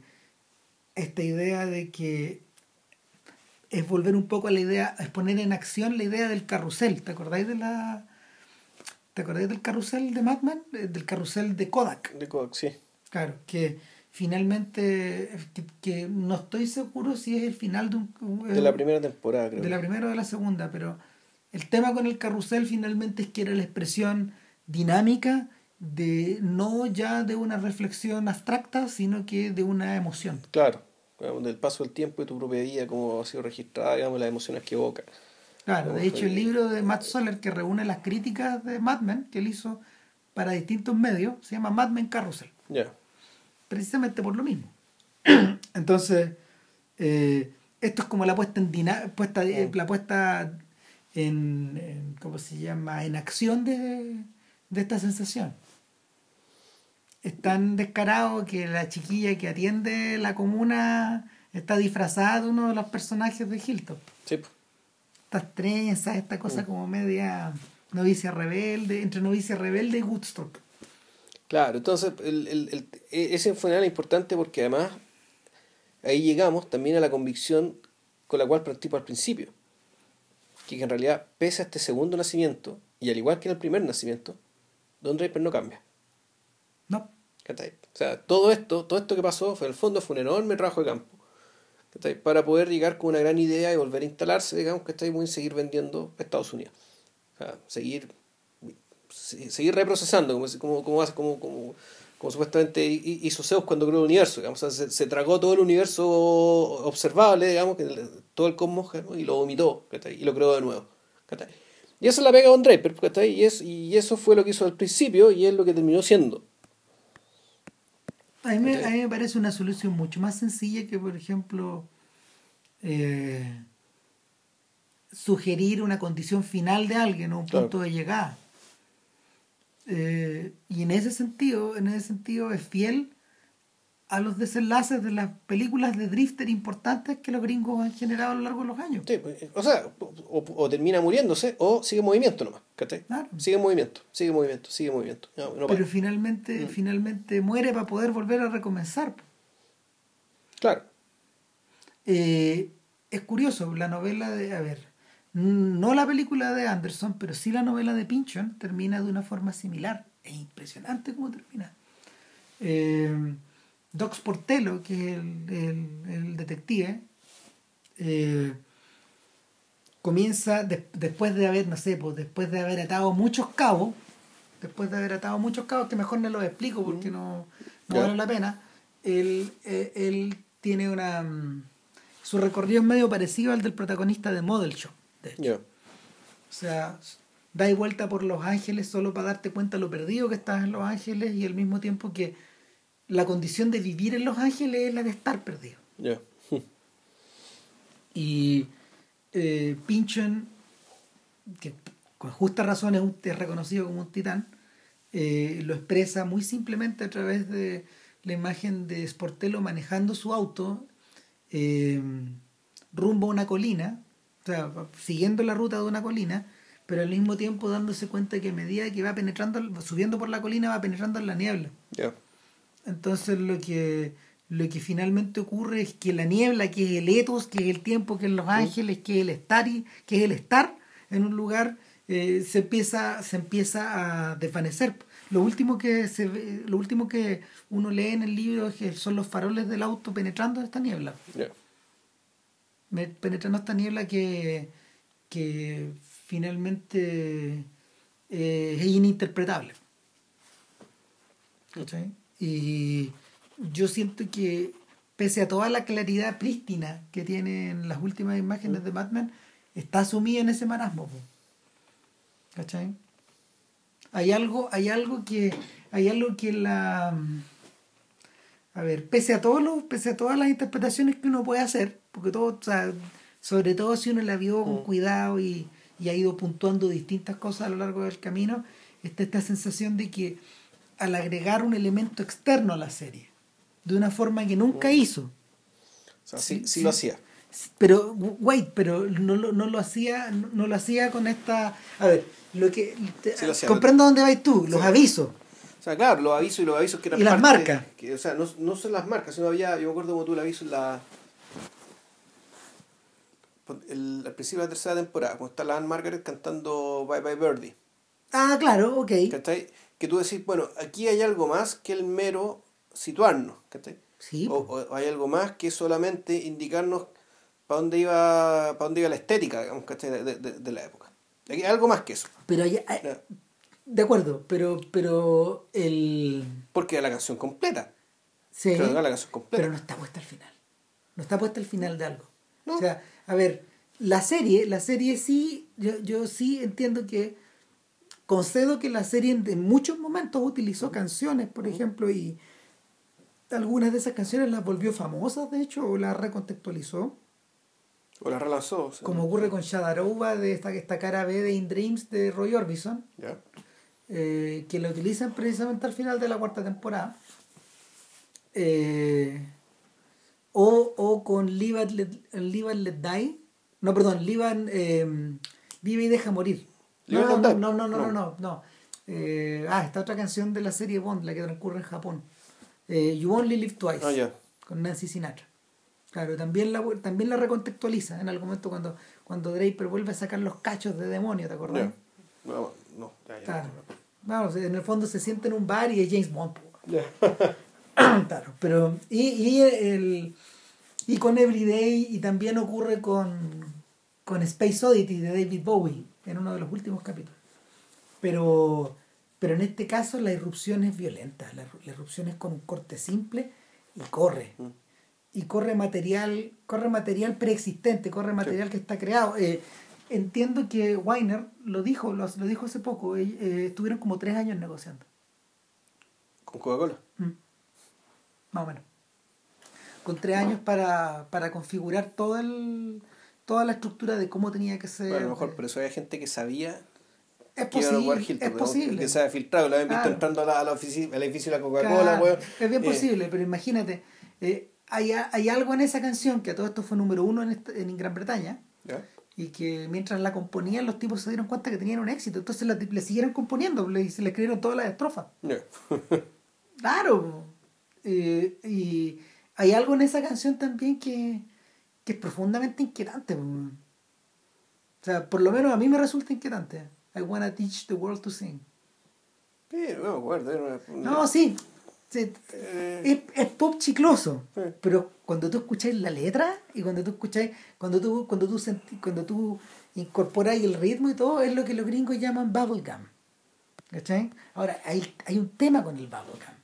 esta idea de que es volver un poco a la idea, es poner en acción la idea del carrusel. ¿Te acordáis de la... ¿Te acordáis del carrusel de Madman? Eh, del carrusel de Kodak. De Kodak, sí. Claro, que finalmente, que, no estoy seguro si es el final de un... De la primera temporada, creo. De la primera o de la segunda, pero el tema con el carrusel finalmente es que era la expresión dinámica de no ya de una reflexión abstracta, sino que de una emoción. Claro, del paso del tiempo y tu propia vida, como ha sido registrada, digamos, las emociones que evoca. Claro, de hecho el libro de Matt Soller que reúne las críticas de Mad Men que él hizo para distintos medios se llama Mad Men Carrusel. Ya. Precisamente por lo mismo. Entonces, eh, esto es como la puesta en puesta, mm. la puesta en, ¿cómo se llama? en acción de, de esta sensación. Es tan descarado que la chiquilla que atiende la comuna está disfrazada de uno de los personajes de Hilton. Sí estas trenzas, esta cosa mm. como media novicia rebelde, entre novicia rebelde y Woodstock. Claro, entonces el, el, e, ese fue importante porque además ahí llegamos también a la convicción con la cual participo al principio, que en realidad pese a este segundo nacimiento, y al igual que en el primer nacimiento, Don Draper no cambia. No. O sea, todo esto, todo esto que pasó, fue, en el fondo fue un enorme trabajo de campo para poder llegar con una gran idea y volver a instalarse, digamos que está muy seguir vendiendo a Estados Unidos. O sea, seguir, seguir reprocesando, como, como, como, como, como, supuestamente hizo Zeus cuando creó el universo. Digamos, se, tragó todo el universo observable, digamos, que todo el cosmos, y lo vomitó y lo creó de nuevo. Y esa es la pega de Don Draper, y, es, y eso fue lo que hizo al principio y es lo que terminó siendo. A mí, me, a mí me parece una solución mucho más sencilla que, por ejemplo, eh, sugerir una condición final de alguien o un punto de llegada. Eh, y en ese sentido, en ese sentido es fiel a los desenlaces de las películas de drifter importantes que los gringos han generado a lo largo de los años. Pues, o sea, o, termina muriéndose o sigue en movimiento nomás. Sigue en movimiento, sigue en movimiento, sigue en movimiento. Pero finalmente, mm. finalmente muere para poder volver a recomenzar. Claro. Eh, es curioso, la novela de, a ver, no la película de Anderson, pero sí la novela de Pinchon termina de una forma similar. Es impresionante cómo termina. Eh, Docs Portelo, que es el, detective, eh, comienza después de haber, no sé, pues después de haber atado muchos cabos, después de haber atado muchos cabos, que mejor no los explico porque no, no vale la pena, él, eh, él tiene una... Mm, su recorrido es medio parecido al del protagonista de Model Shop, de hecho. O sea, da vuelta por Los Ángeles solo para darte cuenta lo perdido que estás en Los Ángeles y al mismo tiempo que la condición de vivir en Los Ángeles es la de estar perdido. y eh, Pinchon, que con justa razón es, reconocido como un titán, eh, lo expresa muy simplemente a través de la imagen de Sportello manejando su auto eh, rumbo a una colina, o sea, siguiendo la ruta de una colina, pero al mismo tiempo dándose cuenta que a medida que va penetrando, subiendo por la colina, va penetrando en la niebla. Entonces lo que, lo que finalmente ocurre es que la niebla, que es el etos, que es el tiempo, que es Los Ángeles, que es el estar, que es el estar en un lugar, eh, se, empieza, se empieza a desvanecer. Lo último que se lo último que uno lee en el libro es que son los faroles del auto penetrando esta niebla. Penetrando esta niebla que, que finalmente eh, es ininterpretable. Y yo siento que pese a toda la claridad prístina que tienen las últimas imágenes de Batman, está sumida en ese marasmo. ¿Cachai? Hay algo, hay algo que, hay algo que la a ver, pese a todos los, pese a todas las interpretaciones que uno puede hacer, porque todo, o sea, sobre todo si uno la vio con mm. cuidado y, y ha ido puntuando distintas cosas a lo largo del camino, está esta sensación de que al agregar un elemento externo a la serie, de una forma que nunca mm. hizo. sí, sí, lo hacía. Pero, wait, pero no, lo- no lo hacía no, no lo hacía con esta... A ver, lo que... te- Sí lo hacía. comprendo dónde vais tú, los avisos. O sea, claro, los avisos y los avisos que eran Y las parte- marcas. Que, o sea, no, no son las marcas, sino había, yo me acuerdo como tú el aviso en la... el- al principio de la tercera temporada, cuando está la Anne Margaret cantando Bye Bye Birdie. Ah, claro, ok. ¿Cachai? Que tú decís, bueno, aquí hay algo más que el mero situarnos, ¿cachai? Sí, O, o hay algo más que solamente indicarnos para dónde iba para dónde iba la estética, digamos, ¿cachai? De, de- de- la época. Aquí hay algo más que eso. pero hay-. De acuerdo, pero pero el Porque era la canción completa. sí, Claro, era la canción completa. pero no está puesta al final. No está puesta al final de algo. No. O sea, a ver, la serie, la serie sí, yo, yo sí entiendo que concedo que la serie en, en muchos momentos utilizó canciones, por ejemplo, y algunas de esas canciones las volvió famosas, de hecho, o las recontextualizó, O la relanzó. o sea, como ocurre con Shadarova de esta, esta cara B de In Dreams de Roy Orbison. ¿Ya? Eh, que la utilizan precisamente al final de la cuarta temporada. Eh, o, o con Live and Let, Live and Let Die. No, perdón, Live and, eh, Vive y Deja Morir. No, no, no, no, no, no, No. no, no. Eh, ah, esta otra canción de la serie Bond, la que transcurre en Japón. Eh, you Only Live Twice. Ah. Con Nancy Sinatra. Claro, también la, también la recontextualiza en algún momento cuando, cuando Draper vuelve a sacar los cachos de demonio, ¿te acordás? No, ya, ya. Claro. Vamos, en el fondo se siente en un bar y es James Bond. claro, pero. Y, y, el, y con Everyday, y también ocurre con, con Space Oddity de David Bowie, en uno de los últimos capítulos. Pero, pero en este caso la irrupción es violenta. La, la irrupción es con un corte simple y corre. Mm. Y corre material, corre material preexistente, corre material que está creado. Eh, entiendo que Weiner lo dijo, lo, lo dijo hace poco, eh, eh, estuvieron como tres años negociando. Con Coca-Cola. Mm. Más o menos. Con tres años para, para configurar todo el, toda la estructura de cómo tenía que ser. Bueno, a lo mejor por eso había gente que sabía es posible. Hilton, Es posible. que se había filtrado, lo habían visto Claro. entrando a la, a la al edificio de la Coca-Cola, Claro, es bien Eh, posible, pero imagínate, eh, hay, hay algo en esa canción que a todo esto fue número uno en, en Gran Bretaña ¿ya? Y que mientras la componían los tipos se dieron cuenta que tenían un éxito, entonces la, le siguieron componiendo le, se le escribieron todas las estrofas. Claro. Eh, y hay algo en esa canción también que, que es profundamente inquietante. O sea, por lo menos a mí me resulta inquietante. I wanna teach the world to sing. Pero, no me acuerdo. era una- No, sí. Sí, Eh, es, es pop chicloso. Sí. Pero cuando tú escucháis la letra y cuando tú escucháis, cuando tú, cuando tú sentí- cuando tú incorporáis el ritmo y todo, es lo que los gringos llaman bubblegum. ¿Cachai? Ahora, hay, hay un tema con el bubblegum.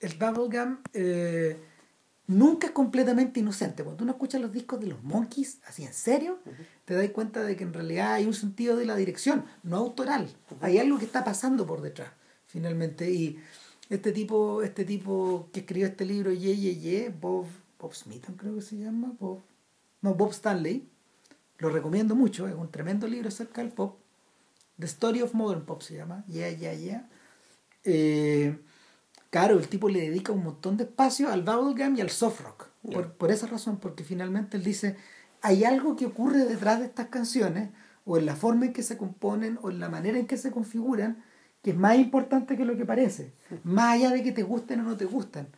El bubblegum eh, nunca es completamente inocente. Cuando uno escucha los discos de los Monkeys, así en serio, te das cuenta de que en realidad hay un sentido de la dirección, no autoral. Hay algo que está pasando por detrás, finalmente. Y este tipo, este tipo que escribió este libro, Ye, Ye, Ye, Bob, Bob Smithon creo que se llama, Bob, no, Bob Stanley, lo recomiendo mucho, es un tremendo libro acerca del pop. The Story of Modern Pop se llama, Yeah, Yeah, Yeah. Eh, claro, el tipo le dedica un montón de espacio al bubblegum y al soft rock. Por, por esa razón, porque finalmente él dice, hay algo que ocurre detrás de estas canciones, o en la forma en que se componen, o en la manera en que se configuran, que es más importante que lo que parece. Más allá de que te gusten o no te gustan.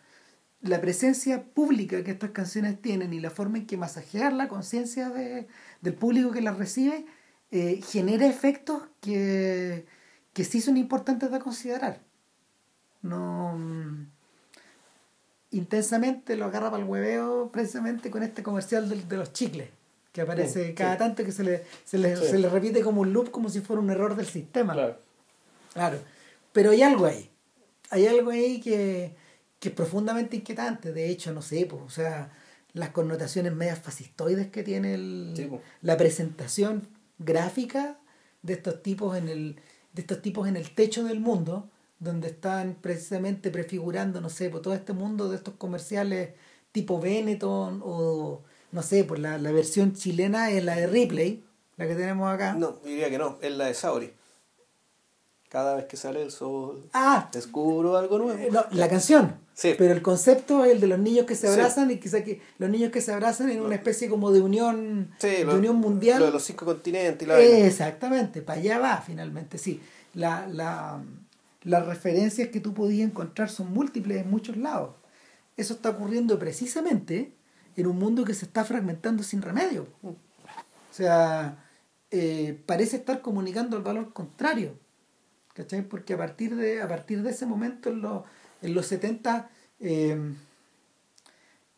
La presencia pública que estas canciones tienen y la forma en que masajear la conciencia de- del público que las recibe eh, genera efectos que, que sí son importantes de considerar. No. mm, Intensamente lo agarra para el hueveo precisamente con este comercial del- de, los chicles, que aparece Sí, cada sí. tanto que se le, se, le, Sí. se le repite como un loop, como si fuera un error del sistema. Claro. Claro, pero hay algo ahí. Hay algo ahí que, que es profundamente inquietante. De hecho, no sé, pues, o sea, las connotaciones medias fascistoides que tiene el- Sí, la presentación gráfica de estos tipos en el de estos tipos en el techo del mundo, donde están precisamente prefigurando, no sé, por todo este mundo de estos comerciales tipo Benetton o no sé, por la, la versión chilena es la de Ripley, la que tenemos acá. No, diría que no, es la de Sauri. Cada vez que sale el sol, Ah, descubro algo nuevo. eh, no, la canción. Sí. Pero el concepto es el de los niños que se Sí. abrazan y quizá que los niños que se abrazan en una especie como de unión, Sí, de lo- unión mundial. Lo de los cinco continentes y la. Exactamente, para allá va finalmente, sí. La, la, las referencias que tú podías encontrar son múltiples en muchos lados. Eso está ocurriendo precisamente en un mundo que se está fragmentando sin remedio. O sea, eh, parece estar comunicando el valor contrario. ¿Cachai? Porque a partir de, a partir de ese momento, en los, en los 70, eh,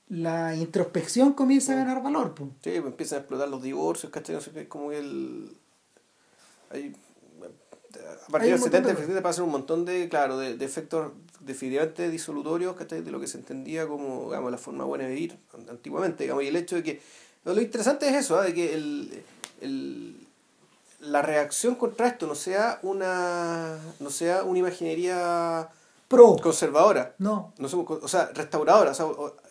la introspección comienza a ganar valor. pues. Sí, pues empiezan a explotar los divorcios, ¿cachai? No sé como el... Hay, a partir del un montón 70 de efectivamente pasan un montón de, claro, de, de efectos definitivamente disolutorios, ¿cachai? De lo que se entendía como, digamos, la forma buena de vivir antiguamente, digamos, y el hecho de que... Lo interesante es eso, ¿ah? de que el, el, la reacción contra esto no sea una, no sea una imaginería Pro. conservadora, No, no somos, o sea, restauradora, o sea,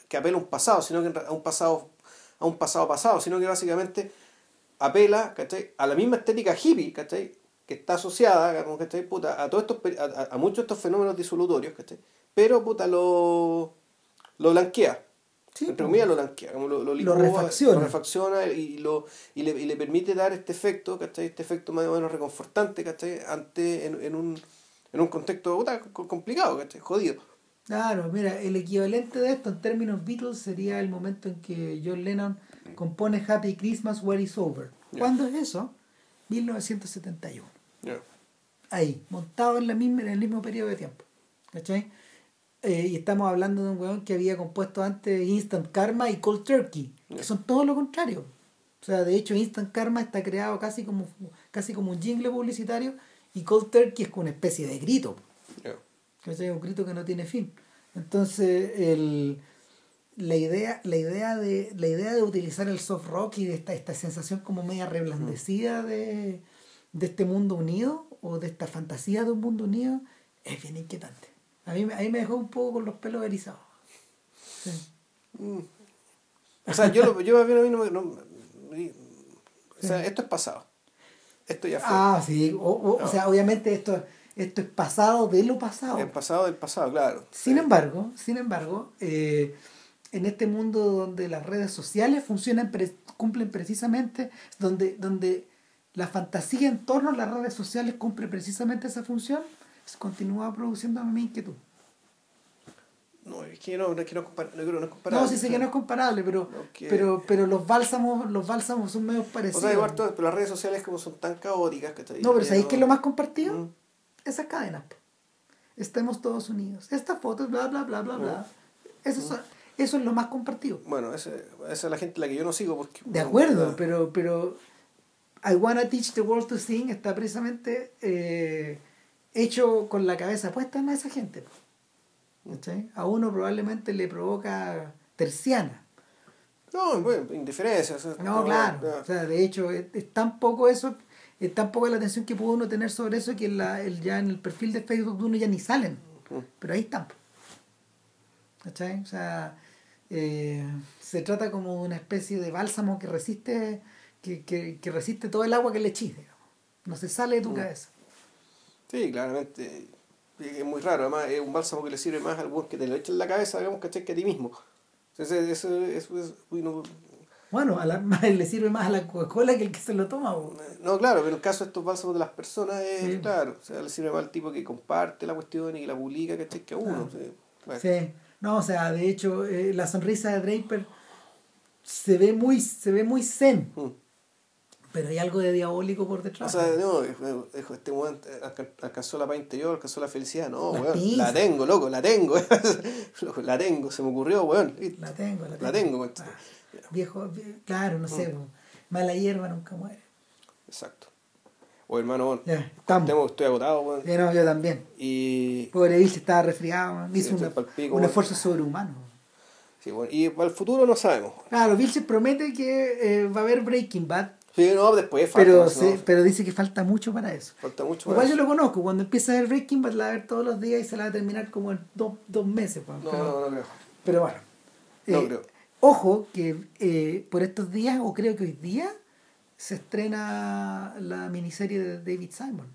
que apela a un pasado, sino que a un pasado, a un pasado pasado, sino que básicamente apela, ¿cachai? a la misma estética hippie, ¿cachai? que está asociada, ¿cachai? Puta, a todos estos a- a muchos de estos fenómenos disolutorios, ¿cachai? pero puta lo, lo blanquea. Sí, entre comillas lo blanquea, como lo, lo, Lo refacciona. lo refacciona y, lo, y, le, y le permite dar este efecto, ¿cachai? este efecto más o menos reconfortante ¿cachai? Ante, en, en, un, en un contexto puta, co- complicado, ¿cachai? jodido. Claro, mira, el equivalente de esto en términos Beatles sería el momento en que John Lennon compone Happy Christmas, Where It's Over. ¿Cuándo es eso? 1971. Ya. Ahí, montado en, la misma, en el mismo periodo de tiempo. ¿Cachai? Eh, y estamos hablando de un weón que había compuesto antes Instant Karma y Cold Turkey, que son todo lo contrario. O sea, de hecho, Instant Karma está creado casi como, casi como un jingle publicitario y Cold Turkey es como una especie de grito. ¿cachai? Un grito que no tiene fin. Entonces, el, la, idea, la, idea de, la idea de utilizar el soft rock y de esta, esta sensación como media reblandecida de, de este mundo unido o de esta fantasía de un mundo unido es bien inquietante. A mí, me- a mí me dejó un poco con los pelos erizados. Sí. Mm. O sea, yo, lo, yo más bien a mí no me... no- o sea, esto es pasado. Esto ya fue. Ah, sí. O, o- sea, obviamente esto, esto es pasado de lo pasado. El pasado del pasado, claro. Sin Sí. embargo, sin embargo, eh, en este mundo donde las redes sociales funcionan, pre- cumplen precisamente, donde, donde la fantasía en torno a las redes sociales cumple precisamente esa función, continúa produciendo mi inquietud. No, es que no, no, es que no, compar- no que no es comparable. No, sí sé que no es comparable, pero, No, que- pero, pero los bálsamos, los bálsamos son medio O parecidos. sea, igual todo, pero las redes sociales como son tan caóticas, ¿cachai? no, pero ¿sabéis qué es lo más compartido? Mm. Esas cadenas. Estemos todos unidos. Estas fotos, bla, bla, bla, bla, bla. Eso, es- eso es lo más compartido. Bueno, ese- esa es la gente a la que yo no sigo porque... De acuerdo, pero, pero I Wanna Teach the World to Sing está precisamente eh, hecho con la cabeza puesta en esa gente. A uno probablemente le provoca terciana. No, bueno, indiferencia. o sea, No, claro. ya. O sea, de hecho, es, es tan poco eso, es tan poca la atención que pudo uno tener sobre eso que en la, el, ya en el perfil de Facebook de uno ya ni salen. Pero ahí están. O sea, eh, se trata como de una especie de bálsamo que resiste, que, que, que resiste todo el agua que le digamos. No se sale de tu cabeza. Sí, claramente. Es muy raro. Además, es un bálsamo que le sirve más al buen que te lo echa en la cabeza, digamos, ¿cachai? Que a ti mismo. Entonces, eso, eso es... uy, no, Bueno, a la, le sirve más a la Coca-Cola que el que se lo toma. po. no, claro, pero en el caso de estos bálsamos de las personas es Sí. claro. O sea, le sirve más al tipo que comparte la cuestión y que la publica, ¿cachai? Que a uno. Ah. Sí. No, o sea, de hecho, eh, la sonrisa de Draper se ve muy, se ve muy zen, Mm. Pero hay algo de diabólico por O detrás. sea, no, dijo, este weón alca- alcanzó la paz interior, alcanzó la felicidad. No, weón, la tengo, loco, la tengo. Loco, la tengo, se me ocurrió, weón. la tengo, la tengo. La tengo, weón. Ah, viejo, vie- claro, no Mm. sé, po. mala hierba nunca muere. Exacto. O hermano, weón, Ya, estamos. estoy agotado, weón. Sí, no, yo también. Y, Pobre Bill estaba resfriado. Sí, hizo una- pa'l pico, un esfuerzo sobrehumano. sí, bueno, y para el futuro no sabemos. Claro, Bill se promete que eh, va a haber Breaking Bad, Sí, no, después falta, pero, no, pero dice que falta mucho para eso. falta mucho Igual más. yo lo conozco, cuando empieza a ver Breaking Bad la va a ver todos los días y se la va a terminar como en dos, dos meses. pues, No, pero, no, no creo. pero bueno. No Eh, creo. Ojo que eh, por estos días, o creo que hoy día, se estrena la miniserie de David Simon.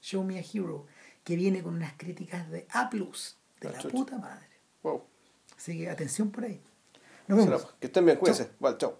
Show Me a Hero, que viene con unas críticas de A, de la puta madre. Wow. Así que atención por ahí. Nos vemos. pues. Que estén bien, cuídense. Vale, chao.